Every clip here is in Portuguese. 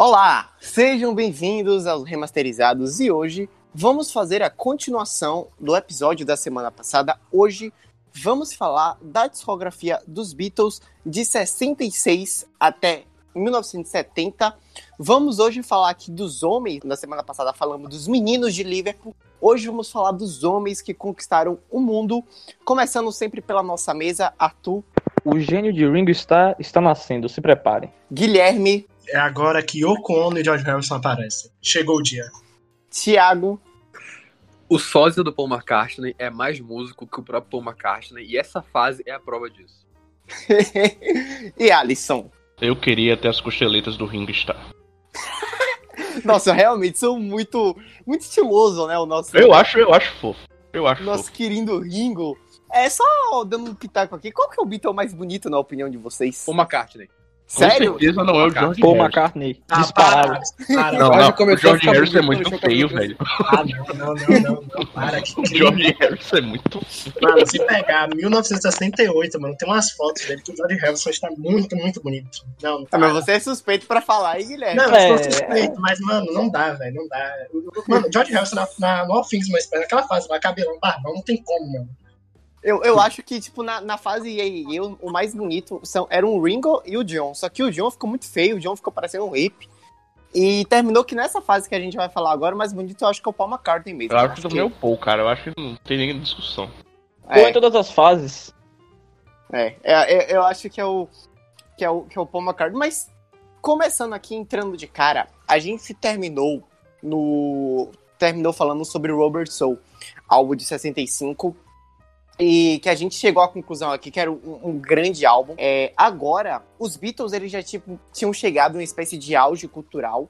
Olá, sejam bem-vindos aos Remasterizados e hoje vamos fazer a continuação do episódio da semana passada. Hoje vamos falar da discografia dos Beatles de 66 até 1970. Vamos hoje falar aqui dos homens. Na semana passada falamos dos meninos de Liverpool. Hoje vamos falar dos homens que conquistaram o mundo. Começando sempre pela nossa mesa, Arthur. O gênio de Ringo Starr está nascendo, se preparem. Guilherme. É agora que Yoko Ono e George Harrison aparecem. Chegou o dia. Tiago. O sósia do Paul McCartney é mais músico que o próprio Paul McCartney e essa fase é a prova disso. e Alisson. Eu queria ter as costeletas do Ringo Starr. Nossa, realmente são muito, muito estiloso, né? O nosso. Eu acho, eu acho fofo. Eu acho Nosso fofo. querido Ringo. É só dando um pitaco aqui. Qual que é o Beatle mais bonito na opinião de vocês? Paul McCartney. Sério? Com certeza não é o George Paul. McCartney, Ah, disparável. para, para. Não, não, o George Harrison é muito feio, velho. Ah, não, não, não, não, não, para. Que O George Harrison é muito. Mano, se pegar 1968, mano, tem umas fotos dele que o George Harrison está muito, muito bonito. Não, não Ah, mas você é suspeito pra falar, hein, Guilherme? Não, É. eu sou suspeito, mas, mano, não dá, velho, não dá. Mano, George Harrison na, na, no All Things Pass, naquela fase lá, cabelão, barbão, não tem como, mano. Eu, eu acho que, tipo, na, na fase e eu, o mais bonito são, eram o Ringo e o John. Só que o John ficou muito feio, o John ficou parecendo um hippie. E terminou que nessa fase que a gente vai falar agora, o mais bonito eu acho que é o Paul McCartney mesmo. Eu acho que também é o Paul, cara. Eu acho que não tem nem discussão. Paul em é, todas as fases. é, é, é, eu acho que é o que é o, que é o Paul McCartney. Mas, começando aqui, entrando de cara, a gente terminou no... Terminou falando sobre o Robert Soul, álbum de 65, e que a gente chegou à conclusão aqui que era um, um grande álbum. É, agora, os Beatles eles já tipo, tinham chegado em uma espécie de auge cultural.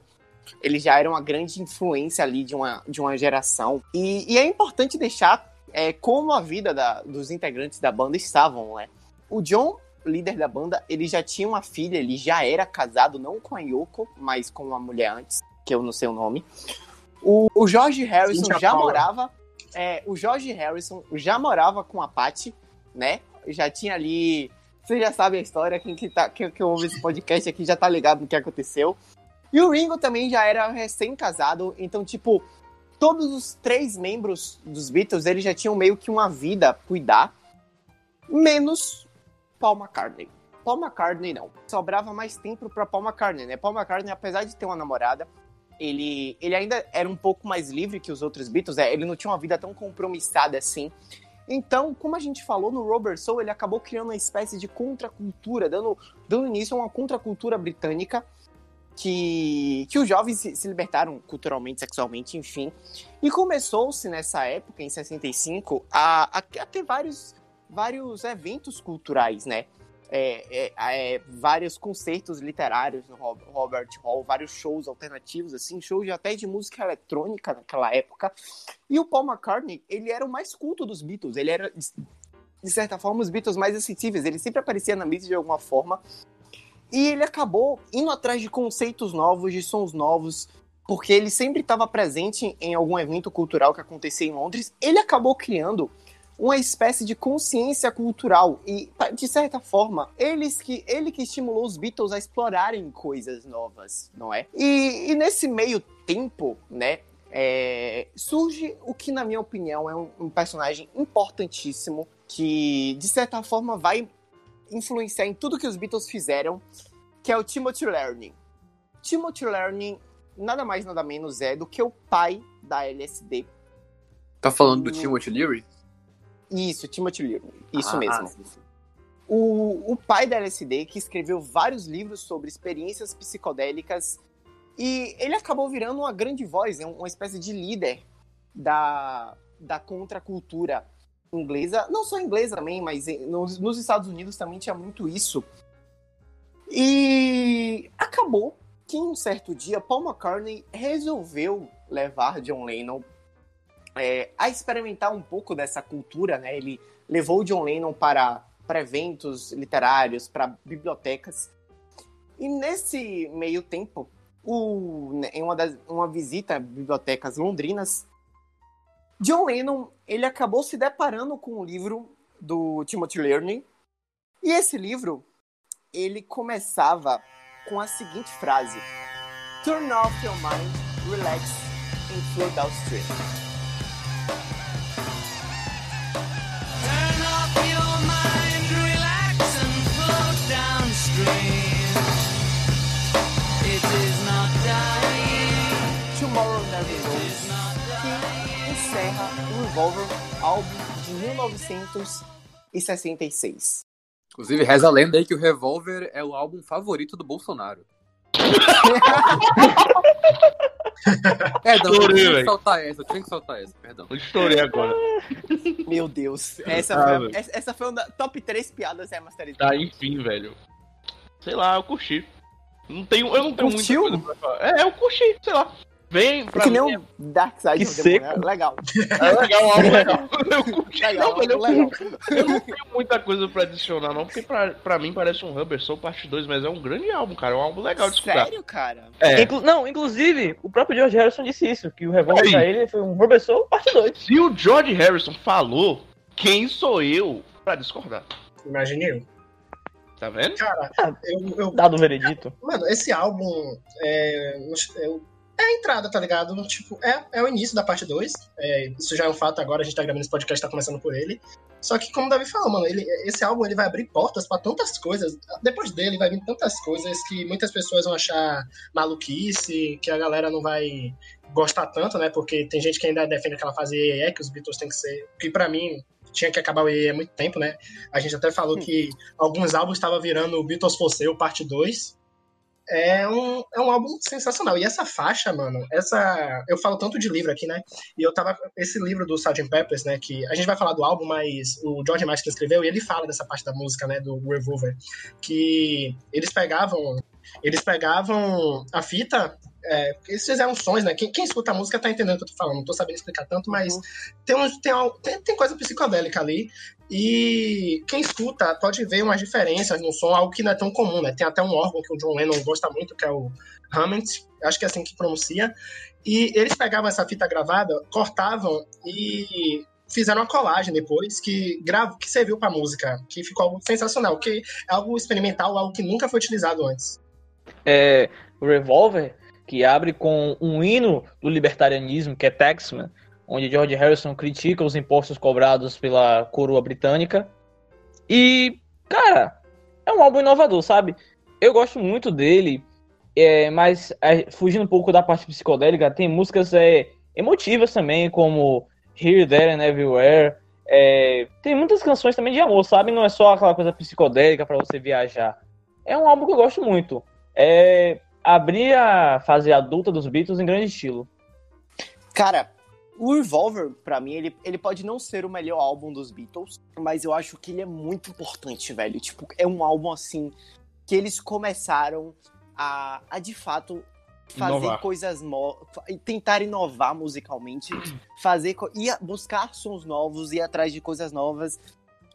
Eles já eram uma grande influência ali de uma, de uma geração. E, e é importante deixar é, como a vida da- dos integrantes da banda estavam, né? O John, líder da banda, ele já tinha uma filha, ele já era casado, não com a Yoko, mas com uma mulher antes, que eu não sei o nome. O, o George Harrison já Paula. morava é, o George Harrison já morava com a Patty, né? Já tinha ali. Você já sabe a história, quem que, tá, quem que ouve esse podcast aqui já tá ligado no que aconteceu. E o Ringo também já era recém-casado, então, tipo, todos os três membros dos Beatles, eles já tinham meio que uma vida a cuidar, menos Paul McCartney. Paul McCartney não. Sobrava mais tempo pra Paul McCartney, né? Paul McCartney, apesar de ter uma namorada, ele, ele ainda era um pouco mais livre que os outros Beatles, é, ele não tinha uma vida tão compromissada assim. Então, como a gente falou no Robert Soul, ele acabou criando uma espécie de contracultura, dando, dando início a uma contracultura britânica que, que os jovens se, se libertaram culturalmente, sexualmente, enfim. E começou-se nessa época, em 65, a, a, a ter vários, vários eventos culturais, né? É, é, é, vários concertos literários no Rob- Robert Hall, vários shows alternativos, assim, shows até de música eletrônica naquela época. E o Paul McCartney, ele era o mais culto dos Beatles, ele era, de certa forma, os Beatles mais acessíveis, ele sempre aparecia na mídia de alguma forma. E ele acabou indo atrás de conceitos novos, de sons novos, porque ele sempre estava presente em algum evento cultural que acontecia em Londres. Ele acabou criando uma espécie de consciência cultural e, de certa forma, eles que, ele que estimulou os Beatles a explorarem coisas novas, não é? E, e nesse meio tempo, né, é, surge o que, na minha opinião, é um, um personagem importantíssimo que, de certa forma, vai influenciar em tudo que os Beatles fizeram, que é o Timothy Learning. Timothy Learning nada mais nada menos é do que o pai da LSD. Tá falando do. Timothy Leary? Isso, Timothy Learning. Isso Ah, mesmo. ah, sim, sim. o, o pai da LSD, que escreveu vários livros sobre experiências psicodélicas, e ele acabou virando uma grande voz, né, uma espécie de líder da, da contracultura inglesa, não só inglesa também, mas nos, nos Estados Unidos também tinha muito isso. E acabou que um certo dia Paul McCartney resolveu levar John Lennon é, a experimentar um pouco dessa cultura, né? Ele levou o John Lennon para, para eventos literários, para bibliotecas. E nesse meio tempo, o, né, em uma, das, uma visita a bibliotecas londrinas, John Lennon ele acabou se deparando com um livro do Timothy Learning. E esse livro ele começava com a seguinte frase: Turn off your mind, relax and flow downstream. O Revolver, álbum de 1966. Inclusive, reza a lenda aí que o Revolver é o álbum favorito do Bolsonaro. é, não, eu tinha que soltar essa, eu tinha que soltar essa, perdão. Eu estourei agora. Meu Deus, essa Ah, foi, essa, essa foi uma top 3 piadas remasterizadas. Tá, enfim, velho. Sei lá, eu curti. Não tenho, eu não tenho Curtiu? muita coisa pra falar. É, eu curti, sei lá. Vem, É pra que nem mim, o Dark Side Que of the Moon, seco. é legal. é legal, é algo legal. Eu curti, Legal, não, eu legal. Eu não tenho muita coisa pra adicionar, não, porque pra, pra mim parece um Rubber Soul Parte 2, mas é um grande álbum, cara. É um álbum legal de escutar. Sério, cara? É. Inclu- não, inclusive, o próprio George Harrison disse isso, que o revólver Aí. pra ele foi um Rubber Soul parte 2. Se o George Harrison falou, quem sou eu pra discordar? Imagine eu. Tá vendo? Cara, Ah. eu, eu Dado o veredito. Mano, esse álbum é, é, é a entrada, tá ligado? Tipo, é, é o início da parte 2. isso já é um fato agora, a gente tá gravando esse podcast, tá começando por ele. Só que, como o Davi falou, mano, ele, esse álbum ele vai abrir portas pra tantas coisas. Depois dele vai vir tantas coisas que muitas pessoas vão achar maluquice, que a galera não vai gostar tanto, né? Porque tem gente que ainda defende aquela fase EE, que os Beatles tem que ser. Que pra mim tinha que acabar o EE há muito tempo, né? A gente até falou que alguns álbuns estavam virando Beatles For Sale parte 2 é um, é um álbum sensacional. E essa faixa, mano, essa. Eu falo tanto de livro aqui, né? E eu tava. Esse livro do Sgt. Peppers, né? Que a gente vai falar do álbum, mas o George Martin que escreveu, e ele fala dessa parte da música, né? Do Revolver. Que eles pegavam. Eles pegavam a fita. É, eles fizeram sons, né? Quem, quem escuta a música tá entendendo o que eu tô falando. Não tô sabendo explicar tanto, mas Uhum. tem, um, tem, tem, tem coisa psicodélica ali. E quem escuta pode ver umas diferenças no som, algo que não é tão comum, né? Tem até um órgão que o John Lennon gosta muito, que é o Hammond, acho que é assim que pronuncia. E eles pegavam essa fita gravada, cortavam e fizeram uma colagem depois que gravo, que serviu pra música, que ficou algo sensacional, que é algo experimental, algo que nunca foi utilizado antes. É, o Revolver, que abre com um hino do libertarianismo, que é Taxman, onde George Harrison critica os impostos cobrados pela coroa britânica. E, cara, é um álbum inovador, sabe? Eu gosto muito dele, é, mas é, fugindo um pouco da parte psicodélica, tem músicas é, emotivas também, como Here, There and Everywhere. É, tem muitas canções também de amor, sabe? Não é só aquela coisa psicodélica pra você viajar. É um álbum que eu gosto muito. É abrir a fase adulta dos Beatles em grande estilo. Cara, o Revolver, pra mim, ele, ele pode não ser o melhor álbum dos Beatles, mas eu acho que ele é muito importante, velho. Tipo, é um álbum assim que eles começaram a, a de fato fazer Inovar. coisas novas, tentar inovar musicalmente, fazer ir buscar sons novos, ir atrás de coisas novas.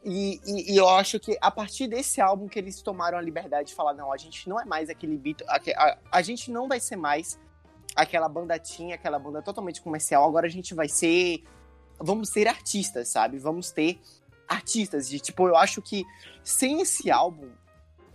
E, e- e eu acho que a partir desse álbum que eles tomaram a liberdade de falar, não, a gente não é mais aquele Beatles, a, a, a gente não vai ser mais aquela banda tinha, aquela banda totalmente comercial, agora a gente vai ser. Vamos ser artistas, sabe? Vamos ter artistas. De, tipo, eu acho que sem esse álbum,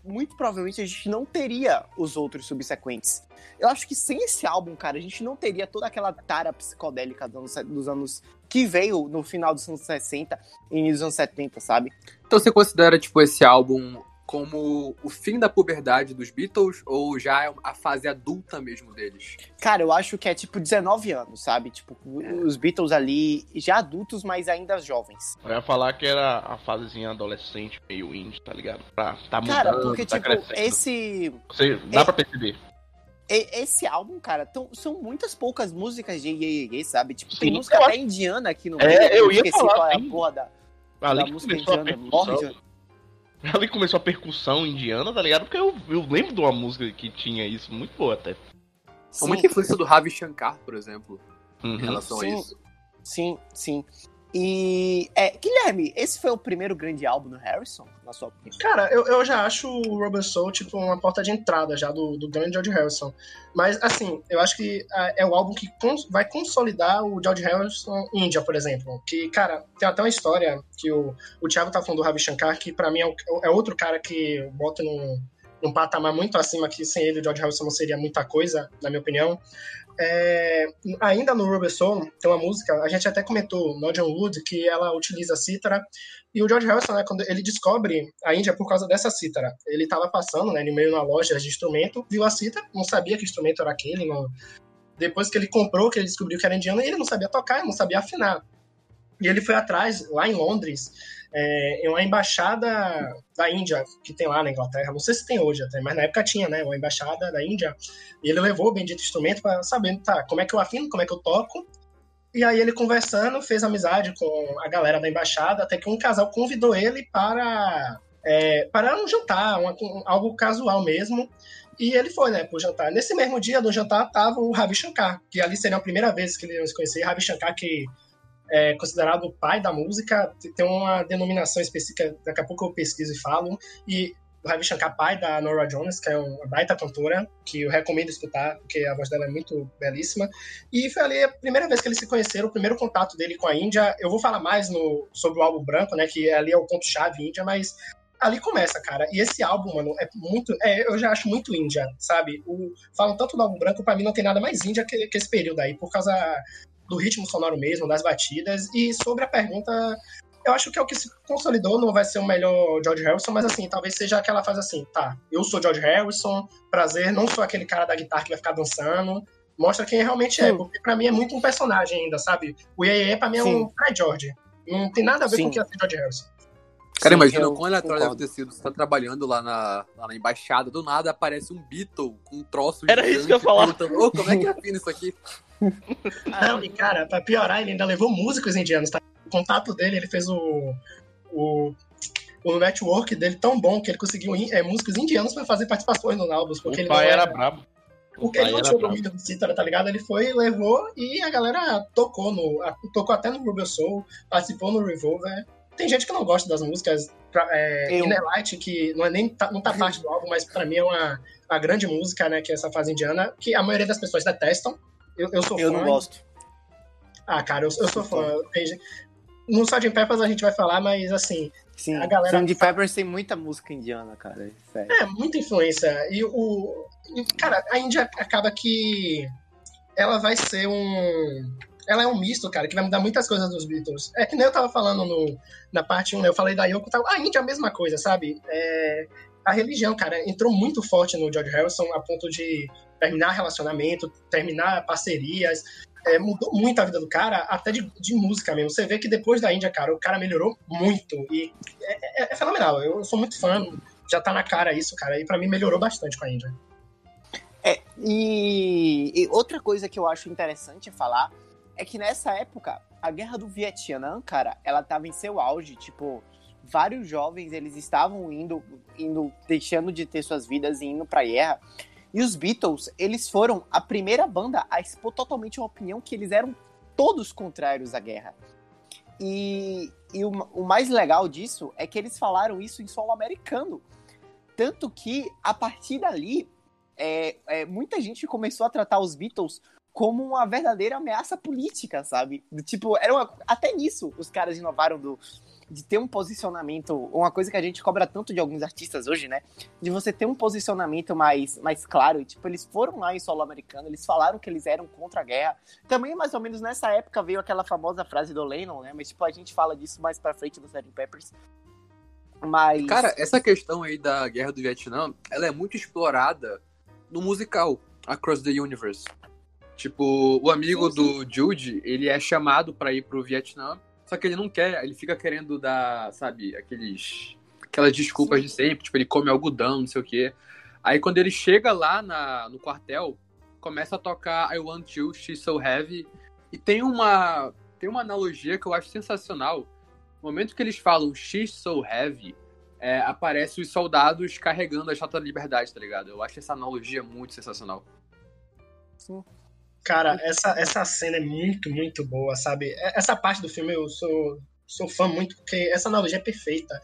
muito provavelmente a gente não teria os outros subsequentes. Eu acho que sem esse álbum, cara, a gente não teria toda aquela tara psicodélica dos anos, dos anos que veio no final dos anos 60 e início dos anos 70, sabe? Então você considera, tipo, esse álbum como o fim da puberdade dos Beatles ou já é a fase adulta mesmo deles? Cara, eu acho que é tipo 19 anos, sabe? Tipo, os Beatles ali já adultos, mas ainda jovens. Eu ia falar que era a fasezinha adolescente, meio indie, tá ligado? Pra tá mudando, Cara, porque, tá tipo, crescendo. esse. Você, dá é- pra perceber. E- Esse álbum, cara, tão- são muitas poucas músicas de Ye, Ye, sabe? Tipo, tem Sim, música eu até acho- indiana aqui no É, meio, eu ia esqueci falar, qual é a porra da, da música indiana. Morre de- Ali começou a percussão indiana, tá ligado? Porque eu, eu lembro de uma música que tinha isso, muito boa até. Há muita influência do Ravi Shankar, por exemplo, em Uhum. relação Sim. a isso. Sim, sim. E, é, Guilherme, esse foi o primeiro grande álbum do Harrison, na sua opinião? Cara, eu, eu já acho o Rubber Soul, tipo, uma porta de entrada já do, do grande George Harrison. Mas, assim, eu acho que ah, é o álbum que cons- vai consolidar o George Harrison Índia, por exemplo. Que, cara, tem até uma história que o, o Thiago tá falando do Ravi Shankar, que pra mim é, o- é outro cara que eu boto num, num patamar muito acima que sem ele o George Harrison não seria muita coisa, na minha opinião. É, ainda no Rubber tem uma música, a gente até comentou, Nodian Wood, que ela utiliza a cítara, e o George Harrison, né, quando ele descobre a Índia por causa dessa cítara, ele estava passando, né, no meio na loja de instrumento, viu a cítara, não sabia que instrumento era aquele, não... depois que ele comprou, que ele descobriu que era indiano, ele não sabia tocar, não sabia afinar. E ele foi atrás, lá em Londres, é, em uma embaixada da Índia, que tem lá na Inglaterra, não sei se tem hoje até, mas na época tinha, né, uma embaixada da Índia, e ele levou o bendito instrumento para saber, tá, como é que eu afino, como é que eu toco, e aí ele conversando, fez amizade com a galera da embaixada, até que um casal convidou ele para é, para um jantar, uma- um- algo casual mesmo, e ele foi, né, pro jantar. Nesse mesmo dia do jantar tava o Ravi Shankar, que ali seria a primeira vez que eles iam se conhecer, Ravi Shankar que é considerado o pai da música, tem uma denominação específica, daqui a pouco eu pesquiso e falo, e o Ravi Shankar, pai da Nora Jones, que é uma baita cantora, que eu recomendo escutar, porque a voz dela é muito belíssima, e foi ali a primeira vez que eles se conheceram, o primeiro contato dele com a Índia, eu vou falar mais no, sobre o álbum branco, né, que ali é o ponto-chave Índia, mas ali começa, cara, e esse álbum, mano, é muito, é, eu já acho muito Índia, sabe, o, falam tanto do álbum branco, pra mim não tem nada mais Índia que, que esse período aí, por causa do ritmo sonoro mesmo, das batidas. E sobre a pergunta, eu acho que é o que se consolidou, não vai ser o melhor George Harrison, mas assim, talvez seja aquela fase assim, tá, eu sou George Harrison, prazer, não sou aquele cara da guitarra que vai ficar dançando. Mostra quem realmente é, Sim. porque pra mim é muito um personagem ainda, sabe? O Yeye pra mim é um Sim. Fred George. Não tem nada a ver Sim. com o que é ser George Harrison. Cara, Sim, imagina o quão aleatório deve ter sido. Você tá trabalhando lá na, lá na embaixada, do nada aparece um Beatle com um troço Era isso que eu ia falar. Ô, como é que afina isso aqui? Não, e cara, pra piorar, ele ainda levou músicos indianos, tá? O contato dele, ele fez o. o o network dele tão bom que ele conseguiu é, músicos indianos pra fazer participações nos álbuns, porque o ele pai não era brabo. O Porque ele pai não era tinha domínio do cítara, tá ligado? Ele foi, levou e a galera tocou no. a- tocou até no Rubber Soul, participou no Revolver. Tem gente que não gosta das músicas. Pra, é, Eu. Inner Light, que não, é nem, tá, não tá parte do álbum, mas pra mim é uma, uma grande música, né? Que é essa fase indiana, que a maioria das pessoas detestam. Eu, eu sou Eu fã. não gosto. Ah, cara, eu, eu sou fã. Tem No Sgt. Peppers a gente vai falar, mas assim, Sim, A galera fala- Peppers tem muita música indiana, cara. Sério. É, muita influência. E o. Cara, a Índia acaba que. Ela vai ser um. Ela é um misto, cara, que vai mudar muitas coisas dos Beatles. É que nem eu tava falando no, na parte 1, né? Eu falei da Yoko, tal. a Índia é a mesma coisa, sabe? É, a religião, cara, entrou muito forte no George Harrison a ponto de terminar relacionamento, terminar parcerias. É, mudou muito a vida do cara, até de, de música mesmo. Você vê que depois da Índia, cara, o cara melhorou muito. E é, é- é fenomenal. Eu sou muito fã, já tá na cara isso, cara. E pra mim melhorou bastante com a Índia. É, e, e outra coisa que eu acho interessante falar é que nessa época, a guerra do Vietnã, cara, ela tava em seu auge, tipo, vários jovens, eles estavam indo, indo deixando de ter suas vidas e indo pra guerra. E os Beatles, eles foram a primeira banda a expor totalmente uma opinião que eles eram todos contrários à guerra. E, e o, o mais legal disso é que eles falaram isso em solo americano. Tanto que, a partir dali, é, é, muita gente começou a tratar os Beatles como uma verdadeira ameaça política, sabe? Tipo, era uma- até nisso os caras inovaram do, de ter um posicionamento, uma coisa que a gente cobra tanto de alguns artistas hoje, né? De você ter um posicionamento mais, mais claro. E, tipo, eles foram lá em solo americano, eles falaram que eles eram contra a guerra. Também, mais ou menos nessa época, veio aquela famosa frase do Lennon, né? Mas, tipo, a gente fala disso mais pra frente do Sgt. Peppers. Mas. Cara, essa questão aí da guerra do Vietnã, ela é muito explorada no musical Across the Universe. Tipo, o amigo Sim, do Jude, ele é chamado pra ir pro Vietnã, só que ele não quer, ele fica querendo dar, sabe, aqueles aquelas desculpas de sempre, tipo, ele come algodão, não sei o quê. Aí quando ele chega lá na, no quartel, começa a tocar I Want You, She's So Heavy, e tem uma tem uma analogia que eu acho sensacional. No momento que eles falam She's So Heavy, é, aparece os soldados carregando a Estátua da Liberdade, tá ligado? Eu acho essa analogia muito sensacional. Cara, essa, essa cena é muito, muito boa, sabe? Essa parte do filme eu sou, sou fã muito, porque essa analogia é perfeita.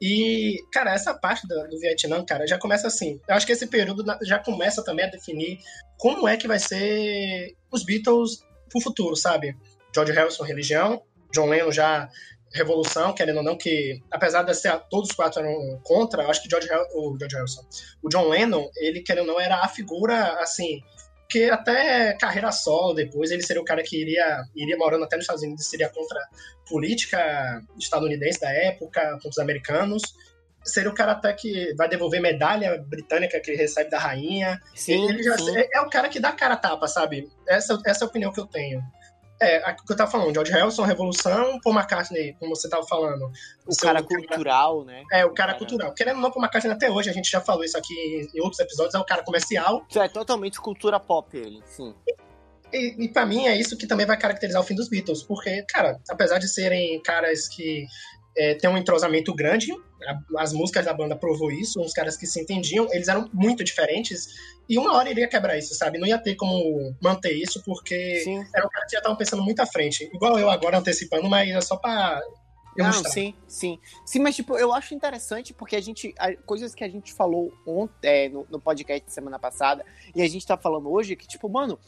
E, cara, essa parte do, do Vietnã, cara, já começa assim. Eu acho que esse período já começa também a definir como é que vai ser os Beatles pro futuro, sabe? George Harrison, religião. John Lennon já revolução, querendo ou não, que apesar de ser, todos os quatro eram contra, acho que George, o George Harrison, o John Lennon, ele querendo ou não, era a figura, assim, que até carreira solo depois, ele seria o cara que iria, iria morando até nos Estados Unidos, seria contra a política estadunidense da época, contra os americanos, seria o cara até que vai devolver medalha britânica que ele recebe da rainha, Sim, ele já- sim. é, é o cara que dá cara a tapa, sabe? Essa, essa é a opinião que eu tenho. É, o que eu tava falando, George Harrison, Revolução, Paul McCartney, como você tava falando. O cara cultural, né? É, o cara Cara. cultural. Querendo ou não, Paul McCartney até hoje, a gente já falou isso aqui em outros episódios, é o cara comercial. Isso é totalmente cultura pop, ele, sim. E, e para mim é isso que também vai caracterizar o fim dos Beatles, porque, cara, apesar de serem caras que é, têm um entrosamento grande, as músicas da banda provou isso, uns caras que se entendiam, eles eram muito diferentes, e uma hora iria quebrar isso, sabe? Não ia ter como manter isso, porque Sim. era um cara que já estavam pensando muito à frente. Igual eu agora antecipando, mas é só pra Não, ilustrar. sim, sim. Sim, mas tipo, eu acho interessante porque a gente. a- coisas que a gente falou ontem, no, no podcast de semana passada, e a gente tá falando hoje, que, tipo, mano,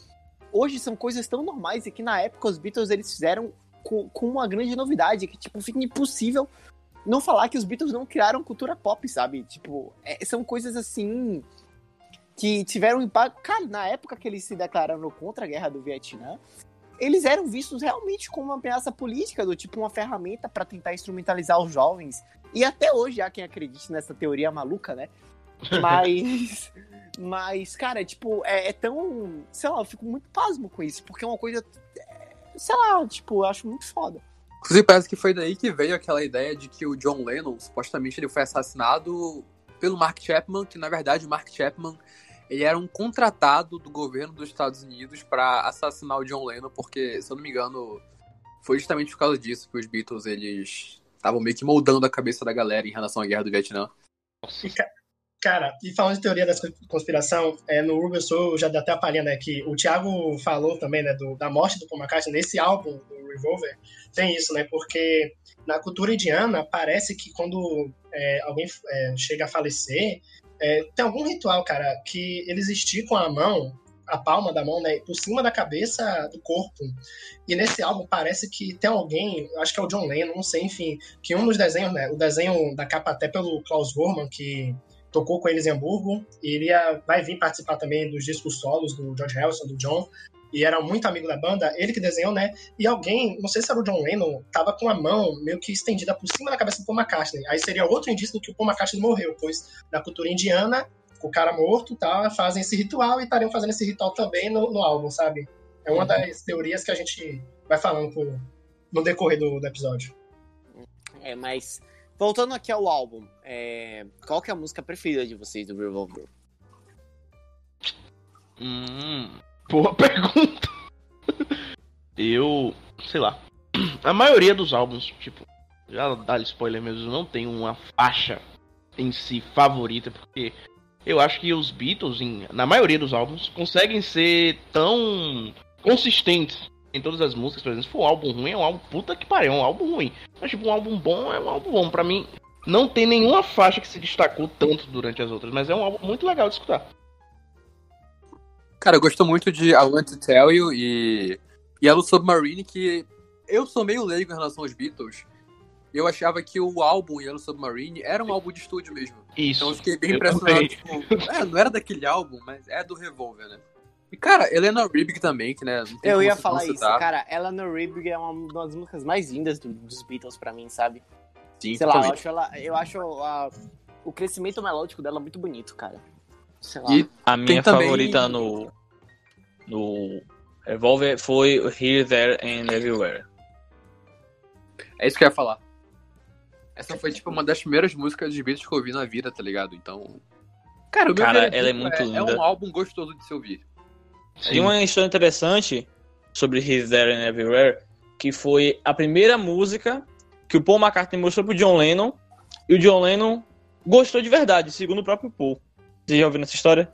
hoje são coisas tão normais e que na época os Beatles eles fizeram com, com uma grande novidade, que, tipo, fica impossível não falar que os Beatles não criaram cultura pop, sabe? Tipo, é- são coisas assim. Que tiveram impacto. Cara, na época que eles se declararam contra a guerra do Vietnã, eles eram vistos realmente como uma ameaça política, do tipo uma ferramenta para tentar instrumentalizar os jovens. E até hoje há quem acredite nessa teoria maluca, né? Mas. Mas, cara, tipo, é, é tão. Sei lá, eu fico muito pasmo com isso, porque é uma coisa. Sei lá, tipo, eu acho muito foda. Inclusive, parece que foi daí que veio aquela ideia de que o John Lennon, supostamente, ele foi assassinado pelo Mark Chapman, que na verdade o Mark Chapman ele era um contratado do governo dos Estados Unidos para assassinar o John Lennon, porque, se eu não me engano, foi justamente por causa disso que os Beatles eles estavam meio que moldando a cabeça da galera em relação à guerra do Vietnã. Cara, e falando de teoria da conspiração, é, no Ruby Soul já dá até a palhinha, né? Que o Thiago falou também, né? Do, da morte do Paul McCartney nesse álbum, do Revolver, tem isso, né? Porque na cultura indiana, parece que quando é, alguém é, chega a falecer, é, tem algum ritual, cara, que eles esticam a mão, a palma da mão, né? Por cima da cabeça do corpo. E nesse álbum parece que tem alguém, acho que é o John Lennon, não sei, enfim, que um dos desenhos, né? O desenho da capa até pelo Klaus Gorman, que tocou com eles em Hamburgo, e ele ia, vai vir participar também dos discos solos do George Harrison, do John, e era muito amigo da banda, ele que desenhou, né? E alguém, não sei se era o John Lennon, tava com a mão meio que estendida por cima da cabeça do Paul McCartney. Aí seria outro indício do que o Paul McCartney morreu, pois na cultura indiana, o cara morto, tá, fazem esse ritual e estariam fazendo esse ritual também no, no álbum, sabe? É uma das teorias que a gente vai falando por- no decorrer do, do episódio. É, mas. Voltando aqui ao álbum, é, qual que é a música preferida de vocês do Revolver? Hum, boa pergunta. Eu, sei lá. A maioria dos álbuns, tipo, já dá spoiler mesmo, não tem uma faixa em si favorita, porque eu acho que os Beatles, em- na maioria dos álbuns, conseguem ser tão consistentes em todas as músicas. Por exemplo, se for um álbum ruim, é um álbum puta que pariu, é um álbum ruim. Mas, tipo, um álbum bom é um álbum bom. Pra mim, não tem nenhuma faixa que se destacou tanto durante as outras, mas é um álbum muito legal de escutar. Cara, eu gosto muito de I Want to Tell You e Yellow Submarine, que eu sou meio leigo em relação aos Beatles. Eu achava que o álbum Yellow Submarine era um álbum de estúdio mesmo. Isso. Então eu fiquei bem Eu impressionado. Tipo, é, não era daquele álbum, mas é do Revolver, né? E, cara, Helena Ribig também, que, né? Não tem Eu ia falar isso, citar. cara. Eleanor Rigby é uma das músicas mais lindas do- dos Beatles pra mim, sabe? Sim, Sei lá, eu totalmente. acho, ela, eu acho a- o crescimento melódico dela muito bonito, cara. Sei lá. E A minha também- favorita no, no Revolver foi o Here, There and Everywhere. É isso que eu ia falar. Essa foi, tipo, uma das primeiras músicas de Beatles que eu ouvi na vida, tá ligado? Então. Cara, o meu Cara, ela é muito É linda. um álbum gostoso de se ouvir. Tem uma história interessante sobre Here, There and Everywhere, que foi a primeira música que o Paul McCartney mostrou pro John Lennon, e o John Lennon gostou de verdade, segundo o próprio Paul. Vocês já ouviram essa história?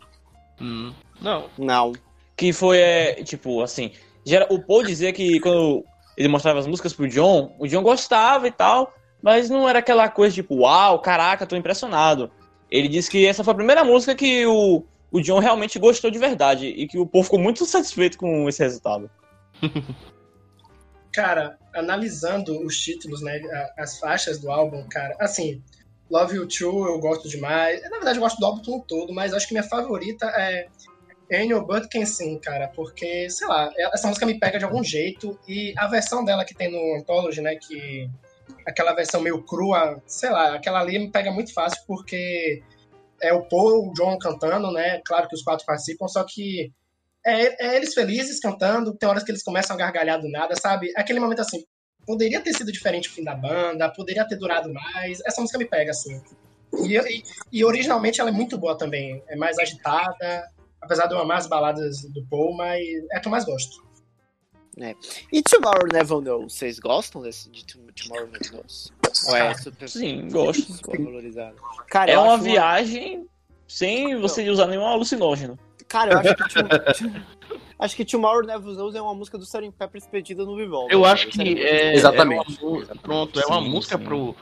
Hum, não. Não. Que foi, é, tipo, assim, gera- o Paul dizia que quando ele mostrava as músicas pro John, o John gostava e tal, mas não era aquela coisa tipo, uau, caraca, tô impressionado. Ele disse que essa foi a primeira música que o, o John realmente gostou de verdade e que o Paul ficou muito satisfeito com esse resultado. Cara, analisando os títulos, né, as faixas do álbum, cara, assim, Love You True eu gosto demais. Na verdade, eu gosto do álbum como todo, mas acho que minha favorita é Your But Can Sing, cara, porque, sei lá, essa música me pega de algum jeito e a versão dela que tem no Anthology, né, que aquela versão meio crua, sei lá, aquela ali me pega muito fácil porque é o Paul o John cantando, né, claro que os quatro participam, só que é, é eles felizes cantando, tem horas que eles começam a gargalhar do nada, sabe? Aquele momento assim, poderia ter sido diferente o fim da banda, poderia ter durado mais. Essa música me pega, assim. E, e- e originalmente ela é muito boa também. É mais agitada, apesar de eu amar as baladas do Paul, mas é a que eu mais gosto. E Tomorrow Never Knows, vocês gostam desse, de Tom- Tomorrow Never Knows? Ou é super, Sim, gosto. super valorizado? Cara, É uma viagem sem você usar nenhum alucinógeno. Cara, eu acho que, acho que Tomorrow Never Knows é uma música do Sgt. Peppers perdida no Revolver. Eu cara. acho é que é, Exatamente. é uma pronto, é uma Sim, música sim. pro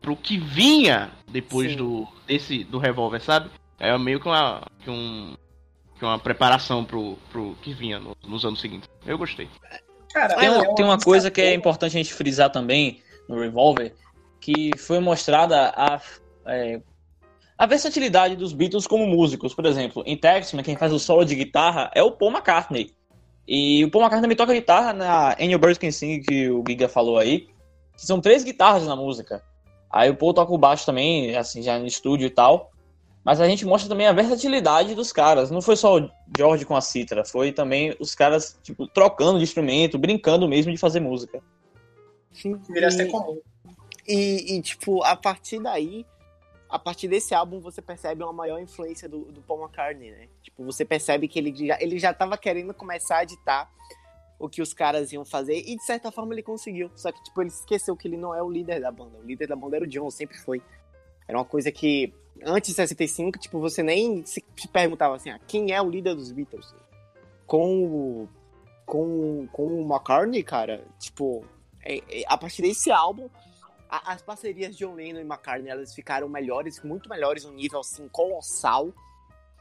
pro que vinha depois Sim. do desse do revólver, sabe? É meio que uma que um que uma preparação pro, pro que vinha no- nos anos seguintes. Eu gostei. Cara, Tem, é uma, tem uma coisa que é importante a gente frisar também no Revolver, que foi mostrada a, é, a versatilidade dos Beatles como músicos. Por exemplo, em Taxman, quem faz o solo de guitarra é o Paul McCartney. E o Paul McCartney também toca guitarra na Any Birds Can Sing, que o Giga falou aí, que são três guitarras na música. Aí o Paul toca o baixo também, assim, já no estúdio e tal. Mas a gente mostra também a versatilidade dos caras. Não foi só o George com a citra, foi também os caras, tipo, trocando de instrumento, brincando mesmo de fazer música. Sim, Deveria e- ser comum. E, e, tipo, a partir daí, a partir desse álbum, você percebe uma maior influência do, do Paul McCartney, né? Tipo, você percebe que ele já, ele já tava querendo começar a ditar o que os caras iam fazer, e de certa forma ele conseguiu. Só que, tipo, ele esqueceu que ele não é o líder da banda. O líder da banda era o John, sempre foi. Era uma coisa que, antes de 65, tipo, você nem se perguntava assim, ah, quem é o líder dos Beatles? Com o, com, com o McCartney, cara, tipo, é- é- a partir desse álbum, a- as parcerias de John Lennon e McCartney, elas ficaram melhores, muito melhores, um nível, assim, colossal.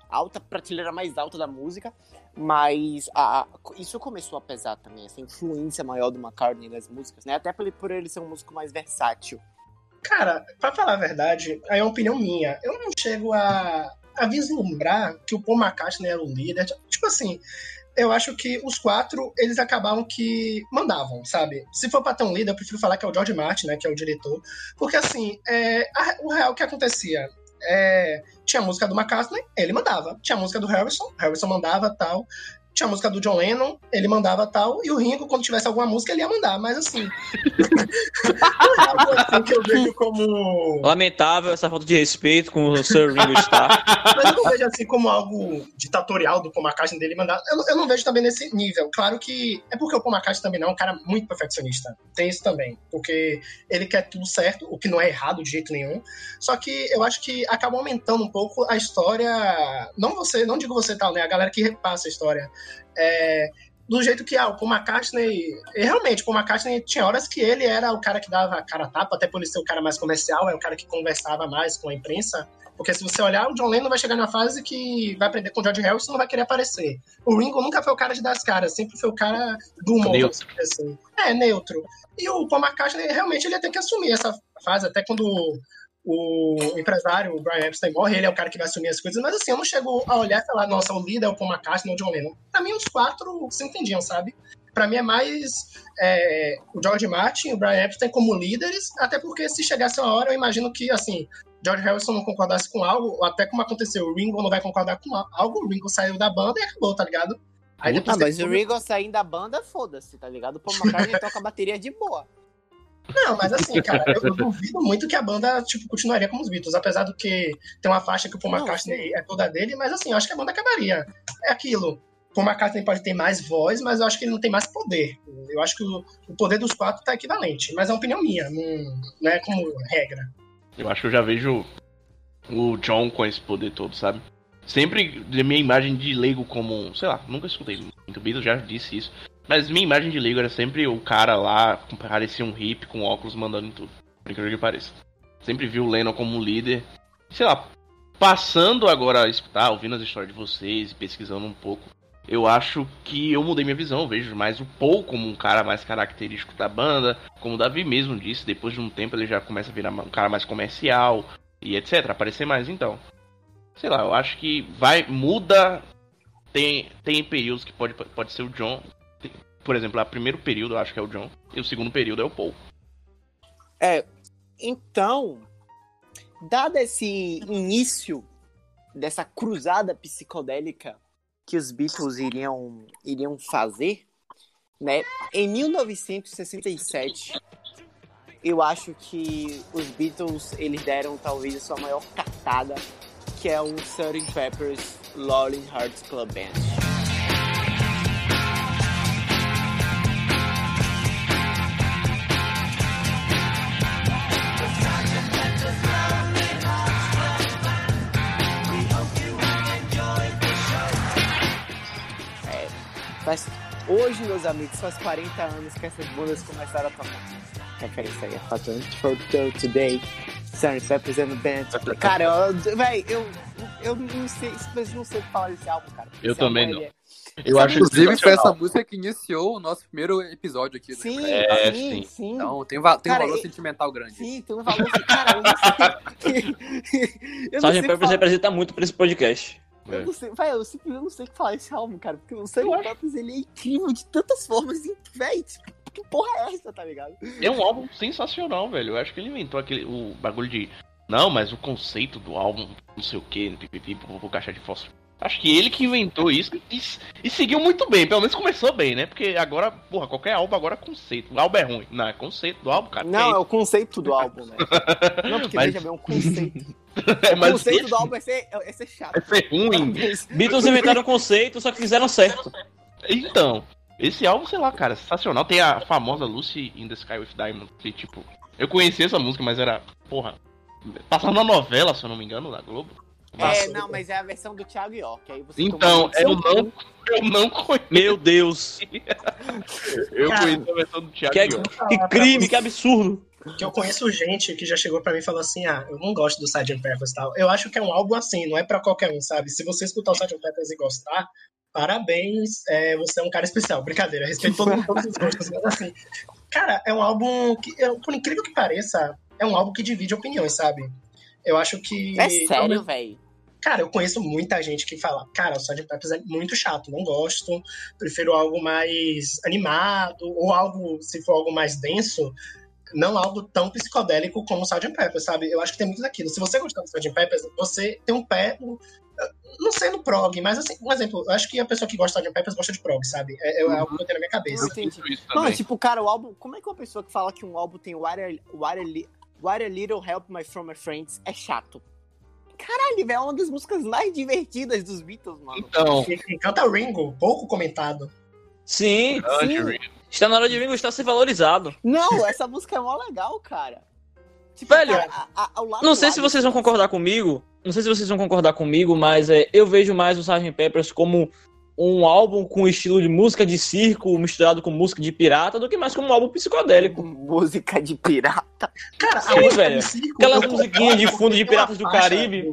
Alta prateleira mais alta da música. Mas a- isso começou a pesar também, essa influência maior do McCartney nas músicas, né? Até por por ele ser um músico mais versátil. Cara, pra falar a verdade, aí é uma opinião minha. Eu não chego a, a vislumbrar que o Paul McCartney era o líder. Tipo assim, eu acho que os quatro, eles acabavam que mandavam, sabe? Se for pra ter um líder, eu prefiro falar que é o George Martin, né, que é o diretor. Porque assim, é, a- o real que acontecia... É, tinha a música do McCartney, ele mandava. Tinha a música do Harrison, Harrison mandava tal. Tinha a música do John Lennon, ele mandava tal. E o Ringo, quando tivesse alguma música, ele ia mandar. Mas assim, não é algo assim que eu vejo como. Lamentável essa falta de respeito com o Sir Ringo Starr. Mas eu não vejo assim como algo ditatorial do Paul McCartney dele mandar. Eu, não- eu não vejo também nesse nível. Claro que é porque o Paul McCartney também não é um cara muito perfeccionista. Tem isso também. Porque ele quer tudo certo, o que não é errado de jeito nenhum. Só que eu acho que acaba aumentando um pouco a história. Não você, não digo você tal, né? A galera que repassa a história. É, do jeito que ah, o Paul McCartney. Realmente, o Paul McCartney tinha horas que ele era o cara que dava a cara a tapa, até por ele ser o cara mais comercial, é o cara que conversava mais com a imprensa. Porque se você olhar, o John Lennon vai chegar numa fase que vai aprender com o George Harrison e não vai querer aparecer. O Ringo nunca foi o cara de dar as caras, sempre foi o cara do humor. Neutro. Assim. É, neutro. E o Paul McCartney, realmente, ele ia ter que assumir essa fase, até quando o empresário, o Brian Epstein, morre, ele é o cara que vai assumir as coisas. Mas assim, eu não chego a olhar e falar, nossa, o líder é o Paul McCartney ou o John Lennon. Pra mim, os quatro se entendiam, sabe? Pra mim é mais é, o George Martin e o Brian Epstein como líderes, até porque se chegasse uma hora, eu imagino que, assim, George Harrison não concordasse com algo, ou até como aconteceu, o Ringo não vai concordar com algo, o Ringo saiu da banda e acabou, tá ligado? Aí Ah, depois mas o Ringo saindo da banda, foda-se, tá ligado? O Paul McCartney toca a bateria de boa. Não, mas assim, cara, eu, eu duvido muito que a banda, tipo, continuaria como os Beatles, apesar do que tem uma faixa que o Paul McCartney é toda dele, mas assim, eu acho que a banda acabaria. É aquilo. O Paul McCartney pode ter mais voz, mas eu acho que ele não tem mais poder. Eu acho que o, o poder dos quatro tá equivalente, mas é uma opinião minha, não, não é como regra. Eu acho que eu já vejo o John com esse poder todo, sabe? Sempre de minha imagem de leigo como, sei lá, nunca escutei muito Beatles, já disse isso. Mas minha imagem de leigo era sempre o cara lá, parecia um hippie com óculos mandando em tudo. Por incrível que pareça. Sempre vi o Lennon como um líder. Sei lá, passando agora a escutar, ouvindo as histórias de vocês pesquisando um pouco, eu acho que eu mudei minha visão. Eu vejo mais o Paul como um cara mais característico da banda. Como o Davi mesmo disse, depois de um tempo ele já começa a virar um cara mais comercial e etc. Aparecer mais então. Sei lá, eu acho que vai, muda. Tem, tem períodos que pode, pode ser o John. Por exemplo, o primeiro período eu acho que é o John. E o segundo período é o Paul. É, então, dado esse início dessa cruzada psicodélica que os Beatles iriam, iriam fazer, né? Em 1967, eu acho que os Beatles eles deram talvez a sua maior cartada, que é o Sgt. Pepper's Lonely Hearts Club Band. Faz- hoje, meus amigos, faz 40 anos que essas bandas começaram a tocar. Referência aí, a Fatal Photo Today, and the Band. Cara, eu, véi, eu, eu não sei, simplesmente não sei o que falar desse álbum, cara. Eu álbum, também ele é- Eu Sabe, acho Inclusive, foi essa música que iniciou o nosso primeiro episódio aqui. do Sim. É, sim, sim. sim. Então tem, va- tem um Cara, valor e- sentimental grande. Sim, tem um valor. Cara, eu não sei. eu não sei representa muito pra esse podcast. Eu É. não sei, véi, eu simplesmente não sei o que falar desse álbum, cara. Porque o. Pepper's ele é incrível de tantas formas. Véi, tipo, que porra é essa, tá ligado? É um álbum sensacional, velho. Eu acho que ele inventou aquele o bagulho de. Não, mas o conceito do álbum, não sei o que, pipipi, vou caixa de fósforo. Acho que ele que inventou isso e, e seguiu muito bem. Pelo menos começou bem, né? Porque agora, porra, qualquer álbum agora é conceito. O álbum é ruim. Não, é conceito do álbum, cara. Não, é é o conceito do álbum, né? Não, porque Mas- veja bem, é um conceito. é, O mas conceito do álbum é ser, é ser chato. vai ser ruim. Beatles inventaram um conceito, só que fizeram certo. Então, esse álbum, sei lá, cara, sensacional. Tem a famosa Lucy in the Sky with Diamonds, que, tipo, eu conheci essa música, mas era, porra, passando na novela, se eu não me engano, da Globo. É, Nossa, não, mas é a versão do Thiago York. Aí você Então, eu não, eu não conheço. Meu Deus. Eu Cara, conheço a versão do Thiago Que, York. que crime, que absurdo. Que eu conheço gente que já chegou pra mim e falou assim: ah, eu não gosto do Sgt. Peppers e tal. Eu acho que é um álbum assim, não é pra qualquer um, sabe? Se você escutar o Sgt. Peppers e gostar, parabéns, é, você é um cara especial. Brincadeira, respeito todo todos os gostos, mas assim. Cara, é um álbum que, por incrível que pareça, é um álbum que divide opiniões, sabe? Eu acho que. É sério, velho. Cara, eu conheço muita gente que fala, cara, o Sgt. Peppers é muito chato, não gosto, prefiro algo mais animado, ou algo, se for algo mais denso, não algo tão psicodélico como o Sgt. Peppers, sabe? Eu acho que tem muito daquilo. Se você gostar do Sgt. Peppers, você tem um pé, no- não sei no prog, mas assim, um exemplo, eu acho que a pessoa que gosta Sgt. Peppers gosta de prog, sabe? É, é algo que eu tenho na minha cabeça. Eu entendi. Também. tipo, cara, o álbum. Como é que uma pessoa que fala que um álbum tem What a, what a, Li- What a Little Help My From My Friends é chato? Caralho, velho, é uma das músicas mais divertidas dos Beatles, mano. Então, quem canta Ringo, pouco comentado. Sim, Sim. Está na hora de Ringo estar ser valorizado. Não, essa música é mó legal, cara. Tipo, Velho, cara, a- a- Não sei se vocês vão concordar comigo. Não sei se vocês vão concordar comigo, mas é, eu vejo mais o Sgt. Peppers como um álbum com estilo de música de circo misturado com música de pirata do que mais como um álbum psicodélico. Música de pirata. Cara, Sim, a música velho. circo, Aquelas eu musiquinhas de fundo de Piratas do faixa Caribe.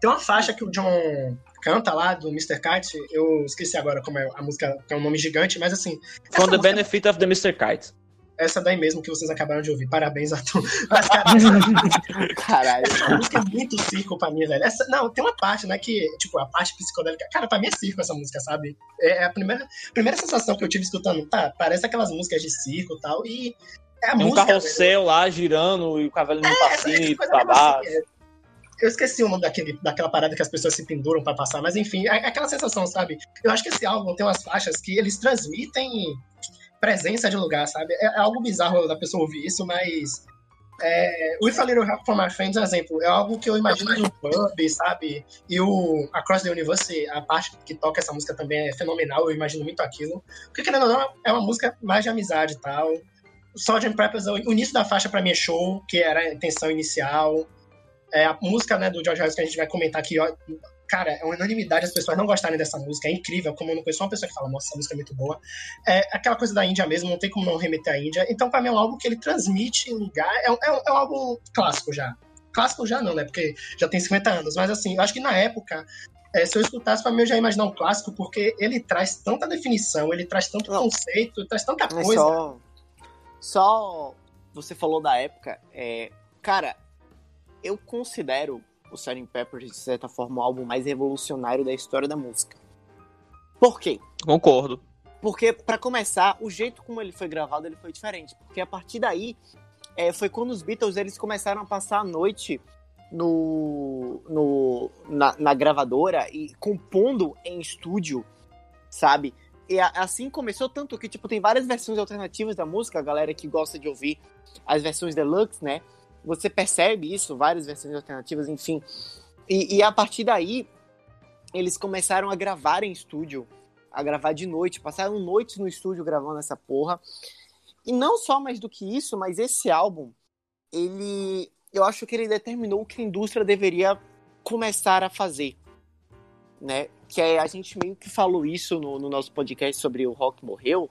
Tem uma faixa que o John canta lá, do Mr. Kite, eu esqueci agora como é a música, que é um nome gigante, mas assim, From the música- Benefit of the Mr. Kite. essa daí mesmo que vocês acabaram de ouvir, parabéns a todos. Mas, cara, Caralho. essa música é muito circo pra mim, velho. Essa, não, tem uma parte, né, que, tipo, a parte psicodélica, cara, pra mim é circo essa música, sabe? É a primeira, primeira sensação que eu tive escutando, tá, parece aquelas músicas de circo e tal, e é a Tem um música, velho. carrossel lá girando e o cavalo no Essa passinho e coisa babá. mesmo assim, é. Eu esqueci o nome daquele, daquela parada que as pessoas se penduram pra passar, mas enfim, é é aquela sensação, sabe? Eu acho que esse álbum tem umas faixas que eles transmitem presença de lugar, sabe? É, é algo bizarro da pessoa ouvir isso, mas. É, With a Little Help from My Friends, exemplo, é algo que eu imagino no pub, sabe? E o Across the Universe, a parte que toca essa música também é fenomenal, eu imagino muito aquilo. Porque, querendo ou não, é uma música mais de amizade e tal. Sgt. Peppers, o início da faixa pra mim é show, que era a intenção inicial. É, a música né, do George Harrison que a gente vai comentar aqui, ó, cara, é uma unanimidade as pessoas não gostarem dessa música, é incrível, como eu não conheço uma pessoa que fala, nossa, essa música é muito boa. É aquela coisa da Índia mesmo, não tem como não remeter à Índia. Então, pra mim, é um álbum que ele transmite lugar, é um, é é um álbum clássico já. Clássico já não, né, porque já tem 50 anos, mas assim, eu acho que na época é, se eu escutasse, pra mim eu já ia imaginar um clássico, porque ele traz tanta definição, ele traz tanto Não. conceito, ele traz tanta coisa. só, só você falou da época, é, cara, eu considero o Sgt. Pepper de certa forma o álbum mais revolucionário da história da música. Por quê? Concordo. Porque pra começar, o jeito como ele foi gravado ele foi diferente, porque a partir daí é, foi quando os Beatles eles começaram a passar a noite no, no na, na gravadora e compondo em estúdio, sabe? E a- assim começou tanto que, tipo, tem várias versões alternativas da música, a galera que gosta de ouvir as versões deluxe, né? Você percebe isso, várias versões alternativas, enfim. E, e a partir daí, eles começaram a gravar em estúdio, a gravar de noite, passaram noites no estúdio gravando essa porra. E não só mais do que isso, mas esse álbum, ele. Eu acho que ele determinou o que a indústria deveria começar a fazer. Né? Que é, a gente meio que falou isso no, no nosso podcast sobre o Rock Morreu.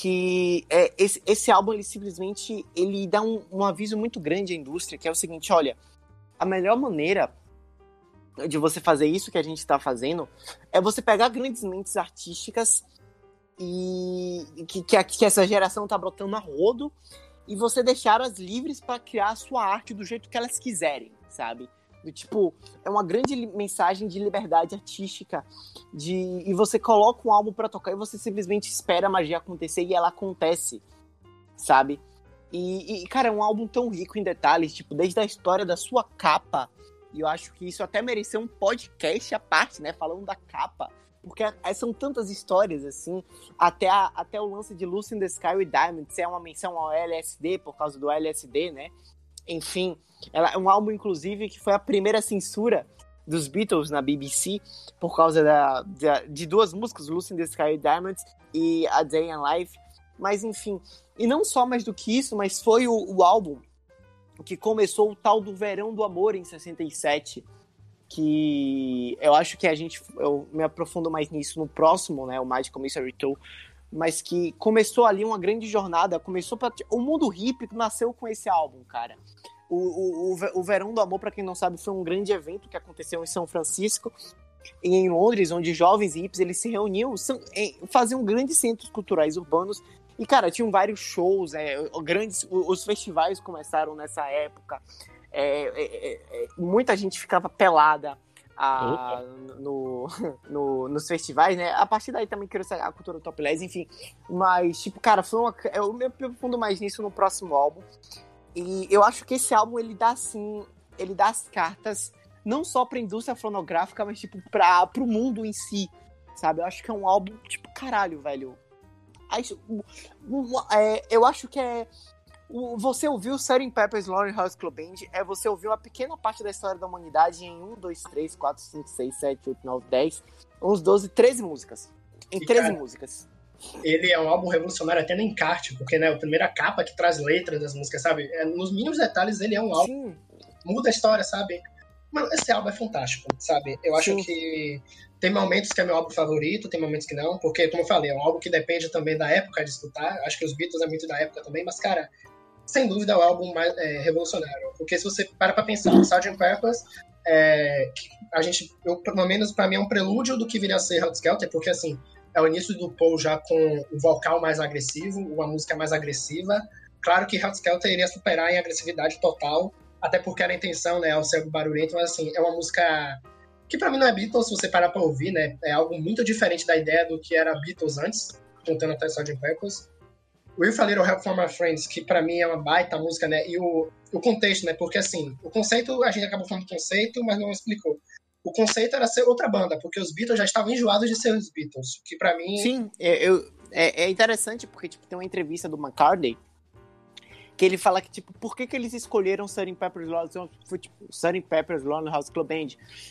Que é, esse, esse álbum, ele simplesmente ele dá um, um aviso muito grande à indústria, que é o seguinte: olha, a melhor maneira de você fazer isso que a gente está fazendo é você pegar grandes mentes artísticas e que, que, que essa geração tá brotando a rodo e você deixá-las livres para criar a sua arte do jeito que elas quiserem, sabe? Do tipo, é uma grande mensagem de liberdade artística de e você coloca um álbum para tocar e você simplesmente espera a magia acontecer e ela acontece, sabe? E, e, cara, é um álbum tão rico em detalhes, tipo, desde a história da sua capa, e eu acho que isso até mereceu um podcast à parte, né? Falando da capa. Porque é- são tantas histórias, assim. Até, a- até o lance de Lucy in the Sky with Diamonds é uma menção ao LSD, por causa do LSD, né? Enfim, ela é um álbum, inclusive, que foi a primeira censura dos Beatles na BBC, por causa da, da- de duas músicas, Lucy in the Sky Diamonds e A Day in Life. Mas, enfim, e não só mais do que isso, mas foi o, o álbum que começou o tal do Verão do Amor em 67, que eu acho que a gente eu me aprofundo mais nisso no próximo, né, o Magical Mystery Tour, mas que começou ali uma grande jornada, começou o mundo hippie nasceu com esse álbum, cara. O, o, o, Ve- o Verão do Amor, para quem não sabe, foi um grande evento que aconteceu em São Francisco e em Londres, onde jovens hippies eles se reuniam, são, em- faziam grandes centros culturais urbanos e, cara, tinham vários shows, é, grandes, os festivais começaram nessa época. É, é, é, é, muita gente ficava pelada a- no, no- nos festivais, né? A partir daí também criou essa- a cultura topless, enfim. Mas, tipo, cara, foi uma, eu me aprofundo mais nisso no próximo álbum. E eu acho que esse álbum, ele dá, assim, ele dá as cartas não só pra indústria fonográfica, mas, tipo, pra, pro mundo em si, sabe? Eu acho que é um álbum, tipo, caralho, velho. Aí, é, eu acho que é. O- Você ouviu Sgt. Pepper's Lonely House Club Band é você ouviu uma pequena parte da história da humanidade em 1, 2, 3, 4, 5, 6, 7, 8, 9, 10, uns 12, 13 músicas. Em E, 13 cara, músicas. Ele é um álbum revolucionário até no encarte, porque, né, a primeira capa que traz letras das músicas, sabe? É, nos mínimos detalhes, ele é um álbum Sim, muda a história, sabe? Mano, esse álbum é fantástico, sabe? Eu acho Sim. que tem momentos que é meu álbum favorito, tem momentos que não, porque, como eu falei, é um álbum que depende também da época de escutar. Acho que os Beatles é muito da época também, mas, cara, sem dúvida o álbum mais é, revolucionário. Porque se você para pra pensar, o Sgt. Pepper's, é, a gente, eu, pelo menos pra mim, é um prelúdio do que viria a ser Hot Skelter, porque, assim, é o início do Paul já com o vocal mais agressivo, uma música mais agressiva. Claro que Hot Skelter iria superar em agressividade total, até porque era a intenção, né, ao ser barulhento, mas assim, é uma música que pra mim não é Beatles, se você parar pra ouvir, né, é algo muito diferente da ideia do que era Beatles antes, contando até Sgt. Pepper's. With a Little Help From My Friends, que pra mim é uma baita música, né, e o, o contexto, né, porque assim, o conceito, a gente acabou falando do conceito, mas não explicou. O conceito era ser outra banda, porque os Beatles já estavam enjoados de ser os Beatles, que pra mim... sim eu, é, é interessante porque tipo, tem uma entrevista do McCartney que ele fala que, tipo, por que, que eles escolheram Sgt. Pepper's Lonely, tipo, Sgt. Pepper's Lonely House Club Band?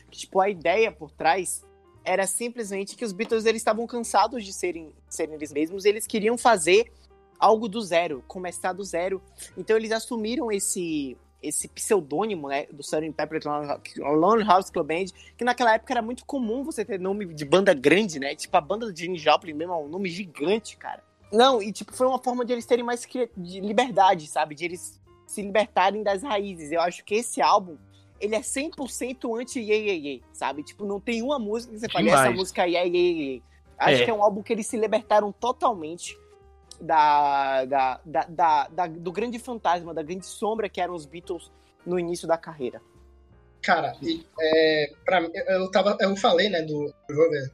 Que, tipo, a ideia por trás era simplesmente que os Beatles eles estavam cansados de serem, serem eles mesmos, e eles queriam fazer algo do zero, começar do zero. Então eles assumiram esse esse pseudônimo, né, do Sgt. Pepper's Lonely House Club Band, que naquela época era muito comum você ter nome de banda grande, né? Tipo a banda do Gene Joplin mesmo, é um nome gigante, cara. Não, e tipo, foi uma forma de eles terem mais de liberdade, sabe? De eles se libertarem das raízes. Eu acho que esse álbum, ele é 100% anti-Ye Ye Ye, sabe? Tipo, não tem uma música que você Demais. essa música é Ye Ye Ye. Acho É. que é um álbum que eles se libertaram totalmente da, da, da, da- do grande fantasma, da grande sombra que eram os Beatles no início da carreira. Cara, é, pra, eu, tava, eu falei, né, do Rover,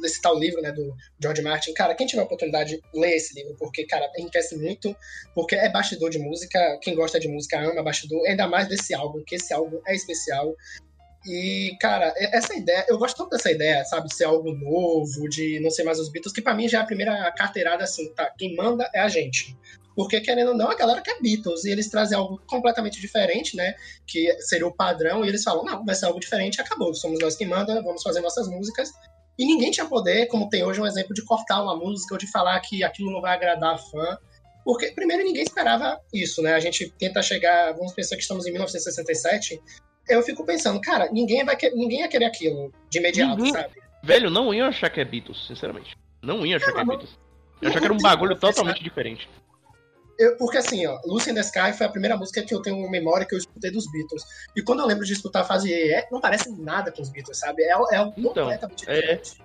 desse tal livro, né, do George Martin. Cara, quem tiver a oportunidade, lê esse livro, porque, cara, enriquece muito, porque é bastidor de música, quem gosta de música ama bastidor, ainda mais desse álbum, que esse álbum é especial. E, cara, essa ideia, eu gosto tanto dessa ideia, sabe, ser algo novo, de não ser mais os Beatles, que pra mim já é a primeira carteirada assim, tá, quem manda é a gente. Porque, querendo ou não, a galera quer Beatles, e eles trazem algo completamente diferente, né, que seria o padrão, e eles falam, não, vai ser algo diferente, acabou, somos nós que manda, vamos fazer nossas músicas. E ninguém tinha poder, como tem hoje um exemplo, de cortar uma música ou de falar que aquilo não vai agradar a fã. Porque, primeiro, ninguém esperava isso, né? A gente tenta chegar, vamos pensar que estamos em 1967, eu fico pensando, cara, ninguém, vai que- ninguém ia querer aquilo de imediato, Ninguém- sabe? Velho, não iam achar que é Beatles, sinceramente. Não iam achar que é Beatles. Eu achar que era um Não bagulho totalmente diferente. Eu- porque assim, ó, Lucy in the Sky foi a primeira música que eu tenho memória que eu escutei dos Beatles. E quando eu lembro de escutar a fase E, é, não parece nada com os Beatles, sabe? É, é algo Então, completamente é. diferente.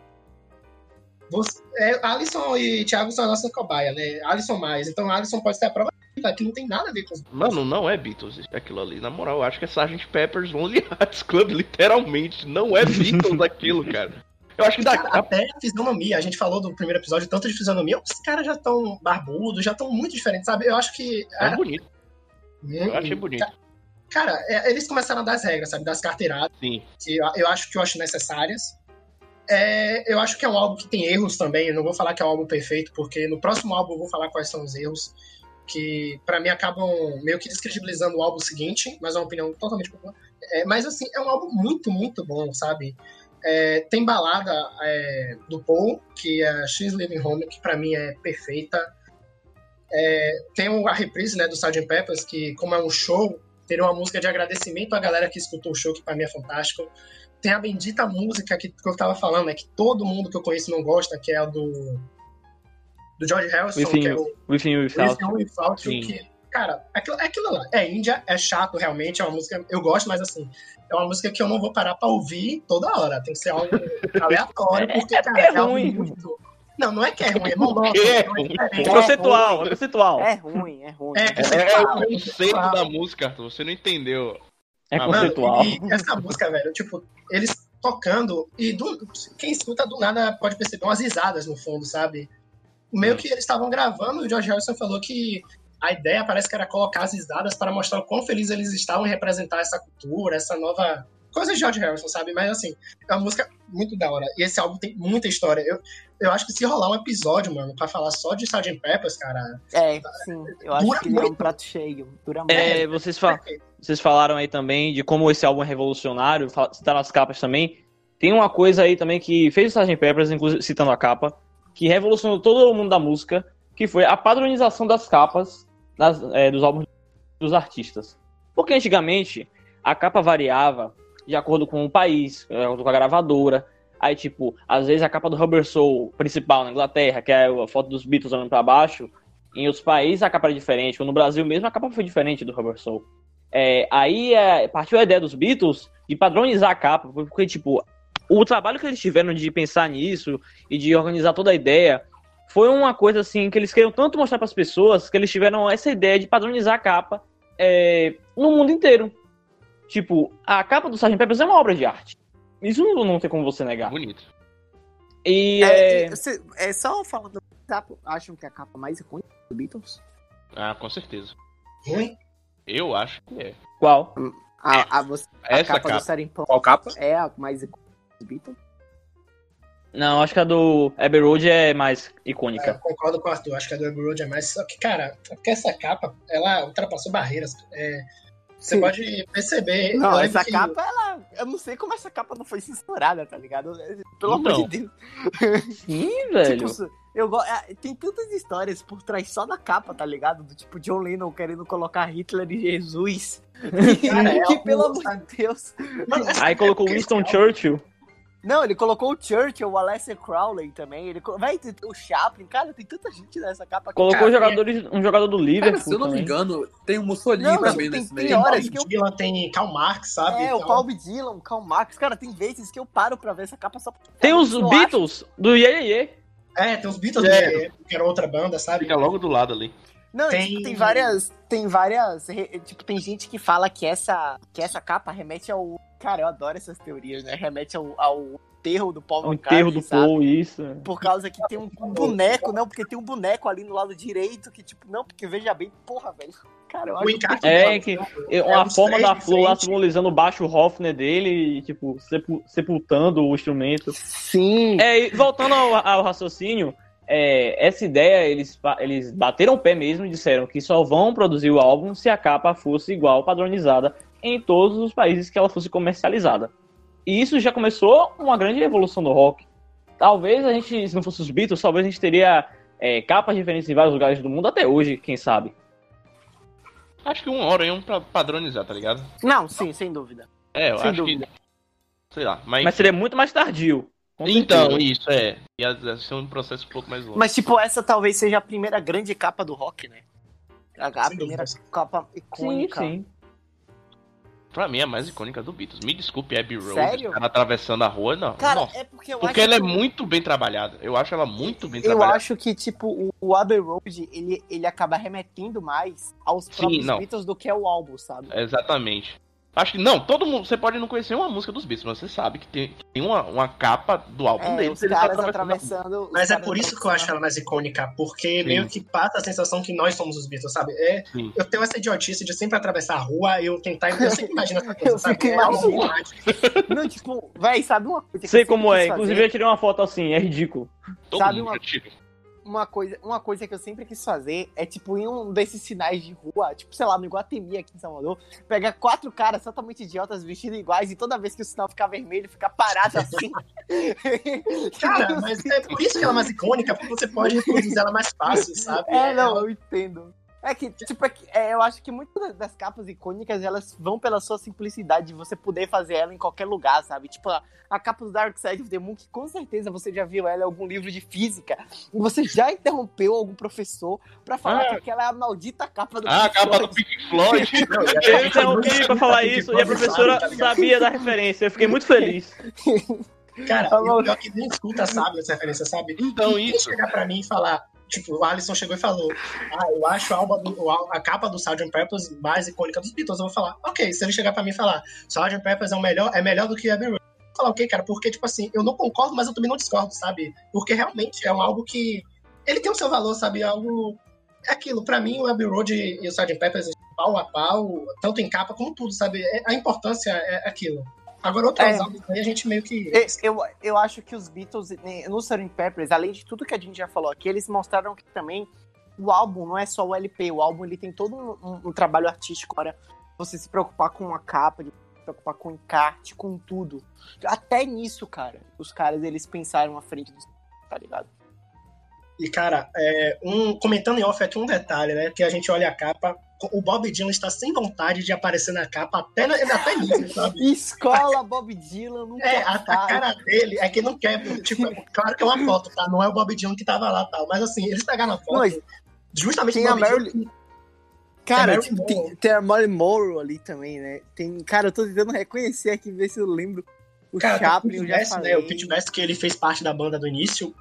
Você, é, Alisson e Thiago são a nossa cobaia, né? Alisson mais. Então Alisson pode ser a prova que não tem nada a ver com. Mano, não é Beatles aquilo ali. Na moral, eu acho que é Sgt. Pepper's Lonely Hearts Club, literalmente. Não é Beatles aquilo, cara. Eu acho que dá. Cara, até a fisionomia, a gente falou do primeiro episódio tanto de fisionomia, os caras já estão barbudos, já estão muito diferentes, sabe? Eu acho que. É bonito. muito- Eu achei bonito. Cara, é, eles começaram a dar as regras, sabe? Das carteiradas. Sim. que eu, eu acho que eu acho necessárias. É, eu acho que é um álbum que tem erros também. Eu não vou falar que é um álbum perfeito, porque no próximo álbum eu vou falar quais são os erros que pra mim acabam meio que descredibilizando o álbum seguinte, mas é uma opinião totalmente popular. É, mas assim, é um álbum muito, muito bom, sabe? É, tem balada é, do Paul, que é She's Living Home, que pra mim é perfeita. É, tem a reprise né, do Sgt. Peppers, que como é um show, teria uma música de agradecimento à galera que escutou o show, que pra mim é fantástico. Tem a bendita música que, que eu tava falando, né, que todo mundo que eu conheço não gosta, que é a do do George Harrison, Within que é o Within Without. Within Without que, cara, aquilo, é aquilo lá. É Índia, é chato realmente, é uma música, eu gosto, mas assim, é uma música que eu não vou parar pra ouvir toda hora, tem que ser algo aleatório, porque, cara, é é ruim. muito... Não, não é que é ruim, é monótono, é ruim? é diferente. É conceitual, é conceitual. É ruim, é ruim. É, É, o conceito da música, Arthur. Você não entendeu. É Ah, conceitual. Mano, e essa música, velho, tipo, eles tocando e do- quem escuta do nada pode perceber umas risadas no fundo, sabe? Meio que eles estavam gravando e o George Harrison falou que a ideia parece que era colocar as risadas para mostrar o quão felizes eles estavam em representar essa cultura, essa nova coisa de George Harrison, sabe? Mas assim, é uma música muito da hora. E esse álbum tem muita história. Eu, eu acho que se rolar um episódio, mano, pra falar só de Sgt. Peppers, cara. É, sim. Eu acho que ele é um muito. prato cheio. Dura muito. É, vocês, fa- vocês falaram aí também de como esse álbum é revolucionário, fala- tá nas capas também. Tem uma coisa aí também que fez o Sgt. Peppers, inclusive citando a capa, que revolucionou todo o mundo da música, que foi a padronização das capas das- é, dos álbuns dos artistas. Porque antigamente a capa variava de acordo com o país, de acordo com a gravadora. Aí, tipo, às vezes a capa do Rubber Soul principal na Inglaterra, que é a foto dos Beatles olhando pra baixo, em outros países a capa era diferente. No Brasil mesmo a capa foi diferente do Rubber Soul. É, aí é, partiu a ideia dos Beatles de padronizar a capa, porque, tipo, o trabalho que eles tiveram de pensar nisso e de organizar toda a ideia foi uma coisa assim que eles queriam tanto mostrar para as pessoas que eles tiveram essa ideia de padronizar a capa é, no mundo inteiro. Tipo, a capa do Sgt. Peppers é uma obra de arte. Isso não, não tem como você negar. Bonito. E É, é, cê- é só falando. tá, Acham que é a capa mais icônica do Beatles? Ah, com certeza. Ruim. Eu acho que é. qual? A, a, você- a Essa capa, capa. do Punk Qual capa? é a mais icônica Beatles? Não, acho que a do Abbey Road é mais É, icônica. eu concordo com o Arthur, acho que a do Abbey Road é mais. Só que, cara, é porque essa capa, ela ultrapassou barreiras. É, você pode perceber. Não, essa que- capa, ela. Eu não sei como essa capa não foi censurada, tá ligado? Pelo amor Então. de Deus. Sim, velho. Tipo, eu go... é, tem tantas histórias por trás só da capa, tá ligado? Do tipo John Lennon querendo colocar Hitler e Jesus. Cara, é que algo- pelo amor de Deus. Aí colocou Winston Churchill. Não, ele colocou o Churchill, o Alessia Crowley também. Ele, co- vai, tem o Chaplin, cara, tem tanta gente nessa capa aqui. Colocou Cara, jogadores, um jogador do Cara, Liverpool se eu não me também. engano, tem o Mussolini Não, também tem- nesse tem meio. horas Bob que eu- Dylan, tem Karl Marx, sabe? É, o Então, Bob Dylan, o Karl Marx. Cara, tem vezes que eu paro pra ver essa capa só pra... Tem os Eu acho- Beatles do Ye Ye Ye. É, tem os Beatles, É. né, que era outra banda, sabe? Fica logo do lado ali. Não, Tem- tipo, tem várias. Tem várias. Tipo, tem gente que fala que essa, que essa capa remete ao. Cara, eu adoro essas teorias, né? Remete ao, ao enterro do Paul O McCartney, enterro do sabe? Paul, isso. Por causa que tem um boneco, não, porque tem um boneco ali no lado direito que, tipo, não, porque veja bem, porra, velho. Cara, eu O acho É, do- que- é Uma os forma da flor lá simbolizando o baixo Hofner dele e, tipo, sepu- sepultando o instrumento. Sim. É, e voltando ao, ao raciocínio, é, essa ideia, eles, eles bateram o pé mesmo e disseram que só vão produzir o álbum se a capa fosse igual, padronizada, em todos os países que ela fosse comercializada. E isso já começou uma grande evolução do rock. Talvez a gente, se não fosse os Beatles, talvez a gente teria é, capas diferentes em vários lugares do mundo até hoje, quem sabe. Acho que uma hora iam pra padronizar, tá ligado? Não, sim, sem dúvida. É, eu Sem acho dúvida. que. Sei lá, mas. Mas seria muito mais tardio. Com Então, certeza. isso, é. Ia ser um processo um pouco mais longo. Mas, tipo, essa talvez seja a primeira grande capa do rock, né? A, primeira dúvidas. capa sim, icônica. sim. Pra mim, é a mais icônica do Beatles. Me desculpe, Abbey Road, Sério? caras atravessando a rua, não. Cara, Nossa. é porque eu Porque acho ela é que- muito bem trabalhada. Eu acho ela muito bem Eu trabalhada. acho que, tipo, o, o Abbey Road, ele, ele acaba remetendo mais aos Sim, próprios. Beatles do que ao álbum, sabe? Exatamente. Acho que, não, todo mundo. Você pode não conhecer uma música dos Beatles, mas você sabe que tem, que tem uma, uma capa do álbum É, deles. os caras atravessando Mas é por isso que eu acho ela mais icônica, porque Sim. meio que passa a sensação que nós somos os Beatles, sabe? É, Sim. eu tenho essa idiotice de sempre atravessar a rua, eu tentar. Eu sempre imagino essa coisa, Eu sabe? fico É. Não, tipo, véi, sabe uma coisa que Sei como é. quis Inclusive, fazer? eu tirei uma foto assim, é ridículo. Todo Sabe mundo uma- já tira. Uma coisa, uma coisa que eu sempre quis fazer é, tipo, em um desses sinais de rua, tipo, sei lá, no Iguatemi aqui em Salvador, pegar quatro caras totalmente idiotas vestidos iguais e toda vez que o sinal ficar vermelho, ficar parado assim. Cara, mas é por isso que ela é mais icônica, porque você pode reproduzir ela mais fácil, sabe? É, não, eu entendo. É que, tipo, é que, é, eu acho que muitas das- das capas icônicas, elas vão pela sua simplicidade de você poder fazer ela em qualquer lugar, sabe? Tipo, a, a capa do Dark Side of the Moon, que com certeza você já viu ela em algum livro de física, e você já interrompeu algum professor pra falar Ah. que aquela é a maldita capa do Ah, a capa do. Pink Floyd. Eu interrompi não pra falar isso e a professora tá sabia da referência. Eu fiquei muito feliz. Cara, o pior que nem escuta sabe essa referência, sabe? Então, E isso. chegar pra mim e falar, tipo, o Alisson chegou e falou, ah, eu acho a, do- a capa do Sgt. Peppers mais icônica dos Beatles. Eu vou falar, ok, se ele chegar pra mim e falar, Sgt. Peppers é, o melhor, é melhor do que Abbey Road. Eu vou falar, ok, cara, porque, tipo assim, eu não concordo, mas eu também não discordo, sabe? Porque realmente é um álbum que, ele tem o seu valor, sabe? É algo... É aquilo, pra mim, o Abbey Road e o Sgt. Peppers pau a pau, tanto em capa como tudo, sabe? É- a importância é aquilo. Agora, outros É. álbuns aí a gente meio que... Eu, eu, acho que os Beatles, né, no Sgt. Peppers, além de tudo que a gente já falou aqui, eles mostraram que também o álbum não é só o LP, o álbum ele tem todo um, um- um trabalho artístico para você se preocupar com a capa, de se preocupar com o encarte, com tudo. Até nisso, cara, os caras eles pensaram à frente dos tá ligado? E, cara, é, um, comentando em off aqui um detalhe, né? Que a gente olha a capa, o Bob Dylan está sem vontade de aparecer na capa até, na- até nisso, sabe? Escola Bob Dylan nunca É, a, a cara dele é que não quer. Tipo, claro que é uma foto, tá? Não é o Bob Dylan que tava lá tal. Mas assim, eles pegaram a foto. Não, justamente tem o a Marilyn- Dylan. Cara, Marilyn tipo, tem, tem a Marilyn Monroe ali também, né? Tem, cara, eu tô tentando reconhecer aqui, ver se eu lembro. O Cara, Chaplin, o Pete né? O Pete Best, que ele fez parte da banda do início.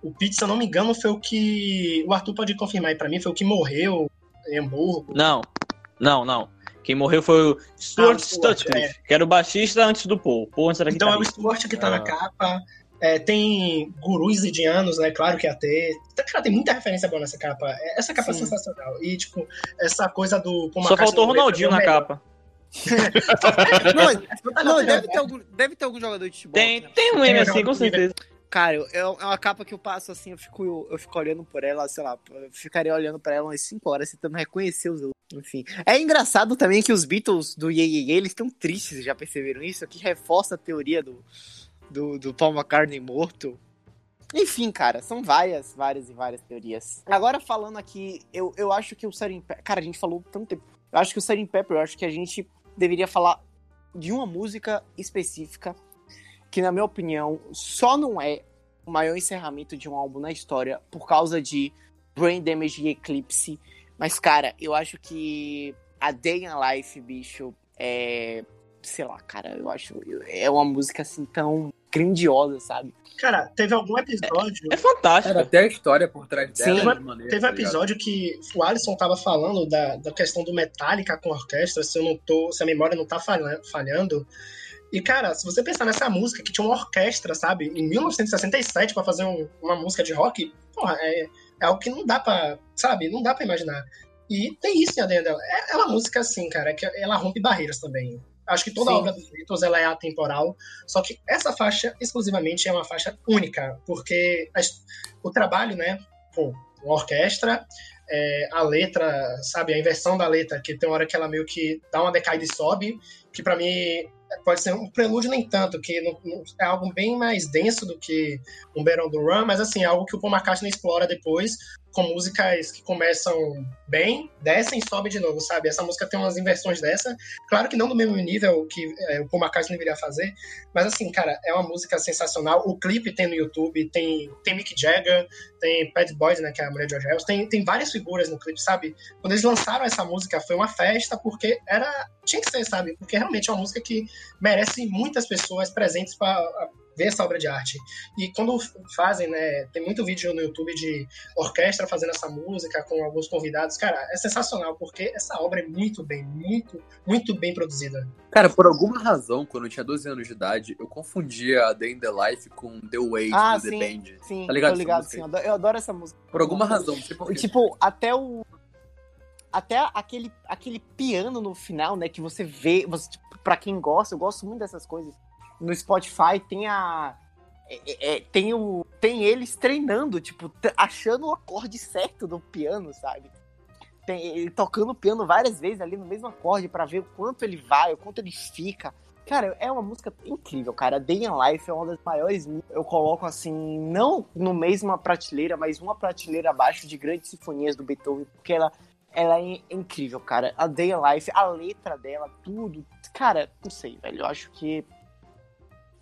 O Pete, se eu não me engano, foi o que. O Arthur pode confirmar aí pra mim, foi o que morreu em Hamburgo. Não, não, não. Quem morreu foi o Stuart Ah, o Stuart, Sutcliffe, que era o baixista antes do Paul. Paul antes era Então é o. Stuart que tá na Ah. capa. É, tem gurus indianos, né? Claro que ia ter. Cara, tem muita referência boa nessa capa. É, Essa capa Sim. é sensacional. E, tipo, essa coisa do. Paul Só faltou o Ronaldinho na capa. Não, Não, deve, ter algum, deve ter algum jogador de futebol. Tem, né? tem um meme um assim, com certeza. Cara, eu- é uma capa que eu passo assim, eu fico, eu fico olhando por ela, sei lá, eu ficaria olhando pra ela umas 5 horas tentando reconhecer os enfim. É engraçado também que os Beatles do Ye Ye Ye, eles estão tristes, já perceberam isso? Que reforça a teoria do, do, do Paul McCartney morto. Enfim, cara, são várias, várias e várias teorias. Agora falando aqui, eu, eu acho que o Sgt. Pepper... Cara, a gente falou tanto tempo. Eu acho que o Sgt. Pepper, eu acho que a gente deveria falar de uma música específica que na minha opinião só não é o maior encerramento de um álbum na história por causa de Brain Damage e Eclipse. Mas, cara, eu acho que a Day in Life, bicho, é. Sei lá, cara, eu acho. É uma música assim tão grandiosa, sabe? Cara, teve algum episódio. É fantástico. Cara, até a história por trás Sim. dela. Teve, é de maneira, teve um tá episódio que o Alisson tava falando da, da questão do Metallica com a orquestra, se eu não tô, se a memória não tá falha- falhando. E, cara, se você pensar nessa música que tinha uma orquestra, sabe, em 1967 pra fazer um- uma música de rock, porra, é, é algo que não dá pra, sabe, não dá pra imaginar. E tem isso em ADN dela. É, é uma música assim, cara, que ela rompe barreiras também. Acho que toda a obra dos Beatles ela é atemporal, só que essa faixa exclusivamente é uma faixa única, porque as- o trabalho, né, pô, uma orquestra, é, a letra, sabe, a inversão da letra, que tem uma hora que ela meio que dá uma decaída e sobe, que pra mim pode ser um prelúdio nem tanto, que não- não- é algo bem mais denso do que um on the Run, mas assim, é algo que o Paul McCartney explora depois, com músicas que começam bem, descem e sobem de novo, sabe? Essa música tem umas inversões dessa, claro que não no mesmo nível que é, o Paul McCartney deveria fazer, mas assim, cara, é uma música sensacional. O clipe tem no YouTube, tem, tem Mick Jagger, tem Pat Boyd, né, que é a mulher de George tem, tem várias figuras no clipe, sabe? Quando eles lançaram essa música, foi uma festa, porque era. Tinha que ser, sabe? Porque realmente é uma música que merece muitas pessoas presentes para ver essa obra de arte. E quando fazem, né? Tem muito vídeo no YouTube de orquestra fazendo essa música com alguns convidados. Cara, é sensacional, porque essa obra é muito bem, muito, muito bem produzida. Cara, por alguma razão, quando eu tinha 12 anos de idade, eu confundia a Day in the Life com The Way Ah, do The sim. Band. Sim, Tá ligado tô ligado, sim. Eu adoro, essa música. Por alguma razão, não sei porquê. Tipo, até o. Até aquele, aquele piano no final, né? Que você vê. Você, tipo, pra quem gosta, eu gosto muito dessas coisas. No Spotify tem a. é- é- é, tem, o, tem eles treinando, tipo, achando o acorde certo do piano, sabe? Tem ele tocando o piano várias vezes ali no mesmo acorde pra ver o quanto ele vai, o quanto ele fica. Cara, é uma música incrível, cara. Day in Life é uma das maiores. Eu coloco assim, não no mesma prateleira, mas uma prateleira abaixo de grandes sinfonias do Beethoven, porque ela, ela é incrível, cara. A Day in Life, a letra dela, tudo. Cara, não sei, velho. Eu acho que.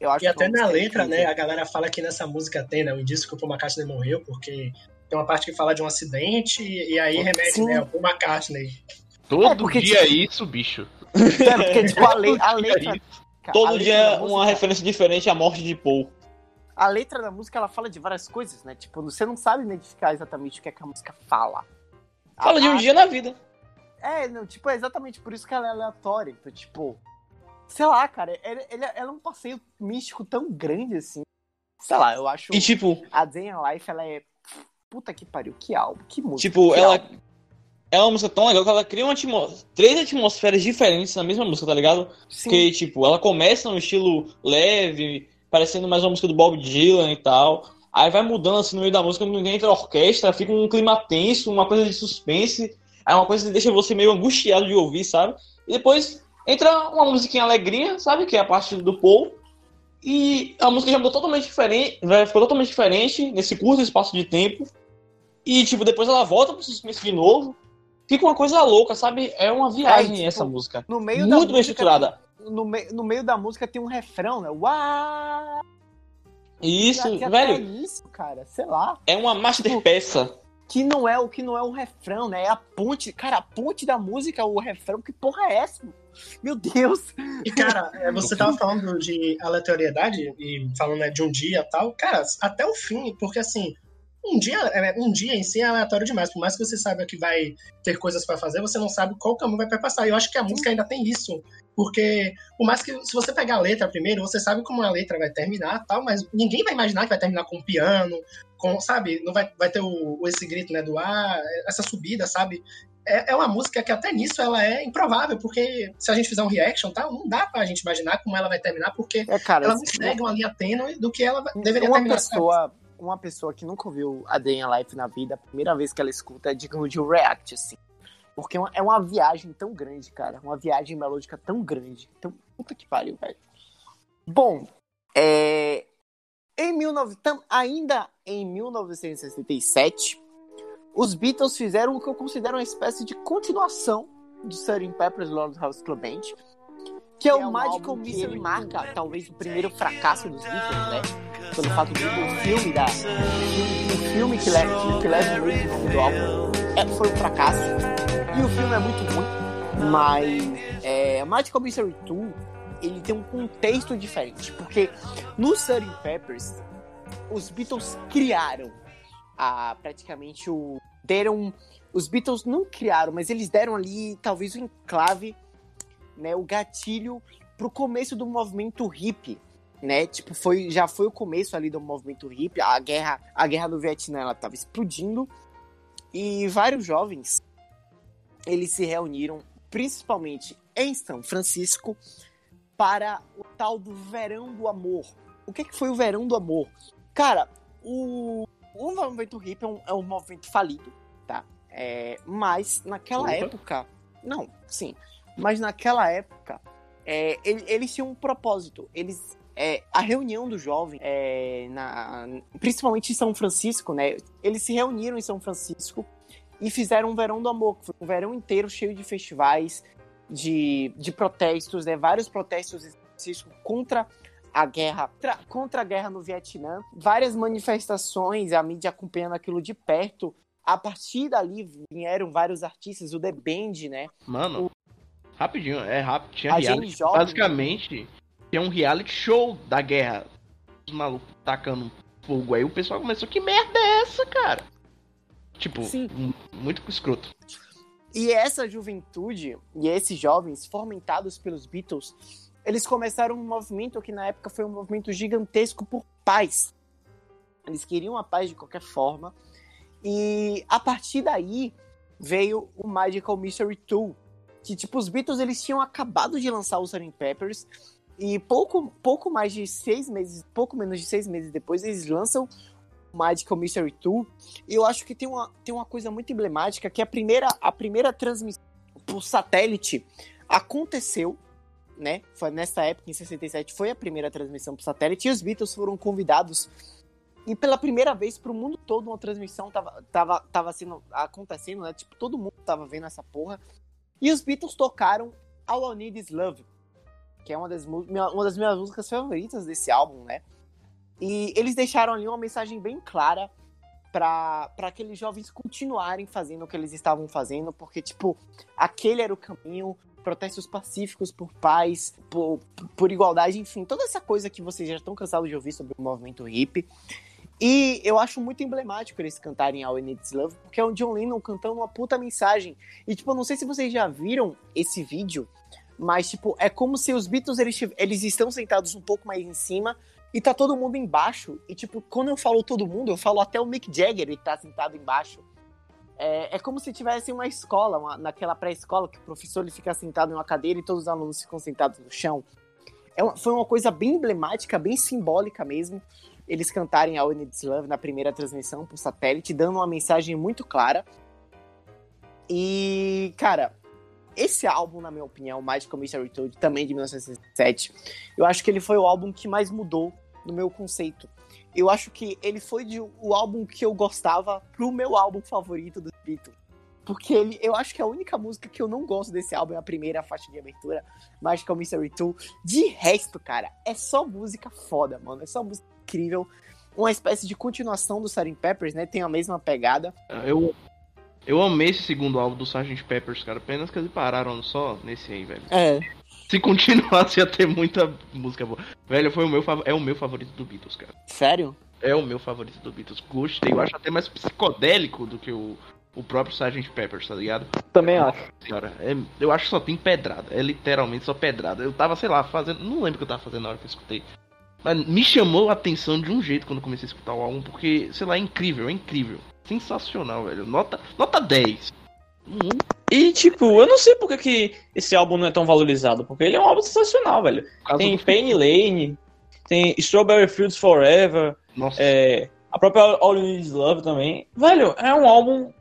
Eu acho E até é na letra, né, a galera fala que nessa música tem, né, o indício que o Paul McCartney morreu, porque tem uma parte que fala de um acidente e aí remete, Sim. né, ao Paul McCartney. Todo É, porque, dia é tipo- isso, bicho. É, porque, tipo, a, le- a letra. cara, a Todo letra dia da é uma música- referência diferente à morte de Paul. a letra da música ela fala de várias coisas, né? Tipo, você não sabe identificar exatamente o que, é que a música fala. Fala de um A- dia na vida. É, não, tipo, é exatamente por isso que ela é aleatória. Então, tipo, sei lá, cara, ele, ele- ela é um passeio místico tão grande assim. Sei lá, eu acho E tipo, a in Life, ela é. Puta que pariu, que álbum, que música. tipo, que ela álbum. é uma música tão legal que ela cria uma três atmosferas diferentes na mesma música, tá ligado? Sim, Que, tipo, ela começa num estilo leve, parecendo mais uma música do Bob Dylan e tal. Aí vai mudando assim no meio da música, entra a orquestra, fica um clima tenso, uma coisa de suspense. Aí uma coisa que deixa você meio angustiado de ouvir, sabe? E depois entra uma musiquinha alegrinha, sabe? Que é a parte do Paul. E a música já mudou totalmente diferente, vai- ficou totalmente diferente nesse curto espaço de tempo. E, tipo, depois ela volta pro suspense de novo. Fica uma coisa louca, sabe? É uma viagem tipo, essa música. no meio da Muito bem estruturada. No, me... no meio da música tem um refrão, né? Uau! Isso, até velho, isso, cara, sei lá. é uma master Tipo, peça. Que não é o que não é o refrão, né? É a ponte. Cara, a ponte da música é o refrão. Que porra é essa? Meu Deus! E, cara, é, você tava falando de aleatoriedade e falando né, de um dia e tal. Cara, até o fim, porque assim, um dia, é, um dia em si é aleatório demais. Por mais que você saiba que vai ter coisas pra fazer, você não sabe qual caminho vai passar. E eu acho que a música ainda tem isso. Porque, por mais que se você pegar a letra primeiro, você sabe como a letra vai terminar tal, mas ninguém vai imaginar que vai terminar com um piano, com, sabe? Não vai, vai ter o, esse grito, né, do ar, essa subida, sabe? É, é uma música que até nisso ela é improvável, porque se a gente fizer um reaction tal, não dá pra gente imaginar como ela vai terminar, porque É, cara, ela não segue uma linha tênue do que ela deveria uma terminar. sabe? pessoa, uma pessoa que nunca ouviu a Day in Life na vida, a primeira vez que ela escuta é digno de um react, assim. Porque é uma- é viagem tão grande, cara. Uma viagem melódica tão grande. Então, puta que pariu, velho. Bom, é... Em 19... tam- ainda em 1967, os Beatles fizeram o que eu considero uma espécie de continuação de Sgt. Pepper's Lonely House Club Band, que é um o Magical Mystery marca talvez o primeiro fracasso dos Beatles, né? Pelo fato de o filme da o filme que leva que leva o mesmo nome do álbum é, foi um fracasso e o filme é muito ruim, mas é, Magical Mystery 2 ele tem um contexto diferente, porque no Sgt. Peppers os Beatles criaram a, praticamente o deram os Beatles não criaram, mas eles deram ali talvez o enclave, né, o gatilho pro começo do movimento hippie, né? Tipo, foi já foi o começo ali do movimento hippie, a guerra, a guerra no Vietnã ela tava explodindo e vários jovens eles se reuniram principalmente em São Francisco para o tal do Verão do Amor. O que, que foi o Verão do Amor? Cara, o, o movimento hippie é um, é um movimento falido, tá? É, mas naquela Opa. época. Não, sim. Mas naquela época, é, ele- eles tinham um propósito. Eles. é, a reunião dos jovens, é, na, principalmente em São Francisco, né? Eles se reuniram em São Francisco e fizeram um verão do amor, que foi um verão inteiro cheio de festivais, de, de protestos, né? Vários protestos em São Francisco contra a guerra, tra- contra a guerra no Vietnã, várias manifestações, a mídia acompanhando aquilo de perto. A partir dali vieram vários artistas, o The Band, né? Mano, rapidinho, é rápido. Tinha A reality. jovem. Basicamente, tem um reality show da guerra. Os malucos tacando fogo aí. O pessoal começou, que merda é essa, cara? Tipo, muito escroto. E essa juventude e esses jovens fomentados pelos Beatles, eles começaram um movimento que na época foi um movimento gigantesco por paz. Eles queriam a paz de qualquer forma. E a partir daí veio o Magical Mystery 2, que tipo os Beatles eles tinham acabado de lançar o Sgt. Peppers e pouco pouco mais de seis meses, pouco menos de seis meses depois eles lançam o Magical Mystery 2 e eu acho que tem uma, tem uma coisa muito emblemática que a primeira, a primeira transmissão por satélite aconteceu, né? Foi nessa época, em 67, foi a primeira transmissão por satélite e os Beatles foram convidados. E pela primeira vez pro mundo todo uma transmissão tava, tava, tava sendo, acontecendo, né? Tipo, todo mundo tava vendo essa porra. E os Beatles tocaram All I Need Is Love, que é uma das, uma das minhas músicas favoritas desse álbum, né? E eles deixaram ali uma mensagem bem clara para aqueles jovens continuarem fazendo o que eles estavam fazendo, porque, tipo, aquele era o caminho, protestos pacíficos por paz, por, por igualdade, enfim, toda essa coisa que vocês já estão cansados de ouvir sobre o movimento hippie. E eu acho muito emblemático eles cantarem All I Need Is Love, porque é o John Lennon cantando uma puta mensagem. E, tipo, eu não sei se vocês já viram esse vídeo, mas, tipo, é como se os Beatles, eles, eles estão sentados um pouco mais em cima, e tá todo mundo embaixo. E, tipo, quando eu falo todo mundo, eu falo até o Mick Jagger, ele tá sentado embaixo. É, é como se tivesse uma escola, uma- naquela pré-escola, que o professor ele fica sentado em uma cadeira e todos os alunos ficam sentados no chão. É uma- foi uma coisa bem emblemática, bem simbólica mesmo, eles cantarem Need Is Love na primeira transmissão por satélite, dando uma mensagem muito clara. E, cara, esse álbum, na minha opinião, Magical Mystery Tour, também de 1967, eu acho que ele foi o álbum que mais mudou no meu conceito. Eu acho que ele foi de, o álbum que eu gostava pro meu álbum favorito dos Beatles. Porque ele, eu acho que a única música que eu não gosto desse álbum é a primeira faixa de abertura, Magical Mystery 2. De resto, cara, é só música foda, mano. É só música incrível. Uma espécie de continuação do Sgt. Peppers, né? Tem a mesma pegada. Eu, eu amei esse segundo álbum do Sgt. Peppers, cara. Apenas que eles pararam só nesse aí, velho. É. Se continuasse, ia ter muita música boa. Velho, foi o meu, é o meu favorito do Beatles, cara. Sério? É o meu favorito do Beatles. Gostei. Eu acho até mais psicodélico do que o, o próprio Sgt. Peppers, tá ligado? Também acho. Senhora, é- eu acho que só tem pedrada. É literalmente só pedrada. Eu tava, sei lá, fazendo. Não lembro o que eu tava fazendo na hora que eu escutei. Mas me chamou a atenção de um jeito quando comecei a escutar o álbum, porque, sei lá, é incrível, é incrível. Sensacional, velho. Nota, nota 10. Muito E, tipo, eu não sei por que, esse álbum não é tão valorizado, porque ele é um álbum sensacional, velho. Tem Penny Lane, tem Strawberry Fields Forever, é, a própria All You Need Is Love também. Velho, é um álbum,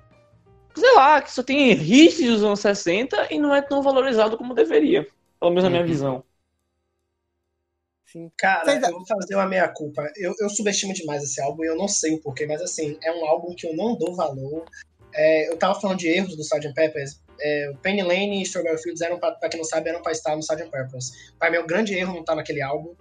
sei lá, que só tem hits dos anos 60 e não é tão valorizado como deveria. Pelo menos na minha Uhum. visão. Sim. Cara, Vocês- eu vou fazer uma meia-culpa. Eu, eu subestimo demais esse álbum e eu não sei o porquê, mas assim, é um álbum que eu não dou valor. É, eu tava falando de erros do Sgt. Peppers. É, o Penny Lane e Strawberry Fields eram, pra, pra quem não sabe, eram pra estar no Sgt. Peppers. Pra mim, um grande erro não estar naquele álbum.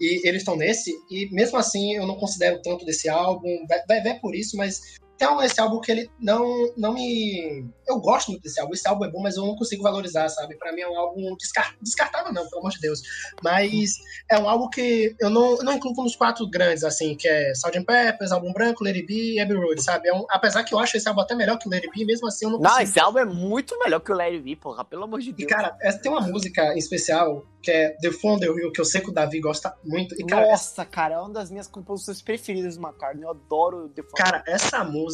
E eles estão nesse, e mesmo assim eu não considero tanto desse álbum. Vai, vai ver por isso, mas um, esse álbum que ele não, não me. Eu gosto muito desse álbum. Esse álbum é bom, mas eu não consigo valorizar, sabe? Pra mim é um álbum descar... descartável, não, pelo amor de Deus. Mas é um álbum que eu não, eu não incluo nos quatro grandes, assim, que é Sgt. Peppers, Álbum Branco, Lady B e Abbey Road, sabe? É um... apesar que eu acho esse álbum até melhor que o Lady B, mesmo assim eu não Não, consigo. esse álbum é muito melhor que o Larry V, porra, pelo amor de E, Deus. cara, essa- tem uma música em especial que é The The Hill, que eu sei que o Davi gosta muito. E, cara, Nossa, cara, é uma das minhas composições preferidas do McCartney. Eu adoro The Phone. Cara, essa música,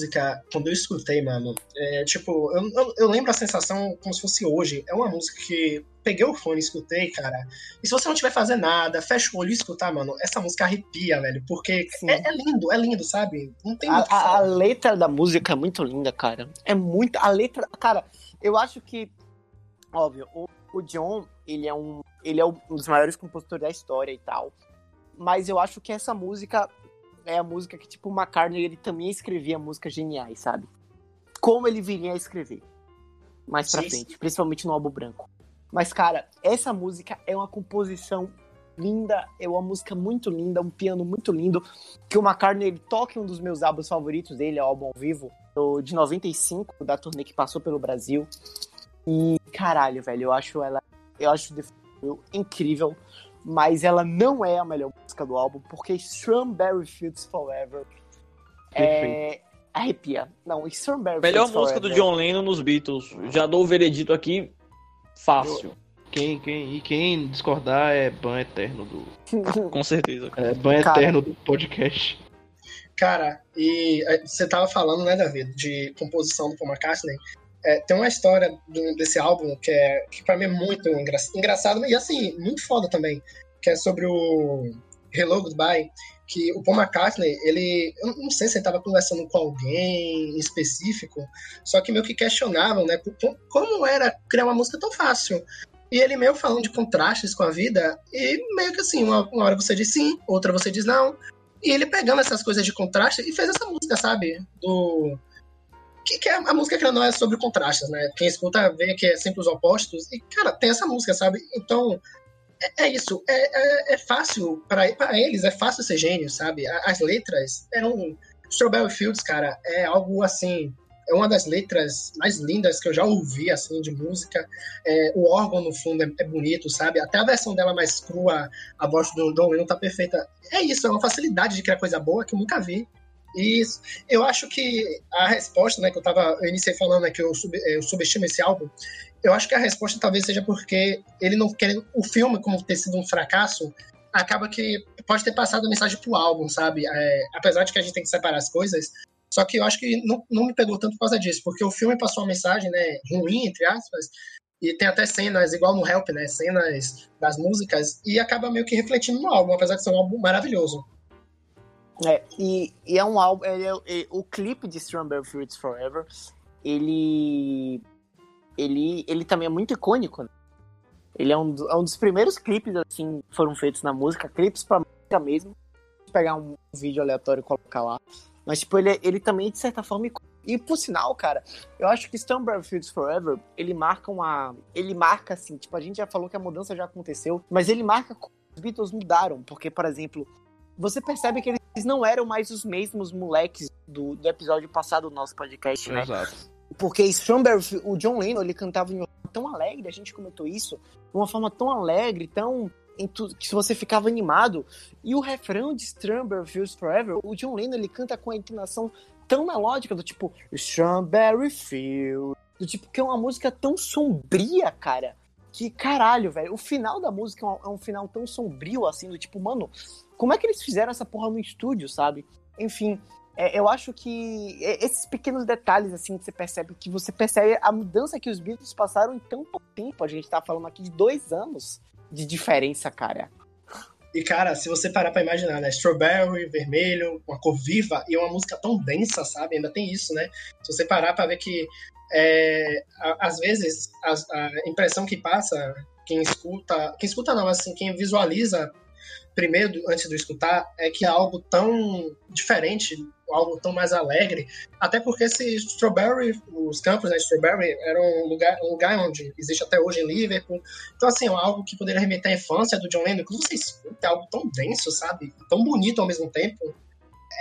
quando eu escutei, mano, é tipo, eu, eu, eu lembro a sensação como se fosse hoje. É uma música que peguei o fone e escutei, cara. E se você não tiver fazer nada, fecha o olho e escutar, mano, essa música arrepia, velho. Porque Sim. é, é lindo, é lindo, sabe? Não tem A, a- a letra da música é muito linda, cara. É muito. A letra. Cara, eu acho que. Óbvio, o, o John, ele é um. Ele é um dos maiores compositores da história e tal. Mas eu acho que essa música é a música que, tipo, o McCartney, ele também escrevia músicas geniais, sabe? Como ele viria a escrever. Mais pra Sim, frente, principalmente no álbum branco. Mas, cara, essa música é uma composição linda, é uma música muito linda, um piano muito lindo que o McCartney ele toca em um dos meus álbuns favoritos dele, é o álbum ao vivo, de 95, da turnê que passou pelo Brasil. E caralho, velho, eu acho ela, eu acho incrível, mas ela não é a melhor música do álbum, porque Strawberry Fields Forever é arrepia. Não, Strawberry Melhor Fields música do Forever- John Lennon nos Beatles. Já dou o veredito aqui fácil. Quem, quem, e quem discordar é ban eterno do. Com certeza. É ban Cara. eterno do podcast. Cara, e é, você tava falando, né, David, de composição do Paul McCartney. É, tem uma história do- desse álbum que, é, que pra mim é muito engra engraçado e, assim, muito foda também, que é sobre o Hello Goodbye, que o Paul McCartney, ele... Eu não sei se ele tava conversando com alguém em específico, só que meio que questionavam, né, co- como era criar uma música tão fácil. E ele meio falando de contrastes com a vida, e meio que assim, uma, uma hora você diz sim, outra você diz não, e ele pegando essas coisas de contraste e fez essa música, sabe? Do. Que, que é a música que não é sobre contrastes, né? Quem escuta vê que é sempre os opostos. E, cara, tem essa música, sabe? Então, é, é isso. É, é, é fácil, para eles, é fácil ser gênio, sabe? As letras eram. Strawberry Fields, cara, é algo assim. É uma das letras mais lindas que eu já ouvi, assim, de música. É, o órgão, no fundo, é, é bonito, sabe? Até a versão dela mais crua, a voz do Don Lennon tá perfeita é isso, é uma facilidade de criar coisa boa que eu nunca vi. Isso, eu acho que a resposta, né, que eu tava, eu iniciei falando, né, que eu, sub, eu subestimo esse álbum, eu acho que a resposta talvez seja porque ele não querendo, o filme, como ter sido um fracasso, acaba que pode ter passado a mensagem pro álbum, sabe? É, apesar de que a gente tem que separar as coisas, só que eu acho que não, não me pegou tanto por causa disso, porque o filme passou uma mensagem, né, ruim, entre aspas, e tem até cenas, igual no Help, né, cenas das músicas, e acaba meio que refletindo no álbum, apesar de ser um álbum maravilhoso. É, e, e é um álbum. é- ele- o clipe de Strawberry Fields Forever, ele. Ele, ele também é muito icônico. né? Ele é um, é um dos primeiros clipes assim foram feitos na música, clipes pra música mesmo. Pegar um vídeo aleatório e colocar lá. Mas, tipo, ele, é- ele também, de certa forma. E por sinal, cara, eu acho que Strawberry Fields Forever, ele marca uma. Ele marca, assim, tipo, a gente já falou que a mudança já aconteceu, mas ele marca como os Beatles mudaram. Porque, por exemplo, você percebe que eles não eram mais os mesmos moleques do, do episódio passado do nosso podcast, né? Exato. Porque Strawberry, Fi- o John Lennon, ele cantava em uma forma tão alegre, a gente comentou isso, de uma forma tão alegre, tão que você ficava animado. E o refrão de Strawberry Fields Forever, o John Lennon, ele canta com a entonação tão melódica, do tipo Strawberry Fields, do tipo que é uma música tão sombria, cara. Que caralho, velho. O final da música é um, é um final tão sombrio, assim, do tipo, mano, como é que eles fizeram essa porra no estúdio, sabe? Enfim, é, eu acho que é, esses pequenos detalhes, assim, que você percebe, que você percebe a mudança que os Beatles passaram em tão pouco tempo. A gente tá falando aqui de dois anos de diferença, cara. E, cara, se você parar pra imaginar, né? Strawberry, vermelho, uma cor viva e uma música tão densa, sabe? Ainda tem isso, né? Se você parar pra ver que, é, às vezes, a, a impressão que passa, quem escuta... Quem escuta não, assim, quem visualiza primeiro, antes de eu escutar, é que é algo tão diferente, algo tão mais alegre, até porque esse Strawberry, os campos da Strawberry eram um lugar, um lugar onde existe até hoje em Liverpool. Então, assim, é algo que poderia remeter à infância do John Lennon. Quando você escuta, é algo tão denso, sabe? Tão bonito ao mesmo tempo.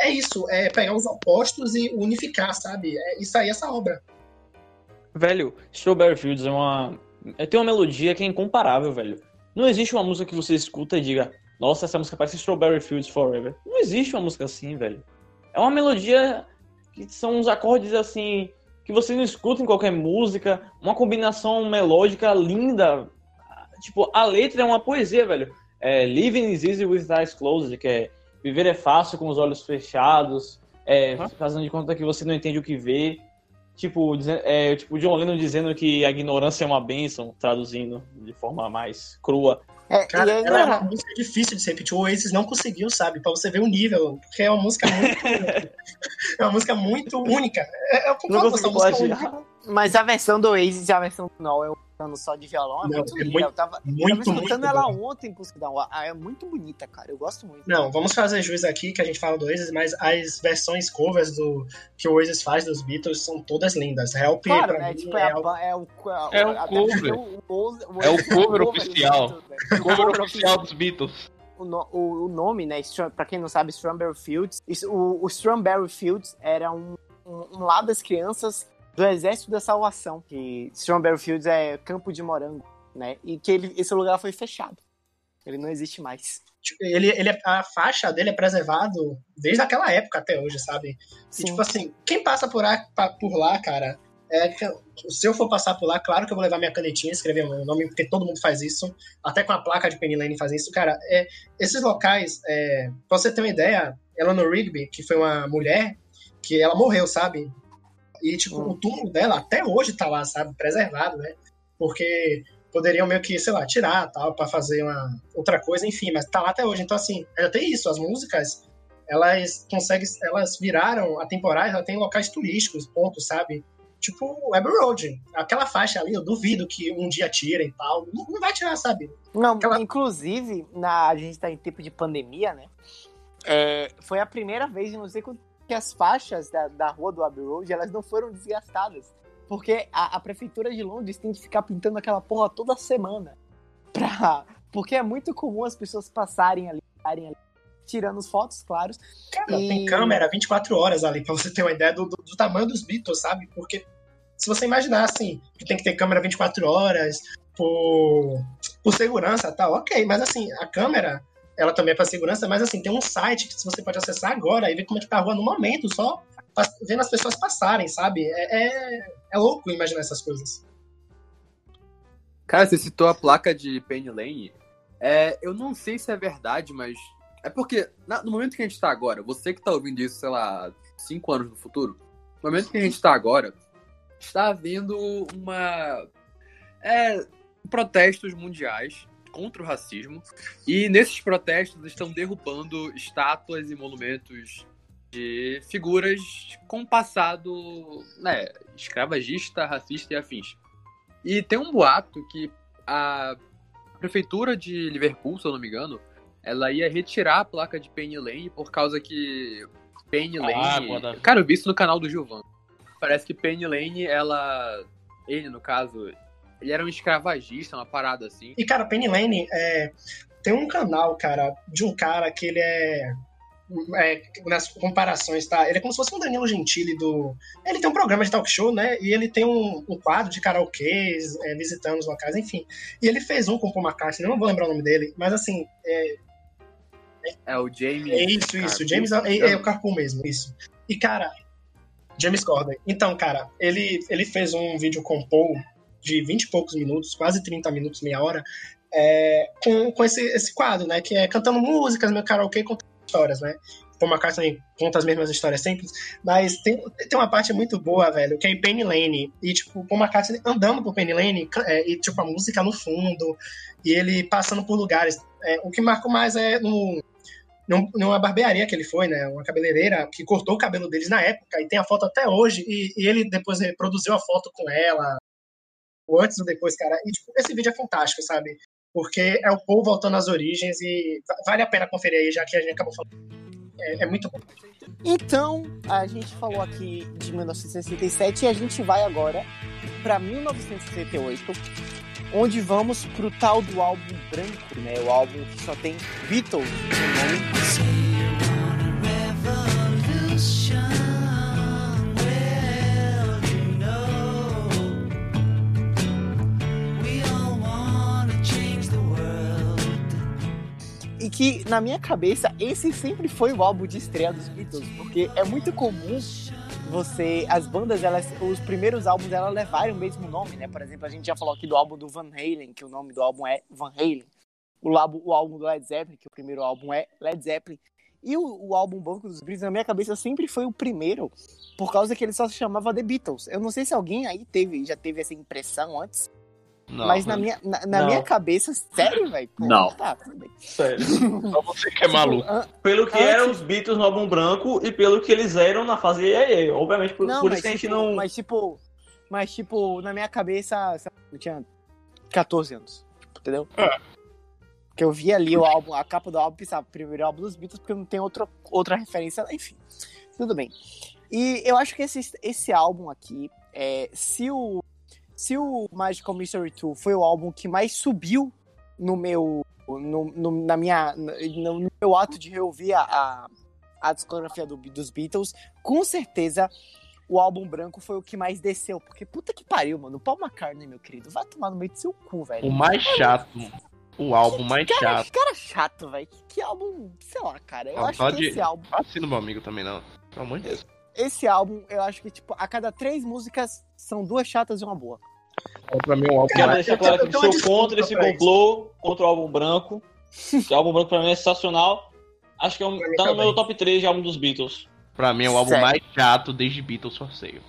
É isso, é pegar os opostos e unificar, sabe? É isso aí, essa obra. Velho, Strawberry Fields é uma. é- Tem uma melodia que é incomparável, velho. Não existe uma música que você escuta e diga, nossa, essa música parece Strawberry Fields Forever. Não existe uma música assim, velho. É uma melodia que são uns acordes assim que você não escuta em qualquer música, uma combinação melódica linda. Tipo, a letra é uma poesia, velho. É, Living is easy with eyes closed, que é viver é fácil com os olhos fechados, é, fazendo de conta que você não entende o que vê. Tipo, é, tipo, John Lennon dizendo que a ignorância é uma bênção, traduzindo de forma mais crua. É, Cara, é ela é uma música difícil de se repetir. O Oasis não conseguiu, sabe? Pra você ver o nível. Porque é uma música muito. é uma música muito única. É, eu concordo com essa música única. Mas a versão do Oasis e a versão do Noel cantando só de violão é Não, muito é linda. eu tava, Muito, tava escutando muito. ela bom. ontem, por sinal. Ah, É muito bonita, cara. Eu gosto muito. Não, vamos fazer jus aqui que a gente fala do Oasis, mas as versões covers do que o Oasis faz dos Beatles são todas lindas. Help Claro, pra né? mim, Tipo, é, é a ba- é o, É o até cover. porque o- o- É o cover oficial. Beatles, né? O cover oficial dos Beatles. o, no- o- o nome, né? Pra quem não sabe, Strawberry Fields. isso- o, o Strawberry Fields era um, um, um lado das crianças do Exército da Salvação. Que Strawberry Fields é campo de morango, né? E que ele, esse lugar foi fechado. Ele não existe mais. tipo, ele, ele a faixa dele é preservado desde aquela época até hoje, sabe? E, Sim. tipo assim, quem passa por, lá- pa- por lá, cara, é se eu for passar por lá, claro que eu vou levar minha canetinha, escrever meu nome, porque todo mundo faz isso, até com a placa de Penny Lane faz isso, cara. É, esses locais, é, pra você ter uma ideia, Eleanor Rigby, que foi uma mulher, que ela morreu, sabe? E, tipo, Hum. o túmulo dela até hoje tá lá, sabe? Preservado, né? Porque poderiam meio que, sei lá, tirar tal, pra fazer uma outra coisa, enfim, mas tá lá até hoje. Então, assim, ainda tem isso, as músicas, elas conseguem, elas viraram atemporais, ela tem locais turísticos, ponto, sabe? Tipo o Abbey Road, aquela faixa ali, eu duvido que um dia tirem e tal. Não, não vai tirar, sabe? Não, Aquela- inclusive, na, a gente tá em tempo de pandemia, né? É, foi a primeira vez, não sei quando, que as faixas da, da rua do Abbey Road, elas não foram desgastadas. Porque a, a prefeitura de Londres tem que ficar pintando aquela porra toda semana. Pra, porque é muito comum as pessoas passarem ali, estarem ali tirando as fotos, claro. Cara, E- tem câmera 24 horas ali, pra você ter uma ideia do, do, do tamanho dos Beatles, sabe? Porque se você imaginar assim, que tem que ter câmera 24 horas por, por segurança e tal, ok, mas assim, a câmera, ela também é pra segurança, mas assim, tem um site que você pode acessar agora e ver como é que tá a rua no momento, só vendo as pessoas passarem, sabe? É, é, é louco imaginar essas coisas. Cara, você citou a placa de Penny Lane. É, eu não sei se é verdade, mas. É porque, na- no momento que a gente tá agora, você que tá ouvindo isso, sei lá, cinco anos no futuro, no momento que a gente tá agora, está havendo uma. É, protestos mundiais contra o racismo. E nesses protestos estão derrubando estátuas e monumentos de figuras com passado né, escravagista, racista e afins. E tem um boato que a prefeitura de Liverpool, se eu não me engano, ela ia retirar a placa de Penny Lane por causa que Penny Lane. Cara, eu vi isso no canal do Gilvan. Parece que Penny Lane, ela. Ele, no caso, ele era um escravagista, uma parada assim. E, cara, Penny Lane é, tem um canal, cara, de um cara que ele é, é, Nas comparações, tá? Ele é como se fosse um Danilo Gentili do. Ele tem um programa de talk show, né? E ele tem um, um quadro de karaokês, é, visitando os locais, enfim. E ele fez um com o Paul McCartney, eu não vou lembrar o nome dele, mas assim, é, É o Jamie. é isso, isso. Carpool, James é, é o Carpool mesmo, isso. E, cara, James Corden. Então, cara, ele, ele fez um vídeo com o Paul de 20 e poucos minutos, quase 30 minutos, meia hora, é, com, com esse, esse quadro, né? Que é cantando músicas, meu karaokê, contando histórias, né? Paul McCartney conta as mesmas histórias sempre, mas tem, tem uma parte muito boa, velho, que é em Penny Lane, e, tipo, Paul McCartney andando por Penny Lane, é, e, tipo, a música no fundo, e ele passando por lugares. É, o que marcou mais é no, num- numa barbearia que ele foi, né? Uma cabeleireira que cortou o cabelo deles na época e tem a foto até hoje. E, e ele depois reproduziu a foto com ela, o antes ou depois, cara. E tipo, esse vídeo é fantástico, sabe? Porque é o Paul voltando às origens e va- vale a pena conferir aí, já que a gente acabou falando. É, é muito bom. Então, a gente falou aqui de 1967 e a gente vai agora para 1968, onde vamos pro tal do álbum branco, né? O álbum que só tem Beatles no nome. Que, na minha cabeça, esse sempre foi o álbum de estreia dos Beatles, porque é muito comum você, as bandas, elas, os primeiros álbuns, elas levarem o mesmo nome, né? Por exemplo, a gente já falou aqui do álbum do Van Halen, que o nome do álbum é Van Halen. O álbum, o álbum do Led Zeppelin, que o primeiro álbum é Led Zeppelin. E o, o álbum Banco dos Beatles, na minha cabeça, sempre foi o primeiro, por causa que ele só se chamava The Beatles. Eu não sei se alguém aí teve, já teve essa impressão antes, Não, mas na minha, na, na Não. minha cabeça, sério, velho? Não. Tá, tudo bem. Sério. Só você que é maluco. An- Pelo que Antes- eram os Beatles no álbum branco e pelo que eles eram na fase EE. Obviamente, por, Não, por isso que a gente tipo, não. mas tipo, mas tipo, na minha cabeça, eu tinha 14 anos, tipo, entendeu? Porque eu vi ali o álbum, a capa do álbum, pensava, primeiro álbum dos Beatles, porque não tem outra, outra referência, enfim. Tudo bem. E eu acho que esse, esse álbum aqui, é, se o se o Magical Mystery Tour foi o álbum que mais subiu no meu no, no- na minha no, no meu ato de reouvir a, a, a discografia do- dos Beatles, com certeza o álbum branco foi o que mais desceu. Porque puta que pariu, mano. O Paul McCartney, meu querido, vai tomar no meio do seu cu, velho. O mais chato, o álbum mais Cara, chato. cara chato, velho. Que, que álbum, sei lá, cara. Eu acho que de- esse álbum, Assim no meu amigo também, não. Pelo amor de Deus. Esse álbum, eu acho que, tipo, a cada três músicas são duas chatas e uma boa. Pra mim, um álbum Quero Cara, deixar eu claro que eu sou contra esse complô contra o álbum branco. O álbum branco pra mim é sensacional. Acho que é um, tá no meu top 3 de álbum dos Beatles. Pra mim, é o álbum Sério? mais chato desde Beatles for Sale.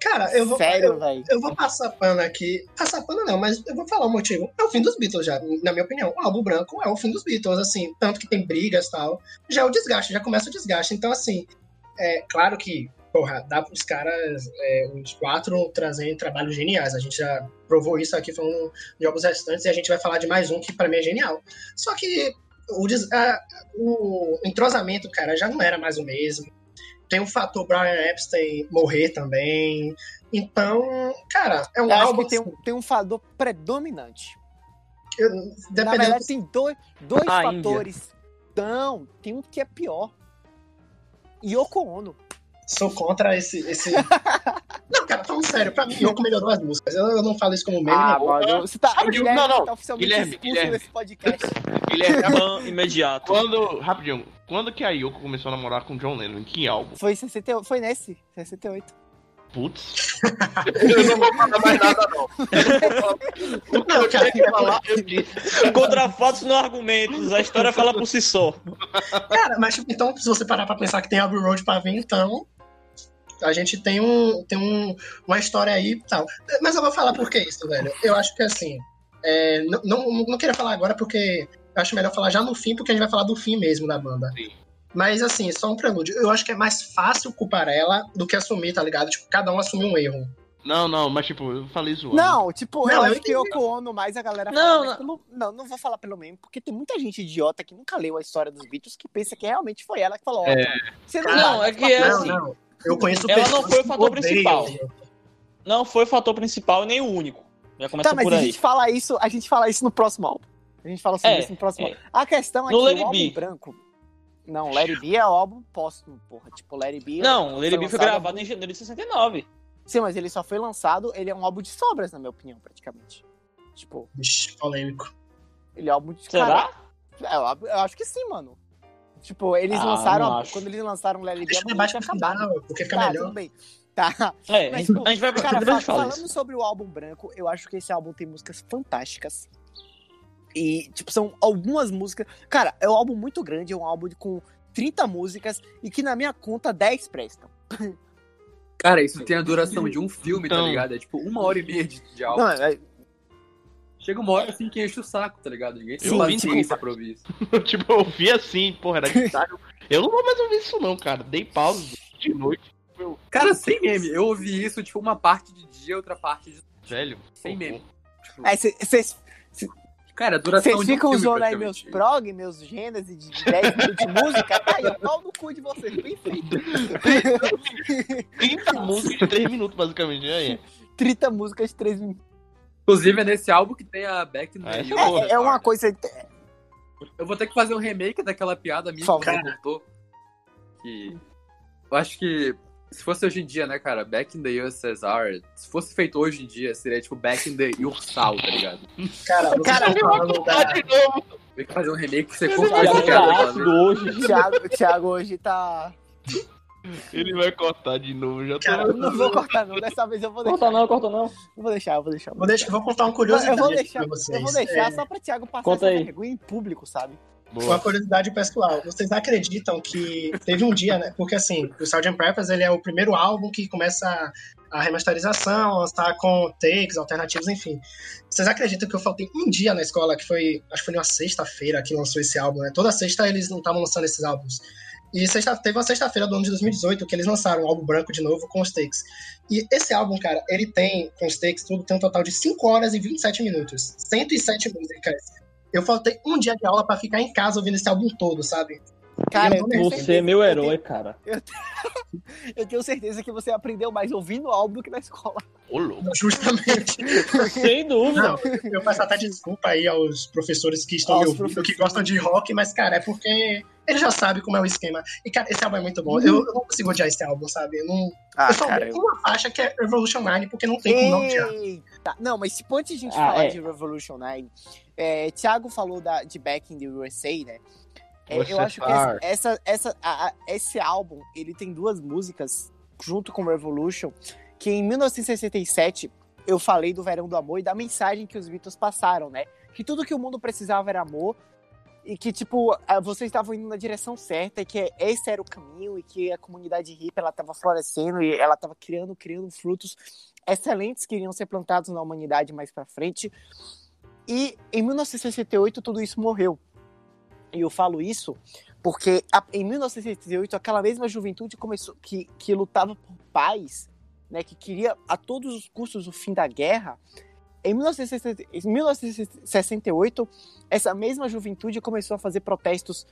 Cara, eu vou. Sério, eu, velho. eu vou passar pano aqui. Passar pano não, mas eu vou falar o motivo. É o fim dos Beatles já, na minha opinião. O álbum branco é o fim dos Beatles, assim. Tanto que tem brigas e tal. Já é o desgaste, já começa o desgaste. Então, assim, é claro que, porra, dá pros caras, é, os quatro, trazerem trabalhos geniais. A gente já provou isso aqui falando de álbuns restantes e a gente vai falar de mais um que pra mim é genial. Só que o, a- o entrosamento, cara, já não era mais o mesmo. Tem o fator Brian Epstein morrer também. Então, cara, é um Eu acho álbum que tem um, tem um fator predominante. eu- Na verdade, tem dois, dois A fatores. Não, tem um que é pior. Yoko Ono. sou contra esse esse Não, cara, falando sério, pra mim Yoko melhorou as músicas. Eu, eu não falo isso como meme, Ah, mano, você tá, Não, Guilherme, não, não. tá oficialmente Guilherme, expulso Guilherme. desse podcast. Guilherme, Fã imediato. quando. Rapidinho, quando que a Yoko começou a namorar com o John Lennon? Em que álbum? Foi, 68, foi nesse, 68. Putz. eu não vou falar mais nada, não. O que eu tinha que falar, eu disse. Contra fatos não argumentos. A história fala por si só. Cara, mas tipo, então, se você parar pra pensar que tem Abbey Road pra vir, então. A gente tem, um, tem um, uma história aí e tal. Mas eu vou falar por que isso, velho. Eu acho que assim. é, não, não, não queria falar agora porque eu acho melhor falar já no fim, porque a gente vai falar do fim mesmo da banda. Sim. Mas assim, só um prelúdio. Eu acho que é mais fácil culpar ela do que assumir, tá ligado? Tipo, cada um assumir um erro. Não, não, mas tipo, eu falei zoando. Não, tipo, eu Não, eu acho que. Yoko Ono mais a galera Não, não. como- não, não vou falar pelo meme, porque tem muita gente idiota que nunca leu a história dos Beatles que pensa que realmente foi ela que falou, ó, É. você não, Não, vai, é que é assim. não. Eu conheço Ela não foi o fator principal. Não foi o fator principal nem o único. Já começa Tá, mas por a aí. gente fala isso, a gente fala isso no próximo álbum. A gente fala sobre É, isso no próximo é. álbum. A questão é No que o álbum Be. branco. Não, It Be é o álbum póstumo, porra. Tipo, It Be. Não, o Lady B foi gravado em janeiro de 69. Sim, mas ele só foi lançado, ele é um álbum de sobras, na minha opinião, praticamente. Tipo, Vixe, polêmico. ele é um álbum de. Será? Cara, é, eu, eu acho que sim, mano. Tipo, eles Ah, lançaram. a- quando eles lançaram It Be, Deixa a o banda final, porque fica Tá, melhor. tudo bem. Tá. É, Mas, a gente vai Cara, depois a gente fa- fala falando isso. sobre o álbum branco, eu acho que esse álbum tem músicas fantásticas. E, tipo, são algumas músicas. Cara, é um álbum muito grande, é um álbum com 30 músicas e que na minha conta 10 prestam. Cara, isso tem a duração de um filme, tá Então. ligado? É tipo uma hora e meia de, de álbum. Não, é- Chega uma hora assim que enche o saco, tá ligado? Ninguém tem paciência pra ouvir isso. tipo, eu vi assim, porra, era guitarra. eu não vou mais ouvir isso, não, cara. Dei pausa de noite, Cara, sem meme. Eu ouvi isso, tipo, uma parte de dia, outra parte de. velho. Sem meme. Tipo, é, cê- cês- cê- Cara, a duração Vocês um ficam usando aí meus prog, meus gênesis de 10 minutos de música, tá aí, ó, pau no cu de vocês, bem feito. 30 músicas de 3 minutos, basicamente. Aí. 30 músicas de 3 minutos. Inclusive, é nesse álbum que tem a Back in the é boa. É, é uma coisa. Eu vou ter que fazer um remake daquela piada minha Por que você contou. Que eu acho que se fosse hoje em dia, né, cara? Back in the USSR, se fosse feito hoje em dia, seria tipo Back in the Ursal, tá ligado? Cara, Cara, falando da... de novo. Tem que fazer um remake que você Thiago essa tá menos. hoje. O Thiago, o Thiago hoje tá. Ele vai cortar de novo, já tô. Cara, não vou cortar, não. Dessa vez eu vou deixar. Corta não, corta não. Eu vou deixar, eu vou deixar. Vou, deixar, vou contar uma curiosidade Eu vou deixar, pra vocês. eu vou deixar É, só pra Thiago passar Conta essa aí. vergonha em público, sabe? Uma Boa. curiosidade pessoal, vocês acreditam que teve um dia, né? Porque assim, o Sgt. Pepper's ele é o primeiro álbum que começa a remasterização, lançar com takes, alternativos, enfim. Vocês acreditam que eu faltei um dia na escola, que foi, acho que foi numa sexta-feira que lançou esse álbum, né? Toda sexta eles não estavam lançando esses álbuns. E sexta, teve uma sexta-feira do ano de 2018 que eles lançaram um álbum branco de novo com os takes. E esse álbum, cara, ele tem, com os takes, tudo, tem um total de 5 horas e 27 minutos. 107 músicas. Eu faltei um dia de aula pra ficar em casa ouvindo esse álbum todo, sabe? Cara, Eu eu tenho Você é meu eu herói, cara. Eu tenho certeza que você aprendeu mais ouvindo o álbum do que na escola. Ô, louco. Justamente. Sem dúvida. Não, eu peço até desculpa aí aos professores que estão Aos me ouvindo, que gostam de rock, mas, cara, é porque ele já sabe como é o esquema. E, cara, esse álbum é muito bom. Eu, eu não consigo odiar esse álbum, sabe? Eu, não, Ah, eu só odeio uma faixa que é Revolution 9, porque não tem como não odiar. Eita. Não, mas tipo, antes de a gente Ah, falar é. de Revolution 9, é, Thiago falou da, de Back in the USA, né? É, eu acho que essa, essa, a- a- esse álbum, ele tem duas músicas junto com Revolution, que em 1967 eu falei do Verão do Amor e da mensagem que os Beatles passaram, né? Que tudo que o mundo precisava era amor e que, tipo, ah, vocês estavam indo na direção certa e que esse era o caminho e que a comunidade hippie, ela tava florescendo e ela tava criando, criando frutos excelentes que iriam ser plantados na humanidade mais pra frente. E em 1968 tudo isso morreu. E eu falo isso porque em 1968 aquela mesma juventude começou que, que lutava por paz, né, que queria a todos os custos o fim da guerra. Em 1960 em 1968 essa mesma juventude começou a fazer protestos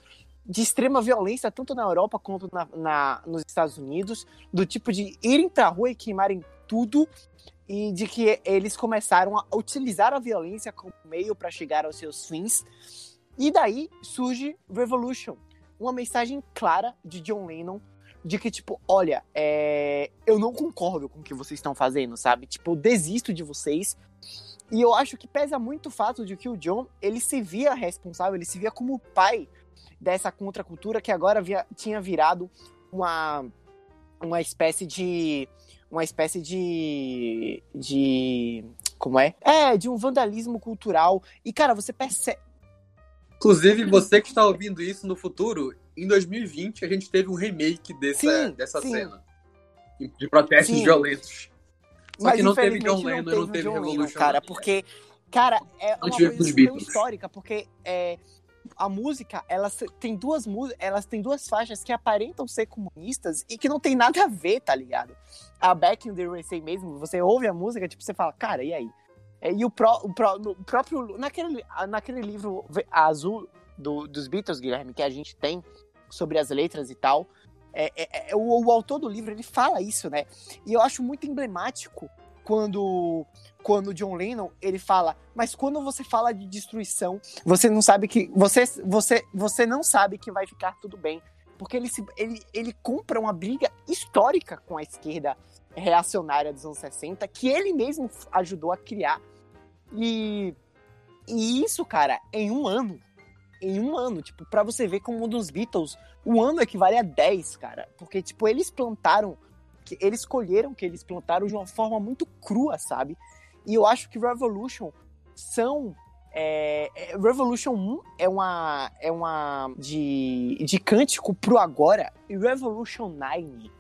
de extrema violência tanto na Europa quanto na, na- nos Estados Unidos, do tipo de irem pra rua e queimarem tudo e de que eles começaram a utilizar a violência como meio para chegar aos seus fins. E daí surge Revolution, uma mensagem clara de John Lennon de que, tipo, olha, é, eu não concordo com o que vocês estão fazendo, sabe? Tipo, eu desisto de vocês. E eu acho que pesa muito o fato de que o John, ele se via responsável, ele se via como pai dessa contracultura que agora via- tinha virado uma, uma espécie de uma espécie de de como é? É, de um vandalismo cultural. E cara, você percebe Inclusive, você que está ouvindo isso no futuro, em 2020 a gente teve um remake dessa, Sim, dessa sim. cena. De protestos Sim. violentos. Só Mas que não teve John Lennon, teve não teve John Lennon, cara, porque cara, é uma coisa tão histórica, porque é, a música, elas tem duas elas têm duas faixas que aparentam ser comunistas e que não tem nada a ver, tá ligado? A Back in the USA mesmo, você ouve a música, tipo, você fala, cara, e aí? É, e o, pró, o, pró- próprio naquele, naquele livro azul do- dos Beatles, Guilherme, que a gente tem sobre as letras e tal, é, é- é- o, o autor do livro ele fala isso, né? E eu acho muito emblemático quando quando John Lennon ele fala, mas quando você fala de destruição, você não sabe que você você você não sabe que vai ficar tudo bem, porque ele se, ele ele compra uma briga histórica com a esquerda reacionária dos anos 60 que ele mesmo ajudou a criar. E e isso, cara, em um ano, em um ano, tipo, pra você ver como um dos Beatles, um ano equivale a 10, cara, porque tipo eles plantaram que eles escolheram que eles plantaram de uma forma muito crua, sabe? E eu acho que Revolution são. é, é, Revolution 1 é uma. é uma. de, de cântico pro agora. E Revolution 9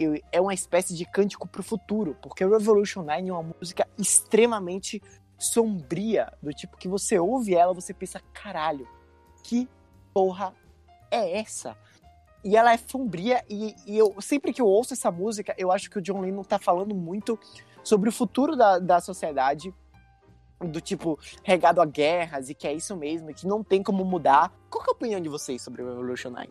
eu- é uma espécie de cântico pro futuro. Porque Revolution 9 é uma música extremamente sombria. Do tipo que você ouve ela, você pensa, caralho, que porra é essa? E ela é sombria, e, e eu sempre que eu ouço essa música, eu acho que o John Lennon tá falando muito sobre o futuro da, da sociedade do tipo regado a guerras e que é isso mesmo, e que não tem como mudar. Qual que é a opinião de vocês sobre o Revolution 9?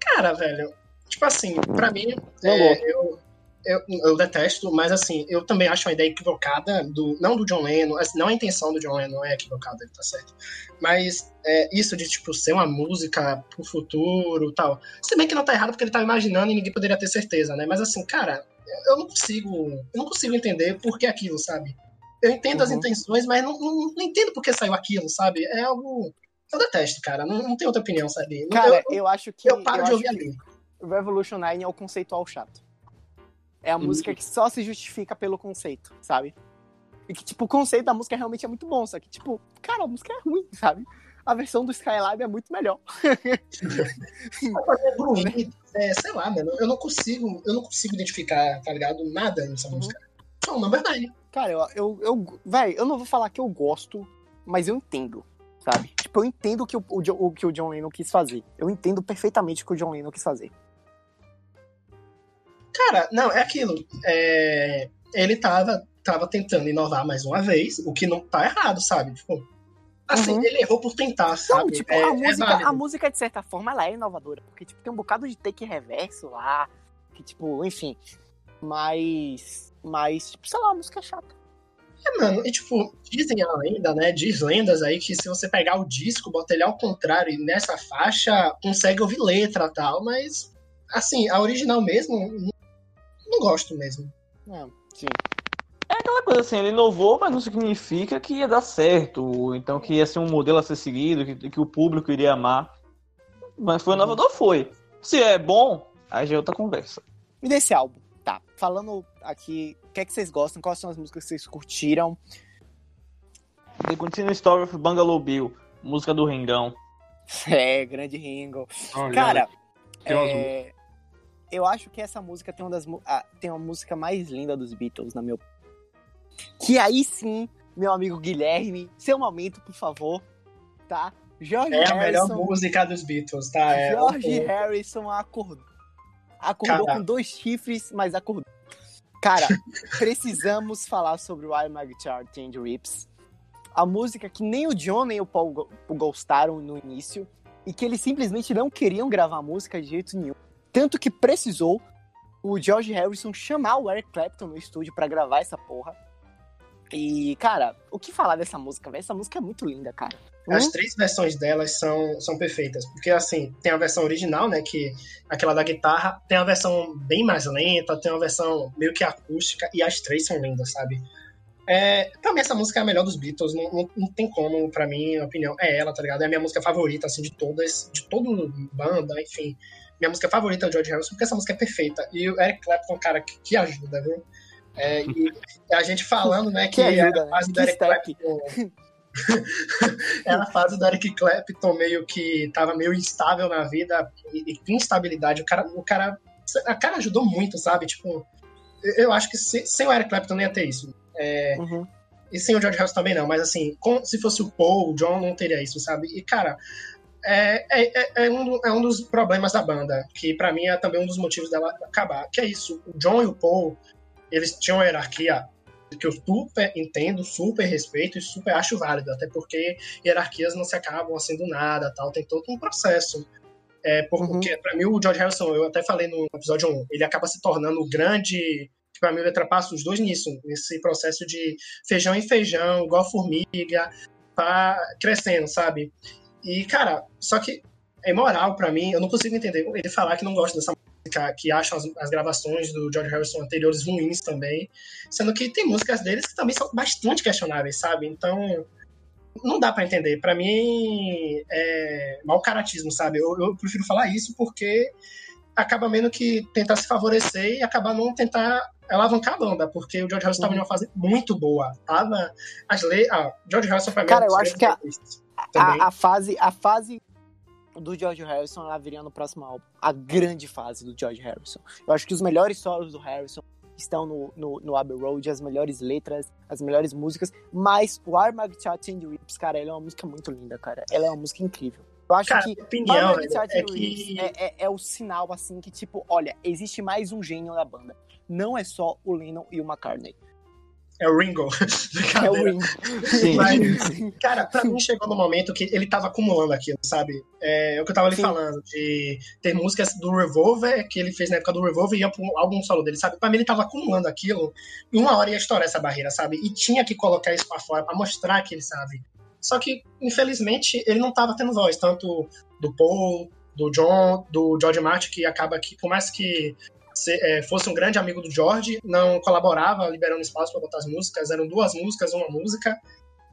Cara, velho, tipo assim, pra mim, é, eu, eu, eu detesto, mas assim, eu também acho uma ideia equivocada, do, não do John Lennon, assim, não a intenção do John Lennon é equivocada, ele tá certo. Mas é, isso de, tipo, ser uma música pro futuro tal. Se bem que não tá errado porque ele tá imaginando e ninguém poderia ter certeza, né? Mas assim, cara, eu não consigo. Eu não consigo entender por que aquilo, sabe? Eu entendo as Uhum. intenções, mas não, não, não entendo por que saiu aquilo, sabe? É algo. Eu detesto, cara. Não, não tenho outra opinião, sabe? Cara, eu, eu, acho que. eu paro eu de ouvir ali. Revolution 9 é o conceitual chato. É a música que só se justifica pelo conceito, sabe? E que, tipo, o conceito da música realmente é muito bom, só que, tipo, cara, a música é ruim, sabe? A versão do Skylab é muito melhor. é ruim, é, sei lá, mano. Eu não consigo, eu não consigo identificar, tá ligado? Nada nessa Uhum. música. Só o number nine. Cara, eu, eu, eu véi, eu não vou falar que eu gosto, mas eu entendo, sabe? Tipo, eu entendo o que o, o, o que o John Lennon quis fazer. Eu entendo perfeitamente o que o John Lennon quis fazer. Cara, não, é aquilo. É, ele tava, tava tentando inovar mais uma vez, o que não tá errado, sabe? Tipo, assim, Uhum. ele errou por tentar, Não, sabe? tipo, É- a, é música, válido. a música, de certa forma, ela é inovadora. Porque, tipo, tem um bocado de take reverso lá. Que, tipo, enfim. Mas. Mas, tipo, sei lá, a música é chata. É, mano, e tipo, dizem a lenda, né? Diz lendas aí que se você pegar o disco, botar ele ao contrário e nessa faixa, consegue ouvir letra e tal, mas assim, a original mesmo, não, não gosto mesmo. É, sim. É aquela coisa assim, ele inovou, mas não significa que ia dar certo, então que ia ser um modelo a ser seguido, que, que o público iria amar. Mas foi inovador, foi. Se é bom, aí já é outra conversa. E desse álbum, tá? Falando aqui, o que é que vocês gostam? Quais são as músicas que vocês curtiram? The Continuing Story of Bungalow Bill, música do Ringão. É, grande Ringo. Olha, Cara, tem umas é, eu acho que essa música tem uma das ah, tem uma música mais linda dos Beatles, na meu. Que aí sim, meu amigo Guilherme, seu momento, por favor, tá? George É a melhor Harrison, música dos Beatles, tá? É, George o- Harrison acordou. Acordou Cara. com dois chifres, mas acordou. Cara, precisamos falar sobre o I My Guitar and Rips. A música que nem o John nem o Paul go- gostaram no início. E que eles simplesmente não queriam gravar a música de jeito nenhum. Tanto que precisou o George Harrison chamar o Eric Clapton no estúdio pra gravar essa porra. E, cara, o que falar dessa música, velho? Essa música é muito linda, cara. As Hum? três versões delas são, são perfeitas. Porque, assim, tem a versão original, né? Que aquela da guitarra. Tem a versão bem mais lenta, tem uma versão meio que acústica. E as três são lindas, sabe? É, pra mim, essa música é a melhor dos Beatles. Não, não, não tem como, pra mim, a opinião. É ela, tá ligado? É a minha música favorita, assim, de todas. De todo banda, enfim. Minha música favorita é o George Harrison, porque essa música é perfeita. E o Eric Clapton, cara, que, que ajuda, viu? É, e a gente falando, né, que, Que ajuda, a fase do Eric. Clapton era a fase do Eric Clapton meio que tava meio instável na vida e, e com instabilidade. O cara, o cara, a cara ajudou muito, sabe? Tipo, eu- eu acho que se- sem o Eric Clapton não ia ter isso. É, Uhum. e sem o George Harrison também não, mas assim, com- se fosse o Paul, o John não teria isso, sabe? E cara, é, é, é- é um, é um dos problemas da banda, que pra mim é também um dos motivos dela acabar. Que é isso, o John e o Paul, eles tinham uma hierarquia que eu super entendo, super respeito e super acho válido, até porque hierarquias não se acabam assim do nada, tal, tem todo um processo. É, Uhum. porque pra mim o George Harrison, eu até falei no episódio 1, ele acaba se tornando o grande pra mim ele ultrapassa os dois nisso, nesse processo de feijão em feijão, igual formiga, tá crescendo, sabe? E, cara, só que é moral pra mim, eu não consigo entender ele falar que não gosta dessa música, que acham as, as gravações do George Harrison anteriores ruins também, sendo que tem músicas deles que também são bastante questionáveis, sabe? Então, não dá pra entender. Pra mim, é mau caratismo, sabe? Eu, eu prefiro falar isso porque acaba menos que tentar se favorecer e acabar não tentar alavancar a banda, porque o George Harrison Uhum. numa fase muito boa. Tava as le... ah, George Harrison Cara, é um eu acho que a-. a, a fase a fase do George Harrison ela viria no próximo álbum. A grande fase do George Harrison. Eu acho que os melhores solos do Harrison estão no, no, no Abbey Road as melhores letras as melhores músicas mas o Armag Chat and Rips cara ela é uma música muito linda cara. Ela é uma música incrível. Eu acho Cara, que opinião é and Rips que é, é, é o sinal assim que tipo olha existe mais um gênio da banda. Não é só o Lennon e o McCartney É o Ringo. É o. Ringo. Sim. Mas, cara, pra mim chegou no momento que ele tava acumulando aquilo, sabe? É, o que eu tava ali Sim. falando, de ter músicas do Revolver, que ele fez na época do Revolver, e ia pro álbum solo dele, sabe? Pra mim ele tava acumulando aquilo, e uma hora ia estourar essa barreira, sabe? E tinha que colocar isso pra fora, pra mostrar que ele sabe. Só que, infelizmente, ele não tava tendo voz, tanto do Paul, do John, do George Martin, que acaba que, por mais que é, fosse um grande amigo do George, não colaborava liberando espaço pra botar as músicas, eram duas músicas, uma música.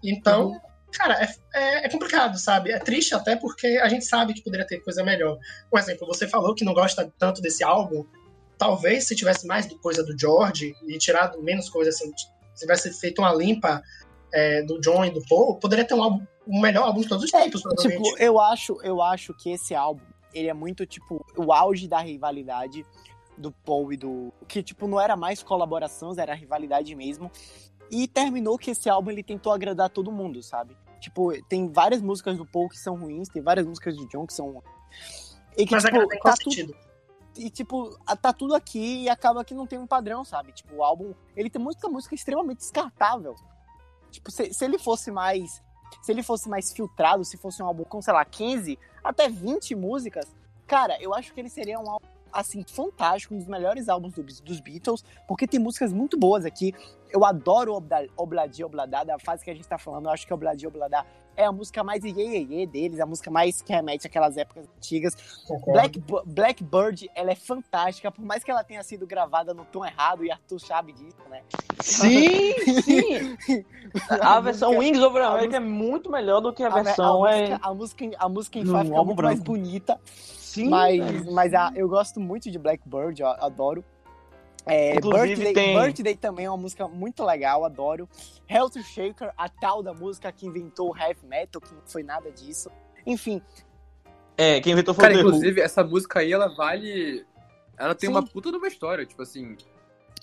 Então, cara, é, é- é complicado, sabe? É triste até porque a gente sabe que poderia ter coisa melhor. Por exemplo, você falou que não gosta tanto desse álbum. Talvez se tivesse mais coisa do George e tirado menos coisa assim, se tivesse feito uma limpa é, do John e do Paul, poderia ter um, álbum, um melhor álbum de todos os tempos, provavelmente. Tipo, eu acho, eu acho que esse álbum, ele é muito, tipo, o auge da rivalidade do Paul e do... Que, tipo, não era mais colaborações, era rivalidade mesmo. E terminou que esse álbum, ele tentou agradar todo mundo, sabe? Tipo, tem várias músicas do Paul que são ruins, tem várias músicas do John que são ruins. E que, Mas tipo, tá tudo e, tipo, tá tudo aqui e acaba que não tem um padrão, sabe? Tipo, o álbum, ele tem muita música extremamente descartável. Tipo, se, se ele fosse mais. Se ele fosse mais filtrado, se fosse um álbum com, sei lá, 15, até 20 músicas, cara, eu acho que ele seria um álbum, assim, fantástico, um dos melhores álbuns do- dos Beatles, porque tem músicas muito boas aqui. Eu adoro Obladi Obladá, da fase que a gente tá falando, eu acho que Obladi Obladá é a música mais iê, iê, iê deles, a música mais que remete àquelas épocas antigas. Black, Blackbird, ela é fantástica, por mais que ela tenha sido gravada no tom errado, e Arthur sabe disso, né? Sim, sim. A versão música- Wings Over a America é muito melhor do que a A, versão a, é. música, a música, em- a música em Fá fica muito mais branco. bonita, Sim, mas, mas a- eu gosto muito de Blackbird, eu adoro. É, Inclusive, Birthday, tem- Birthday também é uma música muito legal, adoro. Hell to Shaker, a tal da música que inventou o heavy metal, que não foi nada disso. Enfim, É, quem inventou foi Cara, o inclusive, essa música aí, ela vale. Ela tem Sim. uma puta de uma história, tipo assim.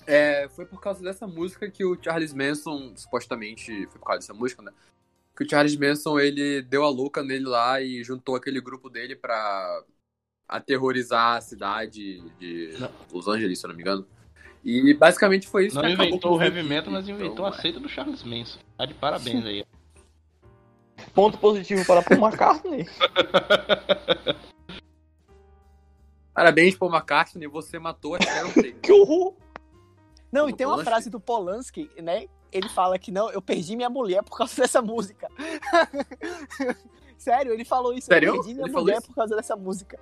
É, foi por causa dessa música que o Charles Manson, supostamente, foi por causa dessa música, né? Que o Charles Manson, ele deu a louca nele lá e juntou aquele grupo dele pra aterrorizar a cidade de Não. Los Angeles, se eu não me engano. E basicamente foi isso Não que acabou inventou com o heavy metal, mas então, inventou a é. seita do Charles Manson. Tá de parabéns aí. Ponto positivo para Paul McCartney. Parabéns, Paul McCartney, você matou a Sharon que horror! Não, Do e tem uma frase do Polanski, né? Ele fala que não, eu perdi minha mulher por causa dessa música. Sério, ele falou isso. Sério? Eu perdi minha Ele falou mulher por causa dessa música.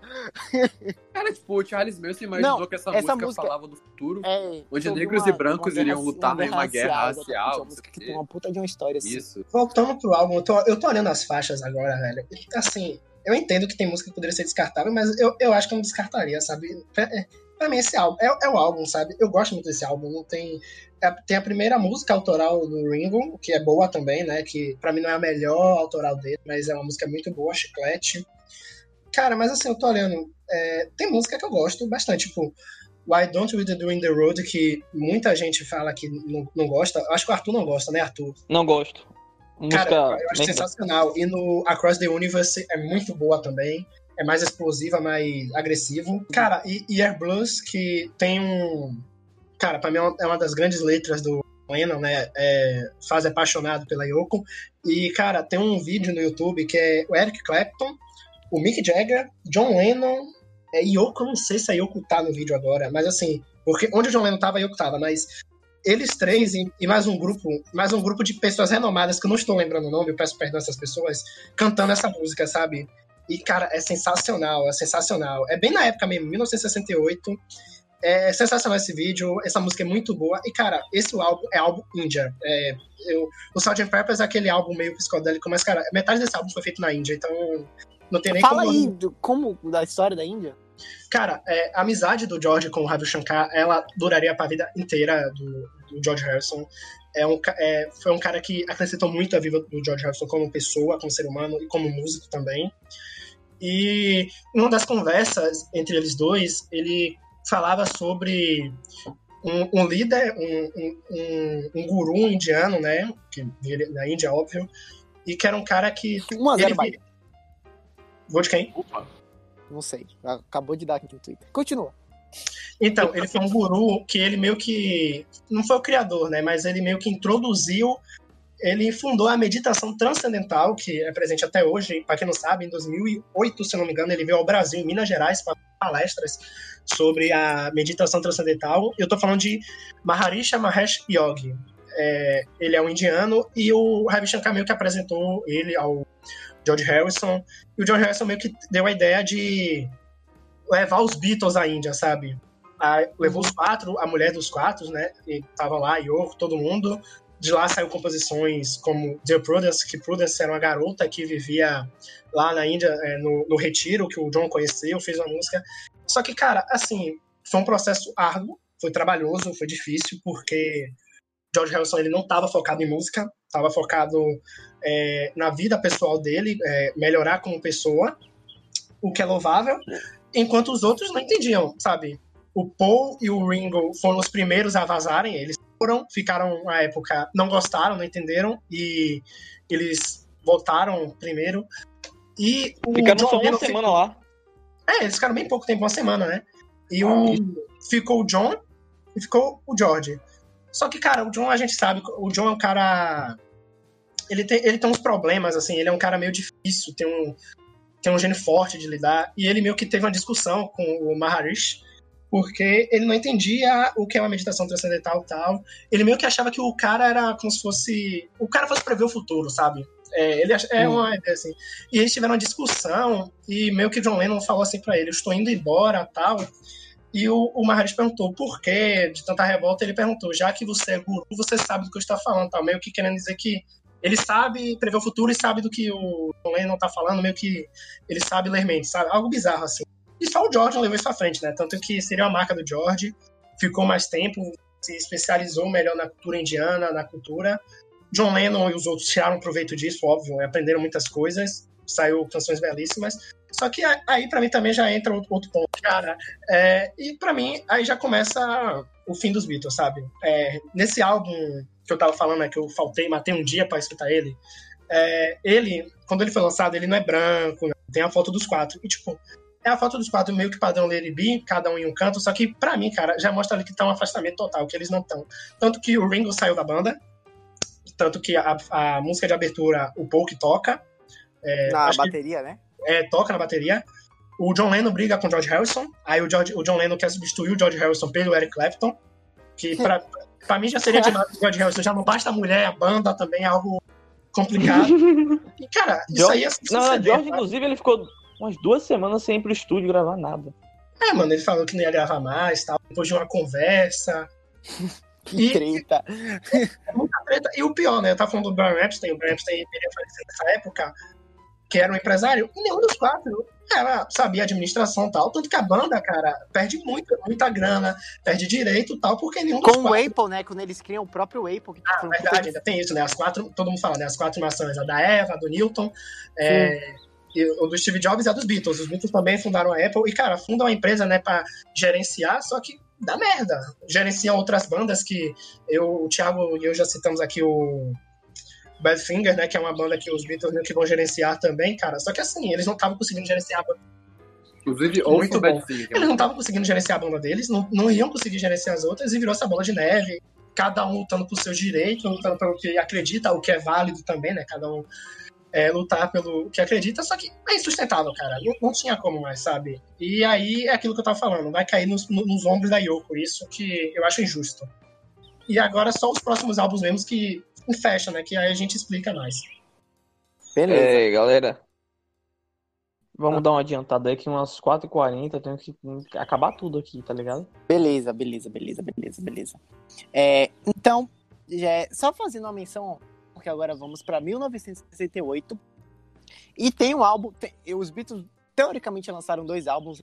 Cara, tipo, o Charles Manson imaginou Não, que essa, essa música, música- falava do futuro. É, Onde negros uma- e brancos iriam guerra- lutar em uma guerra racial, Uma música que tem uma puta de uma história assim. Isso. Voltando pro álbum, eu tô, eu tô olhando as faixas agora, velho. E, assim, eu entendo que tem música que poderia ser descartável, mas eu, eu acho que eu não descartaria, sabe? Pra, mim, esse álbum é, é o álbum, sabe? Eu gosto muito desse álbum. Não tem, é- tem a primeira música autoral do Ringo, que é boa também, né? Que pra mim não é a melhor autoral dele, mas é uma música muito boa, Chiclete. Cara, mas assim, eu tô olhando. é, tem música que eu gosto bastante, tipo. Why Don't We Do in the Road, que muita gente fala que não, não gosta. Acho que o Arthur não gosta, né, Arthur? Não gosto. Música. Cara, eu acho sensacional. E no Across the Universe é muito boa também. É mais explosiva, mais agressivo. Cara, e, e Air Blues, que tem um. Cara, pra mim é uma, é uma das grandes letras do Lennon, né? É, Faz apaixonado pela Yoko. E, cara, tem um vídeo no YouTube que é o Eric Clapton, o Mick Jagger, John Lennon. É Yoko, não sei se a Yoko tá no vídeo agora, mas assim, porque onde o John Lennon tava, a Yoko tava, mas eles três e, e mais um grupo, mais um grupo de pessoas renomadas que eu não estou lembrando o nome, eu peço perdão a essas pessoas, cantando essa música, sabe? E, cara, é sensacional, é sensacional. É bem na época mesmo, 1968. É sensacional esse vídeo, essa música é muito boa. E, cara, esse álbum é álbum Índia. É, eu, o Sgt. Pepper's é aquele álbum meio psicodélico, mas, cara, metade desse álbum foi feito na Índia, então não tem nem Fala como... aí, do- como da história da Índia? Cara, é, a amizade do George com o Ravi Shankar, ela duraria pra vida inteira do, do George Harrison. É um, é, foi um cara que acrescentou muito a vida do George Harrison como pessoa, como ser humano e como músico também. E uma das conversas entre eles dois, ele falava sobre um, um líder, um, um, um, guru indiano, né? Que viria da Índia, óbvio. E que era um cara que. 1x0 Ele, Bahia. Vou de quem? Opa. Não sei. Acabou de dar aqui no Twitter. Continua. Então, ele foi um guru que ele meio que. Não foi o criador, né? Mas ele meio que introduziu. Ele fundou a meditação transcendental, que é presente até hoje. Para quem não sabe, em 2008, se não me engano, ele veio ao Brasil, em Minas Gerais, para palestras sobre a meditação transcendental. Eu tô falando de Maharishi Mahesh Yogi. É, ele é um indiano e o Ravi Shankar meio que apresentou ele ao George Harrison. E o George Harrison meio que deu a ideia de levar os Beatles à Índia, sabe? A- levou os quatro, a mulher dos quatro, né? E tava lá, Yoko, todo mundo. De lá saiu composições como Dear Prudence, que Prudence era uma garota que vivia lá na Índia, é, no, no retiro, que o John conheceu, fez uma música. Só que, cara, assim, foi um processo árduo, foi trabalhoso, foi difícil, porque George Harrison ele não estava focado em música, estava focado é, na vida pessoal dele, é, melhorar como pessoa, o que é louvável, enquanto os outros não entendiam, sabe? O Paul e o Ringo foram os primeiros a vazarem, eles foram, ficaram na época, não gostaram, não entenderam, e eles voltaram primeiro. E o Ficaram John só uma Lennon semana lá. é, eles ficaram bem pouco tempo, uma semana, né? E o ficou o John e ficou o George. Só que, cara, o John a gente sabe, o John é um cara. Ele tem, ele tem uns problemas, assim, ele é um cara meio difícil, tem um, tem um gênio forte de lidar. E ele meio que teve uma discussão com o Maharishi, porque ele não entendia o que é uma meditação transcendental e tal. Ele meio que achava que o cara era como se fosse. O cara fosse prever o futuro, sabe? É, ele é uma ideia assim. E eles tiveram uma discussão e meio que John Lennon falou assim pra ele: Eu estou indo embora tal. E o, o Maharishi perguntou por que de tanta revolta. Ele perguntou: Já que você é guru, você sabe do que eu estou falando, tal. Meio que querendo dizer que ele sabe prever o futuro e sabe do que o John Lennon tá falando, meio que ele sabe ler mente, sabe? Algo bizarro assim. E só o George levou isso à frente, né? Tanto que seria uma marca do George, ficou mais tempo, se especializou melhor na cultura indiana, na cultura. John Lennon e os outros tiraram proveito disso, óbvio, aprenderam muitas coisas, saiu canções belíssimas. Só que a- aí pra mim também já entra outro, outro ponto, cara. É, e pra mim aí já começa o fim dos Beatles, sabe? É, nesse álbum que eu tava falando, né, que eu faltei, matei um dia pra escutar ele. é, ele, quando ele foi lançado, ele não é branco, né? tem a foto dos quatro. E tipo, é a foto dos quatro meio que padrão Lady B, cada um em um canto, só que pra mim, cara, já mostra ali que tá um afastamento total, que eles não estão. Tanto que o Ringo saiu da banda, tanto que a, a música de abertura, o Paul que toca, Na acho que- bateria, né? é, toca na bateria. O John Lennon briga com o George Harrison, aí o, George- o John Lennon quer substituir o George Harrison pelo Eric Clapton, que pra, pra mim já seria demais o George Harrison, já não basta a mulher, a banda também é algo complicado. E, cara, isso aí é Não, não, suceder, George, inclusive, ele ficou umas duas semanas sem ir pro estúdio gravar nada. É, mano, ele falou que não ia gravar mais, tal, depois de uma conversa. Que E- treta. muita treta. E o pior, né? Eu tava falando do Brian Epstein, o Brian Epstein iria falecer nessa época, que era um empresário, e nenhum dos quatro era, sabia administração e tal. Tanto que a banda, cara, perde muito, muita grana, perde direito e tal, porque nenhum dos Com o quatro. Apple, né? Quando eles criam o próprio Apple. Que Ah, verdade, ainda tem isso, né? As quatro, todo mundo fala, né? As quatro maçãs, a da Eva, a do Newton, é, o do Steve Jobs e a dos Beatles. Os Beatles também fundaram a Apple. E, cara, fundam uma empresa, né, pra gerenciar, só que dá merda. Gerenciam outras bandas que eu, o Thiago e eu já citamos aqui o Badfinger, né, que é uma banda que os Beatles que vão gerenciar também, cara. Só que assim, eles não estavam conseguindo gerenciar a banda. Inclusive, Muito bom. Badfinger. Eles não estavam conseguindo gerenciar a banda deles, não, não iam conseguir gerenciar as outras, e virou essa bola de neve. Cada um lutando por seus direitos, lutando pelo que acredita, o que é válido também, né? Cada um é, lutar pelo que acredita, só que é insustentável, cara. Não, não tinha como mais, sabe? E aí é aquilo que eu tava falando, vai cair nos, no- nos ombros da Yoko, isso que eu acho injusto. E agora só os próximos álbuns mesmo que fecha, né? Que aí a gente explica mais. Beleza. É, galera. Vamos dar uma adiantada aí que umas 4h40 eu tenho que acabar tudo aqui, tá ligado? Beleza, beleza, beleza, beleza, beleza. É, então, já é- só fazendo uma menção, porque agora vamos para 1968. E tem um álbum. tem- os Beatles teoricamente lançaram dois álbuns